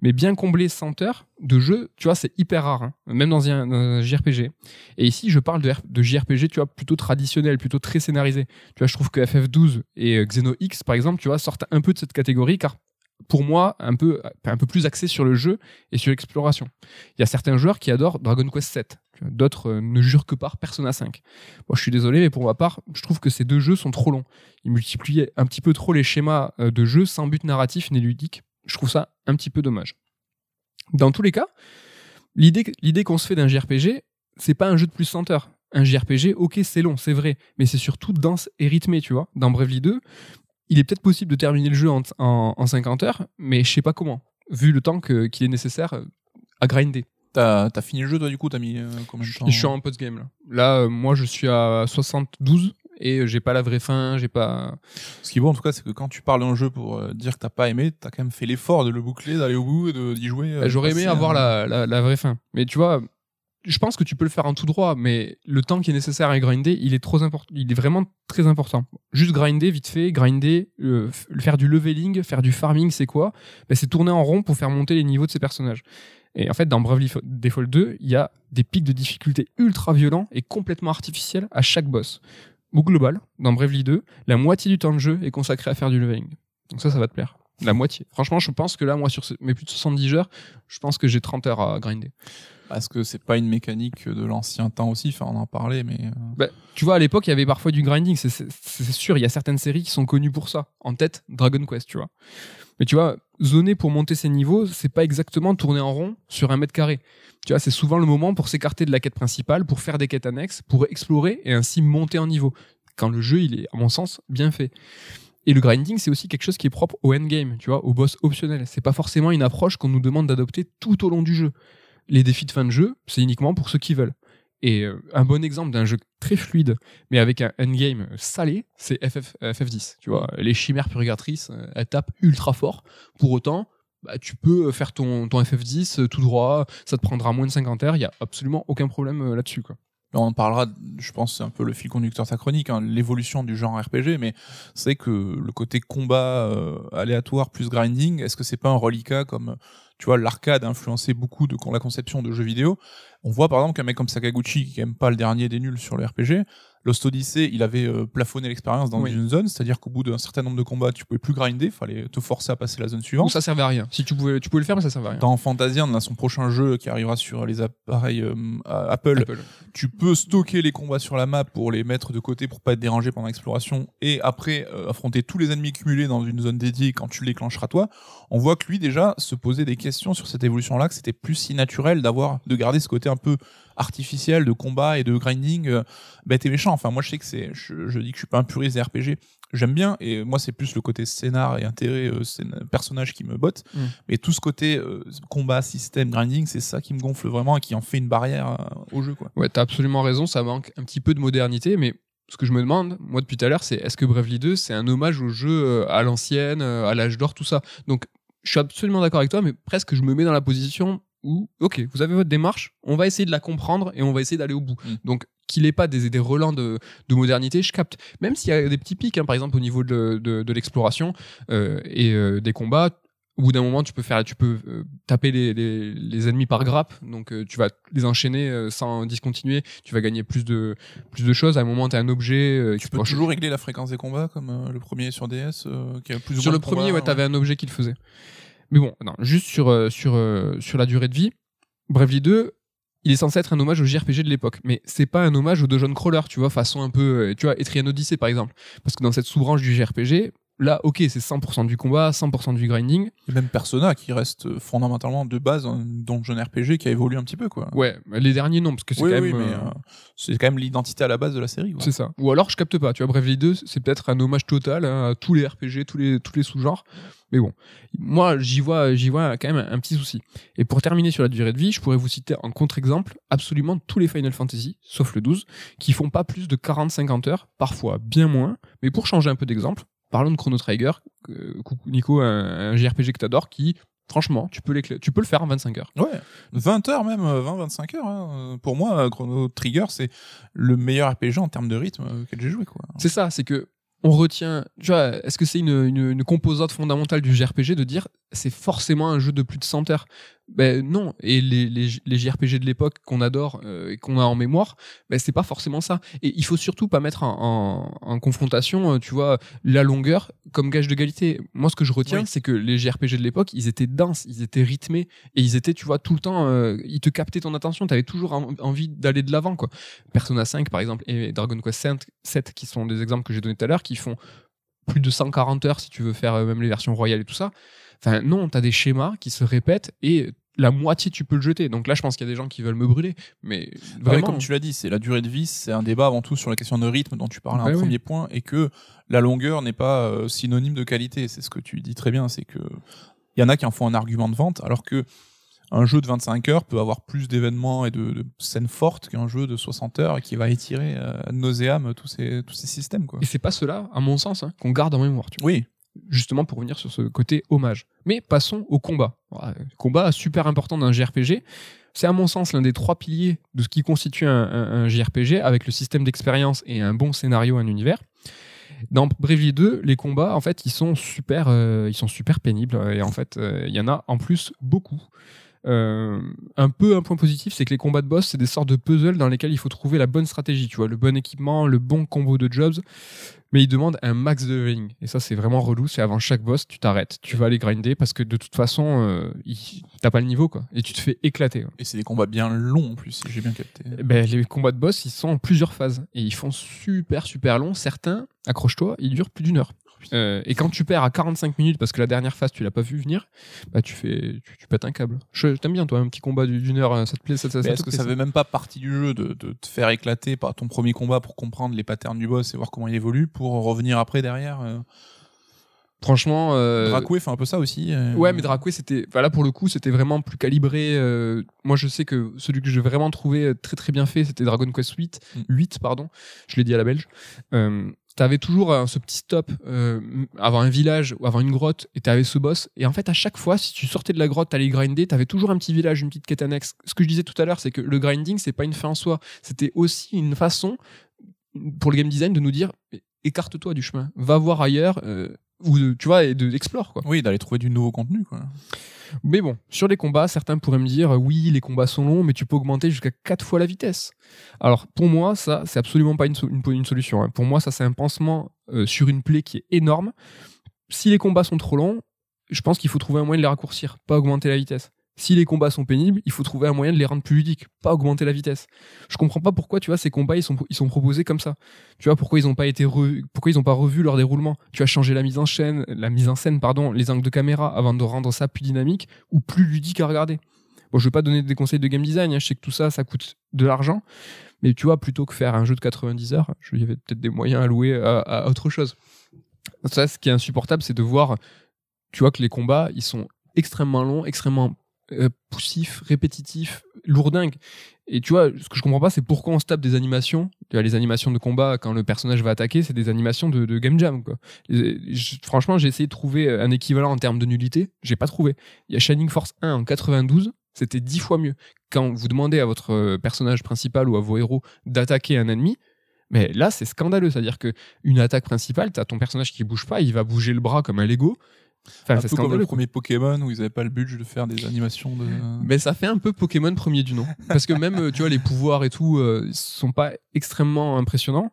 Mais bien combler 100 heures de jeu, tu vois, c'est hyper rare, hein. même dans un, JRPG. Et ici, je parle de, de, JRPG, tu vois, plutôt traditionnel, plutôt très scénarisé. Tu vois, je trouve que FF12 et Xeno X, par exemple, tu vois, sortent un peu de cette catégorie, car pour moi, un peu, un peu plus axé sur le jeu et sur l'exploration. Il y a certains joueurs qui adorent Dragon Quest 7. D'autres euh, ne jurent que par Persona 5. Moi, je suis désolé, mais pour ma part, je trouve que ces deux jeux sont trop longs. Ils multiplient un petit peu trop les schémas euh, de jeu sans but narratif ni ludique. Je trouve ça un petit peu dommage. Dans tous les cas, l'idée qu'on se fait d'un JRPG, c'est pas un jeu de plus 100 heures. Un JRPG, ok, c'est long, c'est vrai, mais c'est surtout dense et rythmé, tu vois. Dans Bravely 2, il est peut-être possible de terminer le jeu en, en, en 50 heures, mais je sais pas comment, vu le temps qu'il est nécessaire euh, à grinder. T'as as fini le jeu, toi, du coup, t'as mis euh, combien de Je, temps? je suis en post-game là. Là, euh, moi, je suis à 72 et j'ai pas la vraie fin, j'ai pas. Ce qui est beau, en tout cas, c'est que quand tu parles d'un jeu pour euh, dire que t'as pas aimé, t'as quand même fait l'effort de le boucler, d'aller au bout et d'y jouer. euh, Bah, J'aurais aimé avoir la, la, la vraie fin. Mais tu vois, je pense que tu peux le faire en tout droit, mais le temps qui est nécessaire à grinder, il est trop important. Il est vraiment très important. Juste grinder, vite fait, grinder, euh, faire du leveling, faire du farming, c'est quoi? Ben, C'est tourner en rond pour faire monter les niveaux de ses personnages. Et en fait, dans Bravely Default 2, il y a des pics de difficulté ultra violents et complètement artificiels à chaque boss. Au global, dans Bravely 2, la moitié du temps de jeu est consacré à faire du leveling. Donc ça, ça va te plaire. La moitié. Franchement, je pense que là, moi, sur mes plus de 70 heures, je pense que j'ai 30 heures à grinder. Parce que c'est pas une mécanique de l'ancien temps aussi, enfin, on en parlait, mais. euh, Bah, tu vois, à l'époque, il y avait parfois du grinding. C'est sûr, il y a certaines séries qui sont connues pour ça. En tête, Dragon Quest, tu vois. Mais tu vois, zoner pour monter ses niveaux, c'est pas exactement tourner en rond sur un mètre carré. Tu vois, c'est souvent le moment pour s'écarter de la quête principale, pour faire des quêtes annexes, pour explorer et ainsi monter en niveau. Quand le jeu, il est, à mon sens, bien fait. Et le grinding, c'est aussi quelque chose qui est propre au endgame, tu vois, au boss optionnel. C'est pas forcément une approche qu'on nous demande d'adopter tout au long du jeu. Les défis de fin de jeu, c'est uniquement pour ceux qui veulent. Et euh, un bon exemple d'un jeu très fluide, mais avec un endgame salé, c'est FF, FF10. Tu vois, les chimères purgatrices, euh, elles tapent ultra fort. Pour autant, bah, tu peux faire ton, ton FF10 euh, tout droit, ça te prendra moins de 50 heures, il y a absolument aucun problème euh, là-dessus. On parlera, je pense, c'est un peu le fil conducteur de ta chronique, hein, l'évolution du genre RPG, mais c'est que le côté combat euh, aléatoire plus grinding, est-ce que c'est pas un reliquat comme, tu vois, l'arcade influencé beaucoup de la conception de jeux vidéo? On voit par exemple qu'un mec comme Sakaguchi, qui aime pas le dernier des nuls sur le RPG, Lost Odyssey, il avait euh, plafonné l'expérience dans Oui. une zone, c'est-à-dire qu'au bout d'un certain nombre de combats, tu pouvais plus grinder, fallait te forcer à passer la zone Donc suivante. ça servait à rien. Si tu pouvais, tu pouvais le faire, mais ça servait à rien. Dans Fantasia, on a son prochain jeu qui arrivera sur les appareils euh, Apple, Apple. tu peux stocker les combats sur la map pour les mettre de côté pour pas être dérangé pendant l'exploration et après euh, affronter tous les ennemis cumulés dans une zone dédiée quand tu l'éclencheras toi. On voit que lui déjà se posait des questions sur cette évolution là que c'était plus si naturel d'avoir de garder ce côté un peu artificiel de combat et de grinding bête et méchant. Enfin moi je sais que c'est je, je dis que je suis pas un puriste des RPG. J'aime bien et moi c'est plus le côté scénar et intérêt euh, personnage qui me botte. Mm. Mais tout ce côté euh, combat, système, grinding, c'est ça qui me gonfle vraiment et qui en fait une barrière euh, au jeu quoi. Ouais, t'as absolument raison, ça manque un petit peu de modernité, mais ce que je me demande, moi depuis tout à l'heure, c'est est-ce que Bravely 2, c'est un hommage au jeu à l'ancienne, à l'âge d'or, tout ça? Donc, je suis absolument d'accord avec toi, mais presque je me mets dans la position où, ok, vous avez votre démarche, on va essayer de la comprendre et on va essayer d'aller au bout. Mm. Donc, qu'il ait pas des, des relents de, de modernité, je capte. Même s'il y a des petits pics, hein, par exemple au niveau de, de, de l'exploration euh, et euh, des combats, au bout d'un moment, tu peux faire, tu peux euh, taper les, les, les ennemis par grappe, donc euh, tu vas les enchaîner euh, sans discontinuer. Tu vas gagner plus de plus de choses. À un moment, tu as un objet. Tu peux toujours régler la fréquence des combats comme le premier sur DS qui a plus ou Sur le premier, combats, ouais, t'avais un objet qui le faisait. Mais bon, non, juste sur euh, sur euh, sur la durée de vie, Bravely 2, il est censé être un hommage au JRPG de l'époque, mais c'est pas un hommage au dungeon crawler, tu vois, façon un peu, euh, tu vois, Etrian Odyssey par exemple, parce que dans cette sous-branche du JRPG, là, ok, c'est 100% du combat, 100% du grinding. Et même Persona qui reste fondamentalement de base un donjon RPG qui a évolué un petit peu quoi. Ouais, les derniers non, parce que c'est oui, quand oui, euh, euh, c'est quand même l'identité à la base de la série. quoi. C'est ça. Ou alors je capte pas, tu vois, Bravely 2, c'est peut-être un hommage total hein, à tous les RPG, tous les, tous les sous-genres. Mais bon, moi j'y vois, j'y vois quand même un petit souci. Et pour terminer sur la durée de vie, je pourrais vous citer en contre-exemple absolument tous les Final Fantasy, sauf le 12, qui font pas plus de 40-50 heures, parfois bien moins. Mais pour changer un peu d'exemple, parlons de Chrono Trigger, euh, coucou Nico, un, un JRPG que t'adores, qui franchement, tu peux, l'écla- tu peux le faire en 25 heures. Ouais, 20 heures même, 20-25 heures. hein. Euh, Pour moi, euh, Chrono Trigger, c'est le meilleur RPG en termes de rythme euh, auquel j'ai joué. Quoi. C'est ça, c'est que on retient. Tu vois, est-ce que c'est une, une, une composante fondamentale du JRPG de dire c'est forcément un jeu de plus de 100 heures? Ben non. Et les, les, les JRPG de l'époque qu'on adore euh, et qu'on a en mémoire, ben c'est pas forcément ça. Et il faut surtout pas mettre en, en, en confrontation, euh, tu vois, la longueur comme gage de qualité. Moi, ce que je retiens, Oui. c'est que les JRPG de l'époque, ils étaient denses, ils étaient rythmés et ils étaient, tu vois, tout le temps, euh, ils te captaient ton attention. T'avais toujours en- envie d'aller de l'avant, quoi. Persona 5 par exemple et Dragon Quest 7, 7 qui sont des exemples que j'ai donnés tout à l'heure qui font plus de 140 heures si tu veux faire même les versions royales et tout ça. Enfin non, t'as des schémas qui se répètent et la moitié tu peux le jeter. Donc là, je pense qu'il y a des gens qui veulent me brûler, mais Bah ouais, vraiment. comme tu l'as dit, c'est la durée de vie, c'est un débat avant tout sur la question de rythme dont tu parlais Ouais, un ouais. premier point, et que la longueur n'est pas euh, synonyme de qualité. C'est ce que tu dis très bien, c'est que il y en a qui en font un argument de vente, alors que un jeu de 25 heures peut avoir plus d'événements et de, de scènes fortes qu'un jeu de 60 heures et qui va étirer euh, nauséam tous ces tous ces systèmes quoi. Et c'est pas cela, à mon sens, hein, qu'on garde en mémoire. Tu vois. Oui, justement pour revenir sur ce côté hommage. Mais passons au combat. Combat super important d'un JRPG. C'est à mon sens l'un des trois piliers de ce qui constitue un, un- un JRPG avec le système d'expérience et un bon scénario, un univers. Dans Bravely 2, les combats, en fait, ils sont super, euh, ils sont super pénibles et en fait, euh, il y en a en plus beaucoup. Euh, un peu un point positif, c'est que les combats de boss, c'est des sortes de puzzles dans lesquels il faut trouver la bonne stratégie, tu vois, le bon équipement, le bon combo de jobs mais il demande un max de leveling. Et ça, c'est vraiment relou. C'est avant chaque boss, tu t'arrêtes. Tu vas aller grinder parce que de toute façon, euh, il- t'as pas le niveau, quoi. Et tu te fais éclater. quoi. et c'est des combats bien longs en plus, si j'ai bien capté. Ben, les combats de boss, ils sont en plusieurs phases. Et ils font super, super long. Certains, accroche-toi, ils durent plus d'une heure. Euh, et quand tu perds à 45 minutes parce que la dernière phase tu l'as pas vu venir, bah tu fais, tu, tu pètes un câble. Je t'aime bien toi un petit combat du- d'une heure, euh, ça te plaît, ça, ça, ça est-ce que ça fait même pas partie du jeu de, de te faire éclater par ton premier combat pour comprendre les patterns du boss et voir comment il évolue pour revenir après derrière euh, Franchement, euh, Dracoué fait un peu ça aussi. euh. Ouais, mais Dracoué, c'était. Enfin, là, pour le coup, c'était vraiment plus calibré. euh, Moi, je sais que celui que j'ai vraiment trouvé euh, très très bien fait, c'était Dragon Quest 8. Mm. 8, pardon. Je l'ai dit à la belge. Euh, T'avais toujours ce petit stop euh, avant un village ou avant une grotte et t'avais ce boss. Et en fait, à chaque fois, si tu sortais de la grotte, t'allais grinder, t'avais toujours un petit village, une petite quête annexe. Ce que je disais tout à l'heure, c'est que le grinding, c'est pas une fin en soi. C'était aussi une façon pour le game design de nous dire écarte-toi du chemin, va voir ailleurs. euh, ou de- tu vois et de explore quoi Oui, d'aller trouver du nouveau contenu. Quoi. mais bon, sur les combats, certains pourraient me dire oui, les combats sont longs, mais tu peux augmenter jusqu'à 4 fois la vitesse. Alors pour moi, ça, c'est absolument pas une, so- une, une solution. hein. Pour moi, ça, c'est un pansement euh, sur une plaie qui est énorme. Si les combats sont trop longs, je pense qu'il faut trouver un moyen de les raccourcir, pas augmenter la vitesse. Si les combats sont pénibles, il faut trouver un moyen de les rendre plus ludiques, pas augmenter la vitesse. Je comprends pas pourquoi, tu vois, ces combats, ils sont, ils sont proposés comme ça. Tu vois, pourquoi ils ont pas été pourquoi ils pas revu leur déroulement? Tu as changé la mise en scène, la mise en scène, pardon, les angles de caméra avant de rendre ça plus dynamique ou plus ludique à regarder. Bon, je vais pas donner des conseils de game design, hein, je sais que tout ça, ça coûte de l'argent, mais tu vois, plutôt que faire un jeu de 90 heures, il y avait peut-être des moyens alloués à, à autre chose. Ça, ce qui est insupportable, c'est de voir, tu vois, que les combats, ils sont extrêmement longs, extrêmement euh, poussifs, répétitifs, lourdingues. Et tu vois, ce que je comprends pas, c'est pourquoi on se tape des animations. Tu vois, les animations de combat, quand le personnage va attaquer, c'est des animations de, game jam, franchement, j'ai essayé de trouver un équivalent en termes de nullité. J'ai pas trouvé. Il y a Shining Force 1 en 92, c'était 10 fois mieux. Quand vous demandez à votre euh, personnage principal ou à vos héros d'attaquer un ennemi, mais là, c'est scandaleux. C'est-à-dire que une attaque principale, t'as ton personnage qui bouge pas, il va bouger le bras comme un Lego. Enfin, un c'est peu comme le premier Pokémon où ils avaient pas le budget de faire des animations de. Mais ça fait un peu Pokémon premier du nom. Parce que même, euh, tu vois, les pouvoirs et tout euh, sont pas extrêmement impressionnants.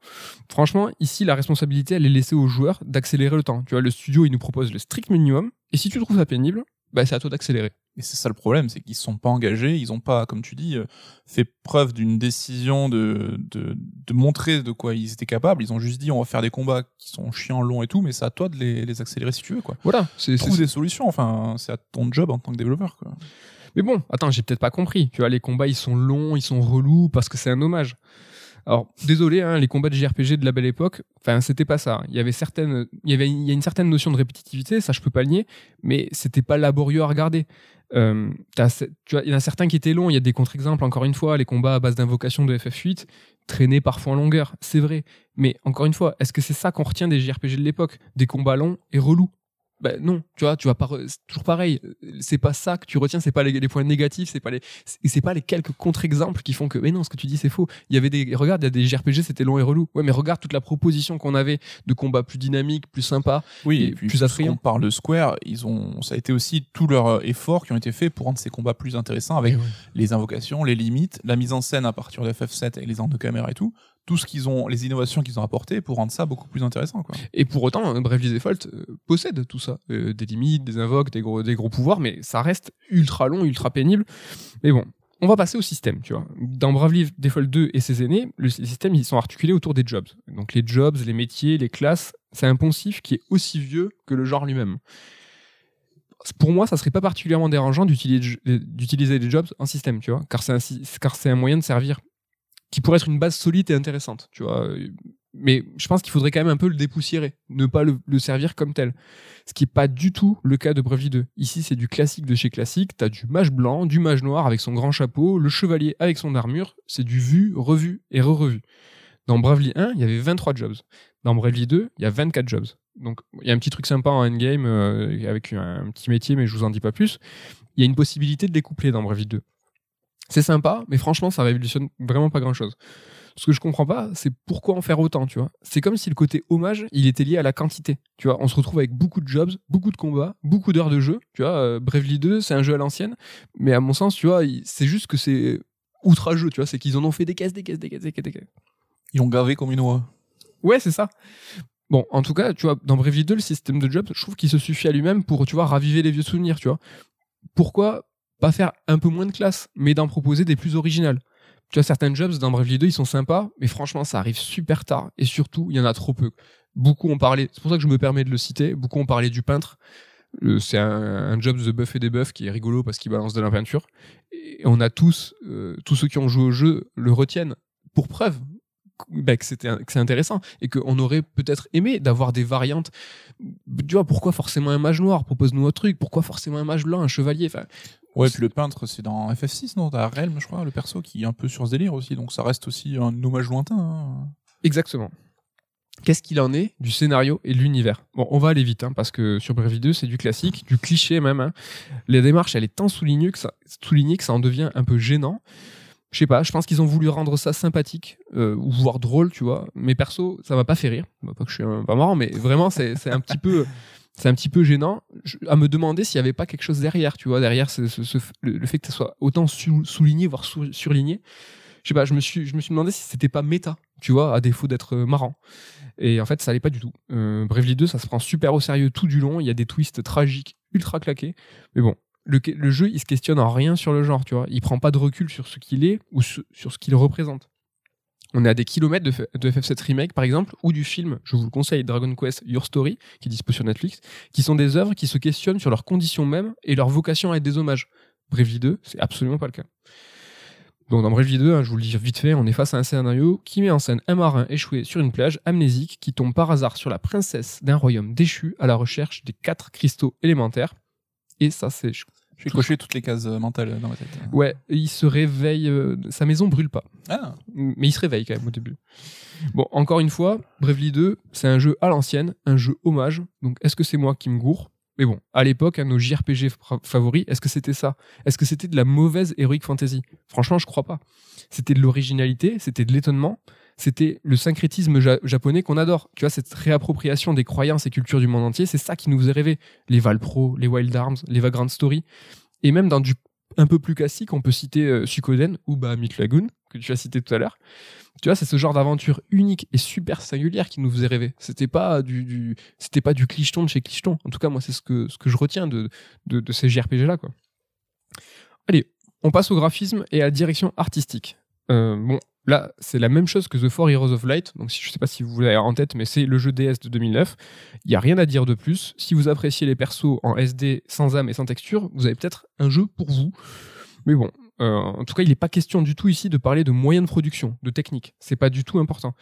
Franchement, ici, la responsabilité, elle est laissée aux joueurs d'accélérer le temps. Tu vois, le studio, il nous propose le strict minimum. Et si tu trouves ça pénible, bah, c'est à toi d'accélérer. Et c'est ça le problème, c'est qu'ils se sont pas engagés, ils ont pas, comme tu dis, euh, fait preuve d'une décision de, de, de montrer de quoi ils étaient capables. Ils ont juste dit on va faire des combats qui sont chiants, longs et tout, mais c'est à toi de les, les accélérer si tu veux. Quoi. Voilà. C'est, des solutions, enfin, c'est à ton job en tant que développeur. Quoi. Mais bon, attends, j'ai peut-être pas compris. Tu vois, les combats, ils sont longs, ils sont relous parce que c'est un hommage. Alors, désolé, hein, les combats de JRPG de la belle époque, enfin, c'était pas ça. Il y avait certaines, il y avait, a une certaine notion de répétitivité, ça je peux pas le nier, mais c'était pas laborieux à regarder. Euh, vois, il y en a certains qui étaient longs. Il y a des contre-exemples. Encore une fois, les combats à base d'invocation de FF8 traînaient parfois en longueur, c'est vrai. Mais encore une fois, est-ce que c'est ça qu'on retient des JRPG de l'époque? Des combats longs et relous ben non, tu vois, tu vas pas, c'est toujours pareil. C'est pas ça que tu retiens, c'est pas les, les points négatifs, c'est pas les, c'est pas les quelques contre-exemples qui font que, mais non, ce que tu dis c'est faux. Il y avait des, regarde, il y a des JRPG c'était long et relou. Ouais, mais regarde toute la proposition qu'on avait de combats plus dynamiques, plus sympas. Oui, Et et puis plus attrayant. on parle de Square, ils ont, ça a été aussi tous leurs euh, efforts qui ont été faits pour rendre ces combats plus intéressants avec les invocations, les limites, la mise en scène à partir de FF7 avec les angles de caméra et tout, tout ce qu'ils ont, les innovations qu'ils ont apportées pour rendre ça beaucoup plus intéressant. Et pour autant, euh, Bravely Default euh, possède tout ça. Euh, des limites, des invoques, des gros, des gros pouvoirs, mais ça reste ultra long, ultra pénible. Mais bon, on va passer au système, tu vois. Dans Bravely Default 2 et ses aînés, le système, ils sont articulés autour des jobs. Donc les jobs, les métiers, les classes, c'est un poncif qui est aussi vieux que le genre lui-même. pour moi, ça serait pas particulièrement dérangeant d'utiliser les jobs en système, tu vois, car c'est un, un moyen de servir qui pourrait être une base solide et intéressante, tu vois. Mais je pense qu'il faudrait quand même un peu le dépoussiérer, ne pas le, servir comme tel. Ce qui est pas du tout le cas de Bravely 2. Ici, c'est du classique de chez classique. T'as du mage blanc, du mage noir avec son grand chapeau, le chevalier avec son armure. C'est du vu, revu et re-revu. Dans Bravely 1, il y avait 23 jobs. Dans Bravely 2, il y a 24 jobs. Donc, il y a un petit truc sympa en endgame euh, avec un, petit métier, mais je vous en dis pas plus. Il y a une possibilité de découpler dans Bravely 2. C'est sympa, mais franchement, ça révolutionne vraiment pas grand chose. Ce que je comprends pas, c'est pourquoi en faire autant, tu vois. C'est comme si le côté hommage, il était lié à la quantité. Tu vois, on se retrouve avec beaucoup de jobs, beaucoup de combats, beaucoup d'heures de jeu. Tu vois, euh, Bravely 2, c'est un jeu à l'ancienne, mais à mon sens, tu vois, c'est juste que c'est outrageux, tu vois, c'est qu'ils en ont fait des caisses, des caisses, des caisses, des caisses, des caisses. Ils ont gavé comme une oie. Ouais, c'est ça. Bon, en tout cas, tu vois, dans Bravely 2, le système de jobs, je trouve qu'il se suffit à lui-même pour, tu vois, raviver les vieux souvenirs, tu vois. Pourquoi pas faire un peu moins de classe, mais d'en proposer des plus originales Tu vois, certains jobs dans Bravely 2, ils sont sympas, mais franchement, ça arrive super tard, et surtout, il y en a trop peu. Beaucoup ont parlé, c'est pour ça que je me permets de le citer, beaucoup ont parlé du peintre. C'est un, job de buff et des buffs qui est rigolo parce qu'il balance de la peinture. Et on a tous, euh, tous ceux qui ont joué au jeu le retiennent. Pour preuve, bah, que c'était c'est intéressant et qu'on aurait peut-être aimé d'avoir des variantes. Tu vois pourquoi forcément un mage noir? Propose-nous autre truc. Pourquoi forcément un mage blanc un chevalier? Enfin ouais puis le peintre c'est dans FF6 non? T'as Realm je crois le perso qui est un peu sur ce délire aussi. Donc ça reste aussi un hommage lointain hein. exactement. Qu'est-ce qu'il en est du scénario et de l'univers? Bon, on va aller vite, hein, parce que sur Bravely 2, c'est du classique, du cliché même. Hein. La démarche, elle est tant soulignée que, ça, soulignée que ça en devient un peu gênant je sais pas, je pense qu'ils ont voulu rendre ça sympathique euh, voire drôle, tu vois. Mais perso, ça m'a pas fait rire. Pas que je suis pas marrant, mais vraiment, c'est un petit peu, c'est un petit peu gênant à me demander s'il y avait pas quelque chose derrière, tu vois, derrière ce, le, fait que ça soit autant souligné voire surligné. Je sais pas, je me suis, je me suis demandé si c'était pas méta, tu vois, à défaut d'être marrant. Et en fait, ça allait pas du tout. Euh, Bravely 2, ça se prend super au sérieux tout du long. Il y a des twists tragiques, ultra claqués. Mais bon, le, jeu, il se questionne en rien sur le genre, tu vois. Il prend pas de recul sur ce qu'il est ou sur, ce qu'il représente. On est à des kilomètres de, FF7 Remake, par exemple, ou du film, je vous le conseille, Dragon Quest Your Story, qui est dispo sur Netflix, qui sont des œuvres qui se questionnent sur leurs conditions mêmes et leur vocation à être des hommages. Bravely 2, c'est absolument pas le cas. Donc dans Bravely 2, hein, je vous le dis vite fait, on est face à un scénario qui met en scène un marin échoué sur une plage amnésique qui tombe par hasard sur la princesse d'un royaume déchu à la recherche des quatre cristaux élémentaires. Et ça, c'est j'ai coché toutes les cases euh, mentales dans ma tête. Ouais, il se réveille. Euh, sa maison brûle pas. Ah. Mais il se réveille quand même au début. Bon, encore une fois, Bravely 2, c'est un jeu à l'ancienne, un jeu hommage. Donc, est-ce que c'est moi qui me gourre? Mais bon, à l'époque, à nos JRPG favoris, est-ce que c'était ça? Est-ce que c'était de la mauvaise heroic fantasy? Franchement, je crois pas. C'était de l'originalité, c'était de l'étonnement, c'était le syncrétisme japonais qu'on adore. Tu vois, cette réappropriation des croyances et cultures du monde entier, c'est ça qui nous faisait rêver. Les Valpro, les Wild Arms, les Vagrant Story. Et même dans du un peu plus classique, on peut citer euh, Sukoden ou bah, Myth Lagoon, que tu as cité tout à l'heure. Tu vois, c'est ce genre d'aventure unique et super singulière qui nous faisait rêver. C'était pas du, c'était pas du clicheton de chez clicheton. En tout cas, moi, c'est ce que, ce que je retiens de, de, ces JRPG là, quoi. Allez, on passe au graphisme et à la direction artistique. Euh, bon, Là, c'est la même chose que The Four Heroes of Light. Donc, je ne sais pas si vous l'avez en tête, mais c'est le jeu DS de 2009. Il n'y a rien à dire de plus. Si vous appréciez les persos en SD sans âme et sans texture, vous avez peut-être un jeu pour vous. Mais bon, euh, en tout cas, il n'est pas question du tout ici de parler de moyens de production, de technique. C'est pas du tout important.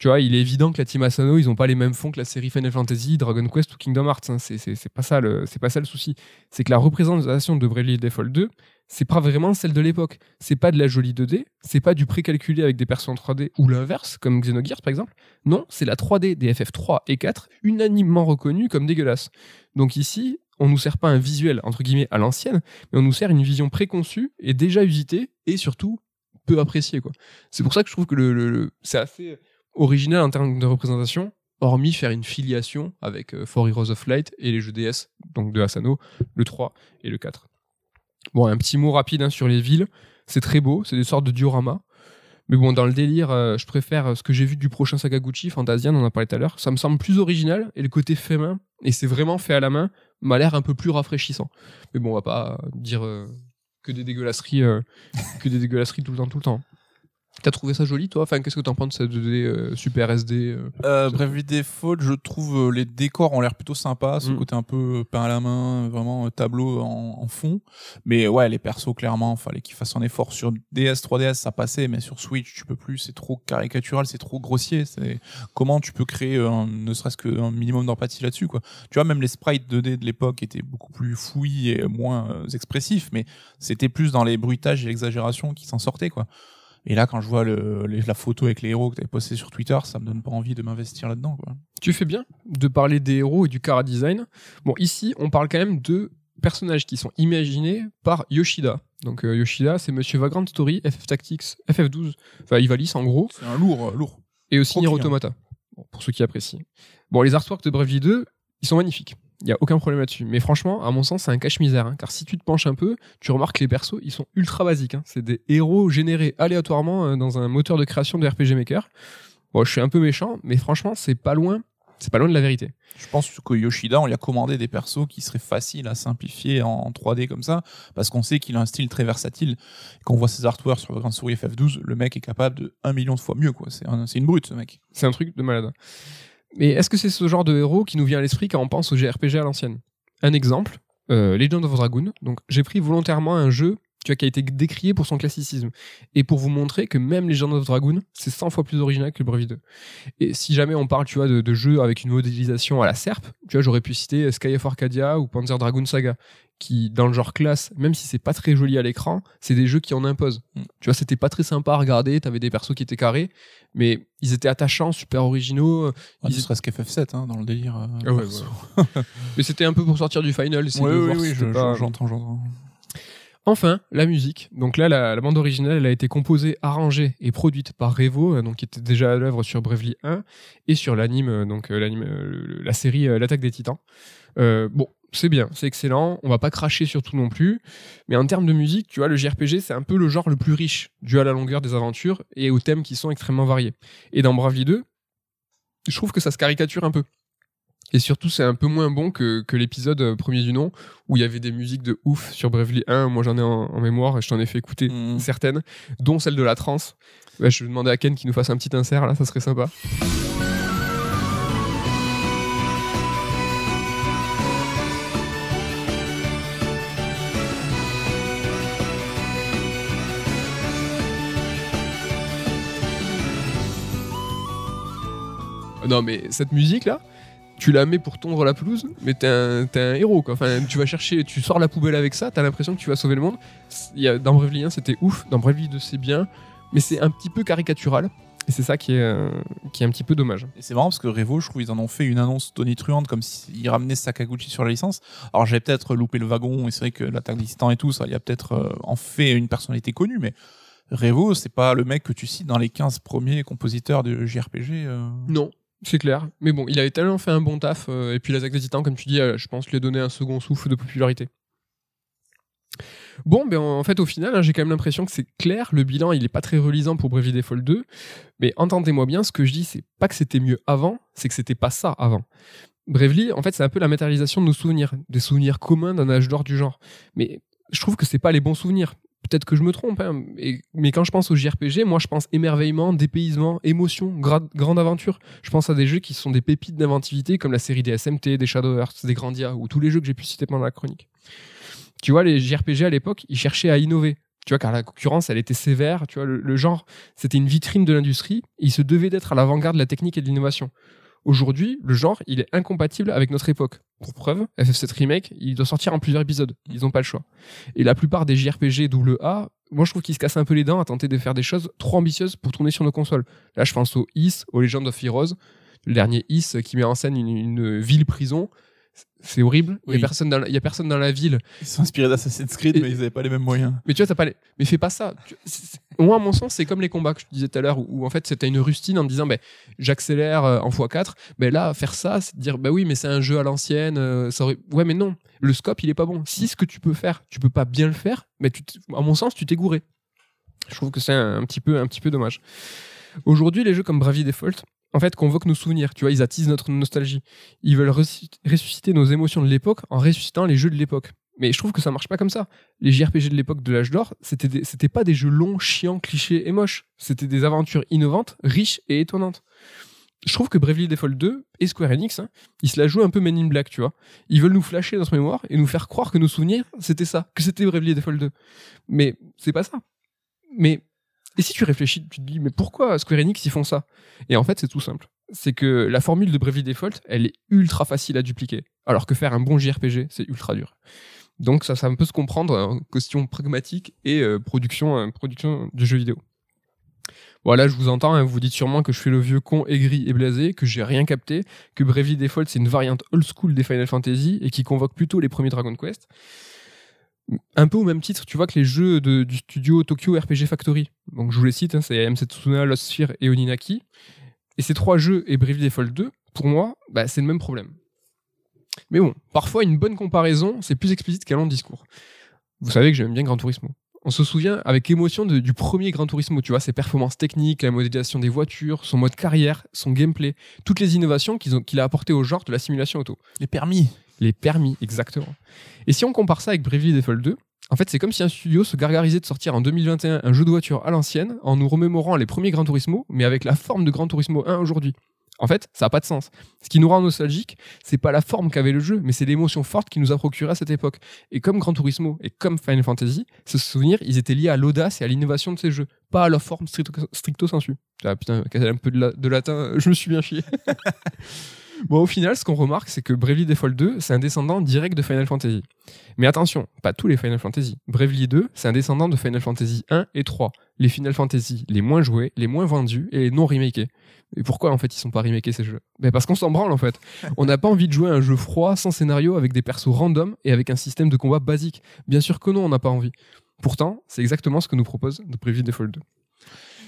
Tu vois, il est évident que la team Asano, ils n'ont pas les mêmes fonds que la série Final Fantasy, Dragon Quest ou Kingdom Hearts. Hein. C'est pas ça le, pas ça le souci. C'est que la représentation de Bravely Default 2, c'est pas vraiment celle de l'époque. C'est pas de la jolie 2D, c'est pas du précalculé avec des personnes en 3D ou l'inverse, comme Xenogears par exemple. Non, c'est la 3D des FF3 et 4, unanimement reconnue comme dégueulasse. Donc ici, on nous sert pas un visuel entre guillemets à l'ancienne, mais on nous sert une vision préconçue et déjà usitée et surtout peu appréciée. C'est pour ça que je trouve que le, c'est assez original en termes de représentation, hormis faire une filiation avec euh, Four Heroes of Light et les jeux DS, donc de Asano, le 3 et le 4. Bon, un petit mot rapide hein, sur les villes. C'est très beau, c'est des sortes de dioramas. Mais bon, dans le délire, euh, je préfère euh, ce que j'ai vu du prochain Sakaguchi, Fantasian, on en a parlé tout à l'heure. Ça me semble plus original et le côté fait main, et c'est vraiment fait à la main, m'a l'air un peu plus rafraîchissant. Mais bon, on va pas dire euh, que des dégueulasseries, que des dégueulasseries tout le temps, tout le temps. T'as trouvé ça joli, toi? Enfin, qu'est-ce que t'en penses de cette 2D euh, Super SD euh Euh, Bravely Default, je trouve euh, les décors ont l'air plutôt sympas, ce Mm. côté un peu euh, peint à la main, vraiment tableau en, en fond. Mais ouais, les persos clairement, fallait qu'ils fassent un effort sur DS, 3DS, ça passait, mais sur Switch, tu peux plus, c'est trop caricatural, c'est trop grossier. C'est comment tu peux créer un, ne serait-ce qu'un minimum d'empathie là-dessus, quoi? Tu vois, même les sprites 2D de l'époque étaient beaucoup plus fouillis et moins expressifs, mais c'était plus dans les bruitages et l'exagération qui s'en sortaient, quoi. Et là, quand je vois le, les- la photo avec les héros que tu avais posté sur Twitter, ça me donne pas envie de m'investir là-dedans. Quoi. Tu fais bien de parler des héros et du chara design. Bon, ici, on parle quand même de personnages qui sont imaginés par Yoshida. Donc euh, Yoshida, c'est Monsieur Vagrant Story, FF Tactics, FF12, enfin Ivalice en gros, C'est un lourd, euh, lourd. et aussi Nier. Automata, Bon, pour ceux qui apprécient. Bon, les artworks de Bravely 2, ils sont magnifiques. Il y a aucun problème là-dessus. Mais franchement, à mon sens, c'est un cache-misère. hein, car si tu te penches un peu, tu remarques que les persos, ils sont ultra basiques. hein. C'est des héros générés aléatoirement euh, dans un moteur de création de RPG Maker. Bon, je suis un peu méchant, mais franchement, c'est pas loin. C'est pas loin de la vérité. Je pense que Yoshida, on lui a commandé des persos qui seraient faciles à simplifier en 3D comme ça, parce qu'on sait qu'il a un style très versatile. Et Quand on voit ses artworks sur le Grand Souris FF12, le mec est capable de un million de fois mieux. quoi. C'est un- c'est une brute, ce mec. C'est un truc de malade. Mais est-ce que c'est ce genre de héros qui nous vient à l'esprit quand on pense au JRPG à l'ancienne? Un exemple, euh, Legend of Dragoon. Donc, j'ai pris volontairement un jeu tu vois, qui a été décrié pour son classicisme et pour vous montrer que même Legend of Dragoon, c'est 100 fois plus original que le Bravely 2. Et si jamais on parle, tu vois, de, de jeux avec une modélisation à la serpe, tu vois, j'aurais pu citer Sky of Arcadia ou Panzer Dragoon Saga, qui, dans le genre classe, même si c'est pas très joli à l'écran, c'est des jeux qui en imposent. Mm. Tu vois, c'était pas très sympa à regarder, t'avais des persos qui étaient carrés, mais ils étaient attachants, super originaux. Ouais, Ils- ne serait-ce qu'FF7 hein, dans le délire. euh, Ah ouais. Mais c'était un peu pour sortir du final. essayer Oui, oui, je- pas- j'entends, j'entends. Enfin, la musique. Donc là, la, bande originale, elle a été composée, arrangée et produite par Revo, euh, donc qui était déjà à l'œuvre sur Bravely 1 et sur l'anime, euh, donc euh, l'anime, la série L'attaque des Titans. Bon, c'est bien, c'est excellent. On va pas cracher sur tout non plus, mais en termes de musique, tu vois, le JRPG, c'est un peu le genre le plus riche, dû à la longueur des aventures et aux thèmes qui sont extrêmement variés. Et dans Bravely 2, je trouve que ça se caricature un peu. Et surtout, c'est un peu moins bon que, que l'épisode euh, premier du nom, où il y avait des musiques de ouf sur Bravely 1. Moi, j'en ai en, en mémoire et je t'en ai fait écouter Mhm. certaines, dont celle de la trance. Ouais, je vais demander à Ken qu'il nous fasse un petit insert, là, ça serait sympa. Non, mais cette musique-là, tu la mets pour tondre la pelouse, mais t'es un, t'es un héros, quoi. Enfin, tu vas chercher, tu sors la poubelle avec ça, t'as l'impression que tu vas sauver le monde. Il y a, dans Bravely 1, c'était ouf, dans Bravely 2, c'est bien, mais c'est un petit peu caricatural. Et c'est ça qui est, euh, qui est un petit peu dommage. Et c'est marrant parce que Revo, je trouve, ils en ont fait une annonce tonitruante comme s'ils ramenaient Sakaguchi sur la licence. Alors j'avais peut-être loupé le wagon et c'est vrai que l'attaque des titans et tout, ça, il y a peut-être euh, en fait une personnalité connue, mais Revo, c'est pas le mec que tu cites dans les 15 premiers compositeurs de JRPG. euh. Non, c'est clair. Mais bon, il avait tellement fait un bon taf, euh, et puis l'attaque des titans, comme tu dis, euh, je pense lui a donné un second souffle de popularité. Bon, ben en fait, au final, hein, j'ai quand même l'impression que c'est clair. Le bilan, il est pas très relisant pour Bravely Default 2. Mais entendez-moi bien, ce que je dis, c'est pas que c'était mieux avant, c'est que c'était pas ça avant. Bravely, en fait, c'est un peu la matérialisation de nos souvenirs, des souvenirs communs d'un âge d'or du genre. Mais je trouve que c'est pas les bons souvenirs. Peut-être que je me trompe, hein, mais quand je pense au JRPG, moi je pense émerveillement, dépaysement, émotion, gra- grande aventure. Je pense à des jeux qui sont des pépites d'inventivité comme la série des SMT, des Shadow Hearts, des Grandia ou tous les jeux que j'ai pu citer pendant la chronique. Tu vois, les JRPG à l'époque, ils cherchaient à innover. Tu vois, car la concurrence, elle était sévère. Tu vois, le, le genre, c'était une vitrine de l'industrie. Il se devait d'être à l'avant-garde de la technique et de l'innovation. Aujourd'hui, le genre, il est incompatible avec notre époque. Pour preuve, FF7 Remake, il doit sortir en plusieurs épisodes. Ils n'ont pas le choix. Et la plupart des JRPG AA, moi je trouve qu'ils se cassent un peu les dents à tenter de faire des choses trop ambitieuses pour tourner sur nos consoles. Là, je pense au Is, au Legend of Heroes, le dernier Is qui met en scène une, une ville prison. C'est horrible. Il Oui. y a personne dans la- il y a personne dans la ville. Ils sont inspirés d'Assassin's Creed, Et- mais ils avaient pas les mêmes moyens. Mais tu vois, t'as pas les... Mais fais pas ça. Moi, à mon sens, c'est comme les combats que je te disais tout à l'heure, où, où, en fait, c'était une rustine en disant, ben, j'accélère euh, en x4. Ben là, faire ça, c'est dire, bah oui, mais c'est un jeu à l'ancienne. euh, ça aurait... Ouais, mais non. Le scope, il est pas bon. Si ce que tu peux faire, tu peux pas bien le faire, mais tu à mon sens, tu t'es gouré. Je trouve que c'est un, un petit peu, un petit peu dommage. Aujourd'hui, les jeux comme Bravely Default, en fait, convoquent nos souvenirs. Tu vois, ils attisent notre nostalgie. Ils veulent ressusc- ressusciter nos émotions de l'époque en ressuscitant les jeux de l'époque. Mais je trouve que ça marche pas comme ça. Les JRPG de l'époque de l'âge d'or, c'était c'était pas des jeux longs, chiants, clichés et moches. C'était des aventures innovantes, riches et étonnantes. Je trouve que Bravely Default 2 et Square Enix, hein, ils se la jouent un peu Men in Black, tu vois. Ils veulent nous flasher dans ce mémoire et nous faire croire que nos souvenirs, c'était ça, que c'était Bravely Default 2. Mais c'est pas ça. Mais et si tu réfléchis, tu te dis mais pourquoi Square Enix ils font ça? Et en fait, c'est tout simple. C'est que la formule de Bravely Default, elle est ultra facile à dupliquer, alors que faire un bon JRPG, c'est ultra dur. Donc ça, ça peut se comprendre en question pragmatique et euh, production, euh, production de jeux vidéo. Voilà, je vous entends, hein, vous dites sûrement que je fais le vieux con aigri et blasé, que j'ai rien capté, que Bravely Default c'est une variante old school des Final Fantasy et qui convoque plutôt les premiers Dragon Quest. Un peu au même titre, tu vois que les jeux du studio Tokyo RPG Factory, donc je vous les cite, hein, c'est M. Setsuna, Lost Sphere et Oninaki, et ces trois jeux et Bravely Default 2, pour moi, bah, c'est le même problème. Mais bon, parfois une bonne comparaison, c'est plus explicite qu'un long discours. Vous savez que j'aime bien Gran Turismo. On se souvient avec émotion du premier Gran Turismo, tu vois, ses performances techniques, la modélisation des voitures, son mode carrière, son gameplay, toutes les innovations qu'il a apportées au genre de la simulation auto. Les permis. Les permis, exactement. Et si on compare ça avec Bravely Default 2, en fait, c'est comme si un studio se gargarisait de sortir en 2021 un jeu de voiture à l'ancienne en nous remémorant les premiers Gran Turismo, mais avec la forme de Gran Turismo 1 aujourd'hui. En fait, ça n'a pas de sens. Ce qui nous rend nostalgique, c'est pas la forme qu'avait le jeu, mais c'est l'émotion forte qu'il nous a procuré à cette époque. Et comme Gran Turismo et comme Final Fantasy, ce souvenir, ils étaient liés à l'audace et à l'innovation de ces jeux, pas à leur forme stricto, sensu. Ah putain, un peu de, de latin, je me suis bien chié. Bon, au final, ce qu'on remarque, c'est que Bravely Default 2, c'est un descendant direct de Final Fantasy. Mais attention, pas tous les Final Fantasy. Bravely 2, c'est un descendant de Final Fantasy 1 et 3. Les Final Fantasy les moins joués, les moins vendus et les non remakés. Et pourquoi en fait ils sont pas remakés ces jeux? Ben Parce qu'on s'en branle en fait. On n'a pas envie de jouer à un jeu froid, sans scénario, avec des persos random et avec un système de combat basique. Bien sûr que non, on n'a pas envie. Pourtant, c'est exactement ce que nous propose de Bravely Default 2.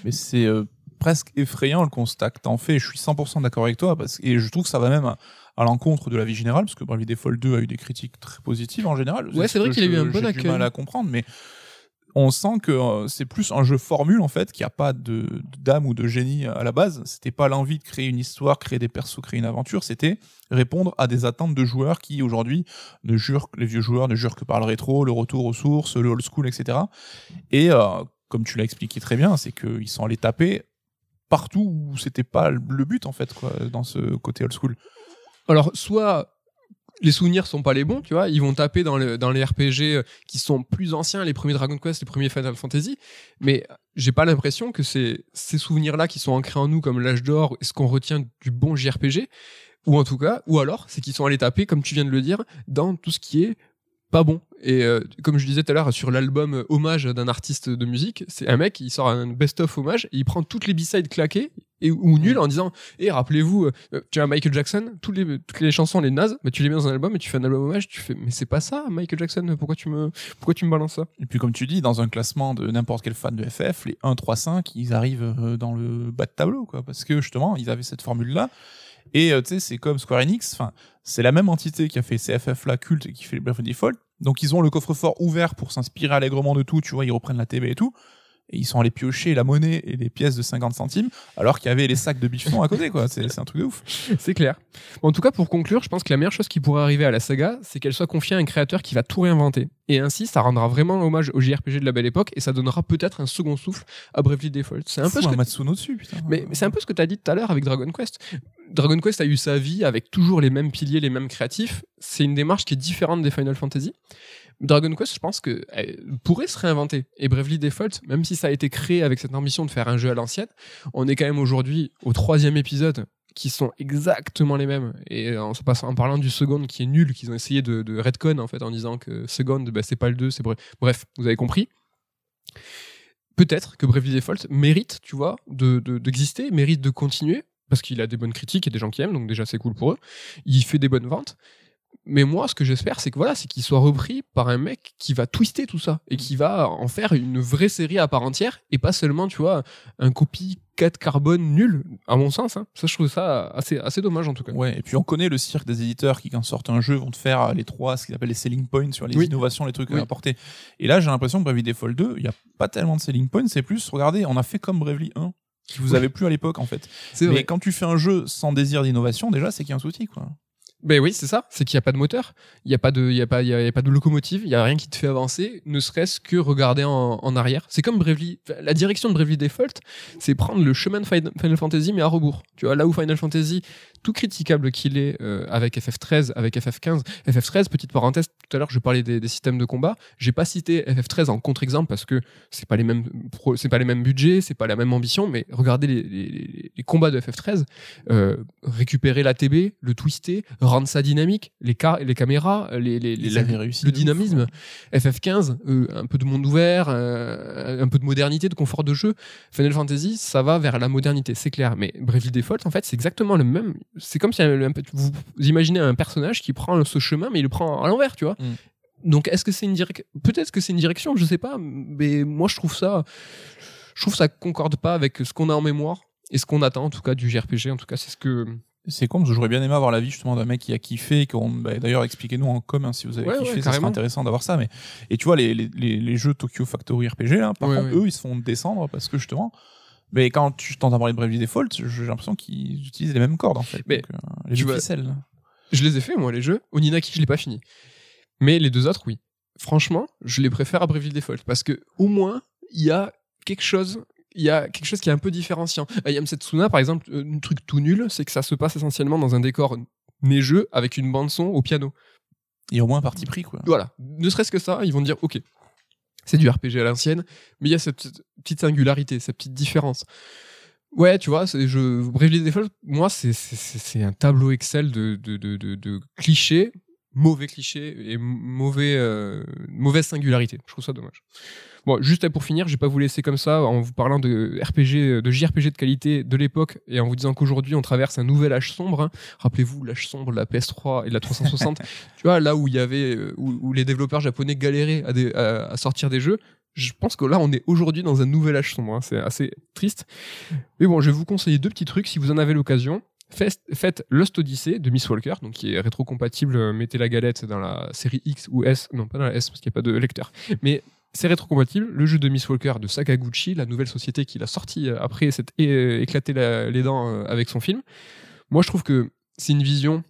Mais c'est euh, presque effrayant le constat que t'en fais. Je suis 100% d'accord avec toi parce, et je trouve que ça va même à, à l'encontre de la vie générale parce que Bravely Default 2 a eu des critiques très positives en général. Ouais, c'est vrai qu'il a eu un bon j'ai accueil. du mal à comprendre, mais on sent que euh, c'est plus un jeu formule en fait, qu'il n'y a pas de d'âme ou de génie à la base. C'était pas l'envie de créer une histoire, créer des persos, créer une aventure. C'était répondre à des attentes de joueurs qui aujourd'hui ne jurent, les vieux joueurs ne jurent que par le rétro, le retour aux sources, le old school, etc. Et euh, comme tu l'as expliqué très bien, c'est qu'ils sont allés taper partout où c'était pas le but en fait dans ce côté old school. Alors, soit les souvenirs sont pas les bons, tu vois, ils vont taper dans, le- dans les RPG euh, qui sont plus anciens, les premiers Dragon Quest, les premiers Final Fantasy, mais j'ai pas l'impression que c'est ces souvenirs-là qui sont ancrés en nous comme l'âge d'or et ce qu'on retient du bon JRPG, ou en tout cas, ou alors c'est qu'ils sont allés taper, comme tu viens de le dire, dans tout ce qui est pas bon. Et euh, comme je disais tout à l'heure sur l'album euh, hommage d'un artiste de musique, c'est un mec, il sort un best-of hommage, et il prend toutes les b-sides claquées et, ou nulles en disant et rappelez-vous, euh, tu as Michael Jackson, toutes les, toutes les chansons, les nazes, mais tu les mets dans un album et tu fais un album hommage, tu fais, mais c'est pas ça, Michael Jackson, pourquoi tu me, pourquoi tu me balances ça? Et puis comme tu dis, dans un classement de n'importe quel fan de FF, les 1, 3, 5, ils arrivent dans le bas de tableau, quoi, parce que justement, ils avaient cette formule-là. Et tu sais, c'est comme Square Enix, enfin, c'est la même entité qui a fait CFF là culte et qui fait les of Default. Donc ils ont le coffre-fort ouvert pour s'inspirer allègrement de tout, tu vois, ils reprennent la TV et tout. Et ils sont allés piocher la monnaie et les pièces de 50 centimes, alors qu'il y avait les sacs de bifton à côté, quoi. C'est un truc de ouf. C'est clair. Bon, en tout cas, pour conclure, je pense que la meilleure chose qui pourrait arriver à la saga, c'est qu'elle soit confiée à un créateur qui va tout réinventer. Et ainsi, ça rendra vraiment hommage au JRPG de la belle époque et ça donnera peut-être un second souffle à Bravely Default. C'est un peu ce un que Matsuno dessus, putain. Mais, mais c'est un peu ce que tu as dit tout à l'heure avec Dragon Quest. Dragon Quest a eu sa vie avec toujours les mêmes piliers, les mêmes créatifs. C'est une démarche qui est différente des Final Fantasy. Dragon Quest, je pense que pourrait se réinventer. Et Bravely Default, même si ça a été créé avec cette ambition de faire un jeu à l'ancienne, on est quand même aujourd'hui au troisième épisode qui sont exactement les mêmes. Et en, se passant, en parlant du second qui est nul, qu'ils ont essayé de, de redcon en fait en disant que second, bah, c'est pas le 2, c'est bref. Bref, vous avez compris peut-être que Bravely Default mérite, tu vois, de de- d'exister, mérite de continuer, parce qu'il a des bonnes critiques et des gens qui aiment, donc déjà c'est cool pour eux. Il fait des bonnes ventes. Mais moi, ce que j'espère, c'est que voilà, c'est qu'il soit repris par un mec qui va twister tout ça et qui va en faire une vraie série à part entière et pas seulement, tu vois, un copie 4 carbone nul, à mon sens. hein. Ça, je trouve ça assez, assez dommage en tout cas. Ouais, et puis on connaît le cirque des éditeurs qui, quand sortent un jeu, vont te faire euh, les trois, ce qu'ils appellent les selling points sur les Oui. innovations, les trucs Oui. à apporter. Et là, j'ai l'impression que Bravely Default 2, il n'y a pas tellement de selling points, c'est plus, regardez, on a fait comme Bravely 1, qui vous Oui. avez plus à l'époque, en fait. C'est Mais vrai. quand tu fais un jeu sans désir d'innovation, déjà, c'est qu'il y a un souci, quoi. Ben oui, c'est ça. C'est qu'il n'y a pas de moteur, il n'y a pas de, il y a pas, il y a, pas de locomotive, il y a rien qui te fait avancer, ne serait-ce que regarder en, en arrière. C'est comme Bravely, la direction de Bravely Default, c'est prendre le chemin de Final Fantasy mais à rebours. Tu vois là où Final Fantasy, tout critiquable qu'il est euh, avec FF13, avec FF15, FF13, petite parenthèse, tout à l'heure je parlais des, des, systèmes de combat, j'ai pas cité FF13 en contre-exemple parce que c'est pas les mêmes, c'est pas les mêmes budgets, c'est pas la même ambition, mais regardez les, les, les combats de FF13, euh, récupérer la TB, le twister, rendre ça dynamique, les, ca les caméras, les, les, les réussi le dynamisme. FF15, euh, un peu de monde ouvert, euh, un peu de modernité, de confort de jeu. Final Fantasy, ça va vers la modernité, c'est clair. Mais Bravely Default, en fait, c'est exactement le même. C'est comme si vous, imaginez un personnage qui prend ce chemin, mais il le prend à l'envers, tu vois. Mm. Donc, est-ce que c'est une direction Peut-être que c'est une direction, je sais pas. Mais moi, je trouve ça, je trouve ça concorde pas avec ce qu'on a en mémoire et ce qu'on attend en tout cas du JRPG. En tout cas, c'est ce que c'est con parce que j'aurais bien aimé avoir l'avis justement d'un mec qui a kiffé, qu'on bah, d'ailleurs expliquez-nous en com hein, si vous avez kiffé, ça serait intéressant d'avoir ça. Mais et tu vois les, les, les, jeux Tokyo Factory RPG là, par contre eux ils se font descendre parce que justement, mais quand tu t'entends parler de Bravely Default, j'ai l'impression qu'ils utilisent les mêmes cordes en fait. Mais Donc, euh, les jeux ficelles. Je les ai fait moi les jeux. Oninaki je l'ai pas fini, mais les deux autres oui. Franchement, je les préfère à Bravely Default parce que au moins il y a quelque chose il y a quelque chose qui est un peu différenciant. Ayam Setsuna, par exemple, euh, un truc tout nul, c'est que ça se passe essentiellement dans un décor neigeux avec une bande son au piano. Et au moins un parti pris, quoi. Voilà. Ne serait-ce que ça, ils vont dire, ok, c'est du RPG à l'ancienne, mais il y a cette petite singularité, cette petite différence. Ouais, tu vois, je, Bravely Default, moi, c'est un tableau Excel de, clichés, mauvais clichés et mauvais, euh, mauvaise singularité. Je trouve ça dommage. Bon, juste pour finir, je vais pas vous laisser comme ça en vous parlant de RPG, de JRPG de qualité de l'époque et en vous disant qu'aujourd'hui on traverse un nouvel âge sombre. Hein. Rappelez-vous l'âge sombre de la PS3 et de la 360. tu vois, là où il y avait, euh, où, les développeurs japonais galéraient à, à, sortir des jeux. Je pense que là, on est aujourd'hui dans un nouvel âge sombre. Hein. C'est assez triste. Mais bon, je vais vous conseiller deux petits trucs si vous en avez l'occasion. Faites Lost Odyssey de Miss Walker, donc qui est rétrocompatible. Euh, mettez la galette dans la série X ou S, non pas dans la S parce qu'il n'y a pas de lecteur. Mais c'est rétrocompatible. Le jeu de Miss Walker de Sakaguchi, la nouvelle société qu'il a sorti euh, après s'être euh, éclaté les dents avec son film. Moi, je trouve que c'est une vision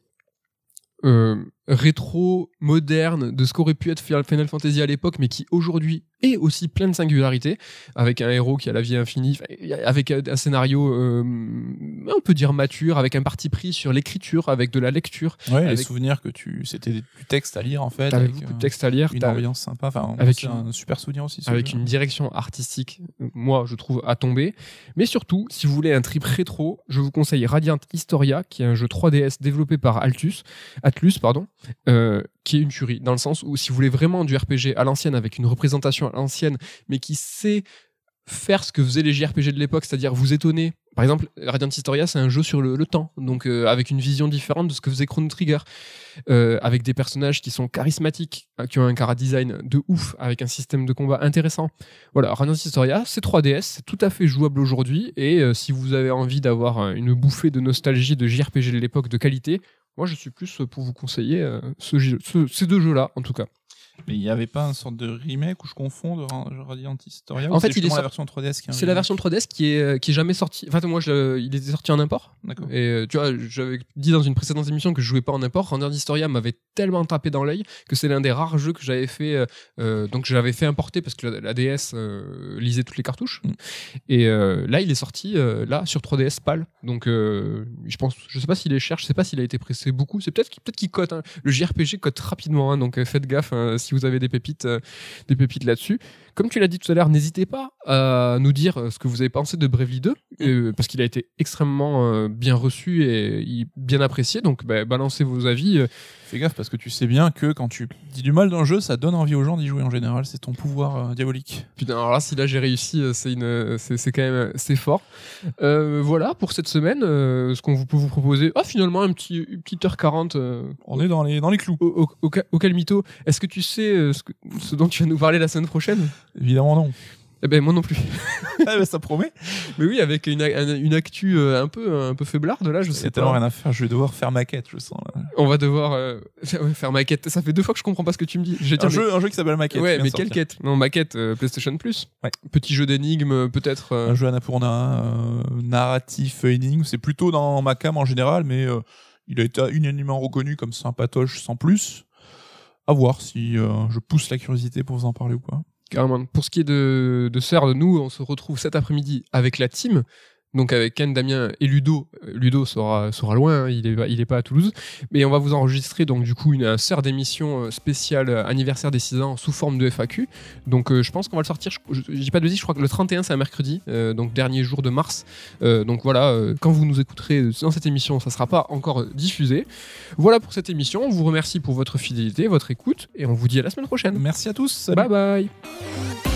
rétro moderne de ce qu'aurait pu être Final Fantasy à l'époque, mais qui aujourd'hui est aussi plein de singularités, avec un héros qui a la vie infinie, avec un scénario, euh, on peut dire mature, avec un parti pris sur l'écriture, avec de la lecture. Ouais, avec... les souvenirs que tu, c'était du texte à lire en fait. T'avais beaucoup de texte à lire. Une ambiance sympa, enfin, avec un super souvenir aussi. Avec une direction artistique, moi je trouve à tomber. Mais surtout, si vous voulez un trip rétro, je vous conseille Radiant Historia, qui est un jeu 3DS développé par Altus, Atlus, pardon, euh, qui est une tuerie, dans le sens où si vous voulez vraiment du RPG à l'ancienne, avec une représentation à l'ancienne, mais qui sait faire ce que faisaient les JRPG de l'époque, c'est-à-dire vous étonner. Par exemple, Radiant Historia, c'est un jeu sur le, temps, donc euh, avec une vision différente de ce que faisait Chrono Trigger, euh, avec des personnages qui sont charismatiques, qui ont un cara design de ouf, avec un système de combat intéressant. Voilà, Radiant Historia, c'est 3DS, c'est tout à fait jouable aujourd'hui, et si vous avez envie d'avoir une bouffée de nostalgie de JRPG de l'époque de qualité, moi, je suis plus pour vous conseiller euh, ces deux jeux-là, en tout cas. Mais il n'y avait pas une sorte de remake où je confonds de Radiant Historia En fait, il est la version 3DS qui C'est la version 3DS qui est euh, qui est jamais sortie. Enfin, moi, je, il était sorti en import. D'accord. Et euh, tu vois, j'avais dit dans une précédente émission que je jouais pas en import. Radiant Historia m'avait tellement tapé dans l'œil que c'est l'un des rares jeux que j'avais fait. Euh, donc, j'avais fait importer parce que la, DS lisait toutes les cartouches. Mm. Et là, il est sorti là sur 3DS PAL. Donc, je pense, je sais pas s'il est cher, je sais pas s'il a été pressé beaucoup. C'est peut-être qu'il cote. Hein. Le JRPG cote rapidement, hein, donc faites gaffe. Hein, si vous avez des pépites, euh, là-dessus. Comme tu l'as dit tout à l'heure, n'hésitez pas à nous dire euh, ce que vous avez pensé de Bravely 2, euh, parce qu'il a été extrêmement bien reçu et bien apprécié. Donc, bah, balancez vos avis. Fais gaffe parce que tu sais bien que quand tu dis du mal d'un jeu, ça donne envie aux gens d'y jouer en général. C'est ton pouvoir diabolique. Putain, alors là, si là j'ai réussi, c'est une, c'est quand même, c'est fort. voilà pour cette semaine, ce qu'on peut vous proposer. Ah, finalement, un petit, une petite heure 40. On est dans les, dans les clous. Au, au, au, Calmito, est-ce que tu sais ce, ce dont tu vas nous parler la semaine prochaine? Évidemment non. Eh ben moi non plus. ah ben ça promet. Mais oui, avec une, une actu euh, un peu un peu faiblarde là, je sais pas. tellement rien à faire. Je vais devoir faire maquette, je sens. On va devoir euh, faire maquette. Ça fait deux fois que je comprends pas ce que tu me dis. un, jeu, un jeu qui s'appelle maquette. Ouais, mais quelle quête? Non, maquette euh, PlayStation Plus. Ouais. Petit jeu d'énigmes, peut-être. Un jeu Annapurna, narratif énigme. C'est plutôt dans ma cam en général, mais Il a été unanimement reconnu comme sympatoche sans plus. À voir si euh, je pousse la curiosité pour vous en parler ou pas. Carrément. Pour ce qui est de, de nous, on se retrouve cet après-midi avec la team. Donc avec Ken, Damien et Ludo. Euh, Ludo sera, sera loin, hein, il, est, il est pas à Toulouse. Mais on va vous enregistrer donc du coup une un sœur d'émission euh, spéciale euh, anniversaire des 6 ans sous forme de FAQ. Donc euh, je pense qu'on va le sortir, je, je, je dis pas de bêtises, je crois que le 31 c'est un mercredi, euh, donc dernier jour de mars. Euh, donc voilà, quand vous nous écouterez dans cette émission, ça sera pas encore diffusé. Voilà pour cette émission, on vous remercie pour votre fidélité, votre écoute, et on vous dit à la semaine prochaine. Merci à tous. salut. Bye bye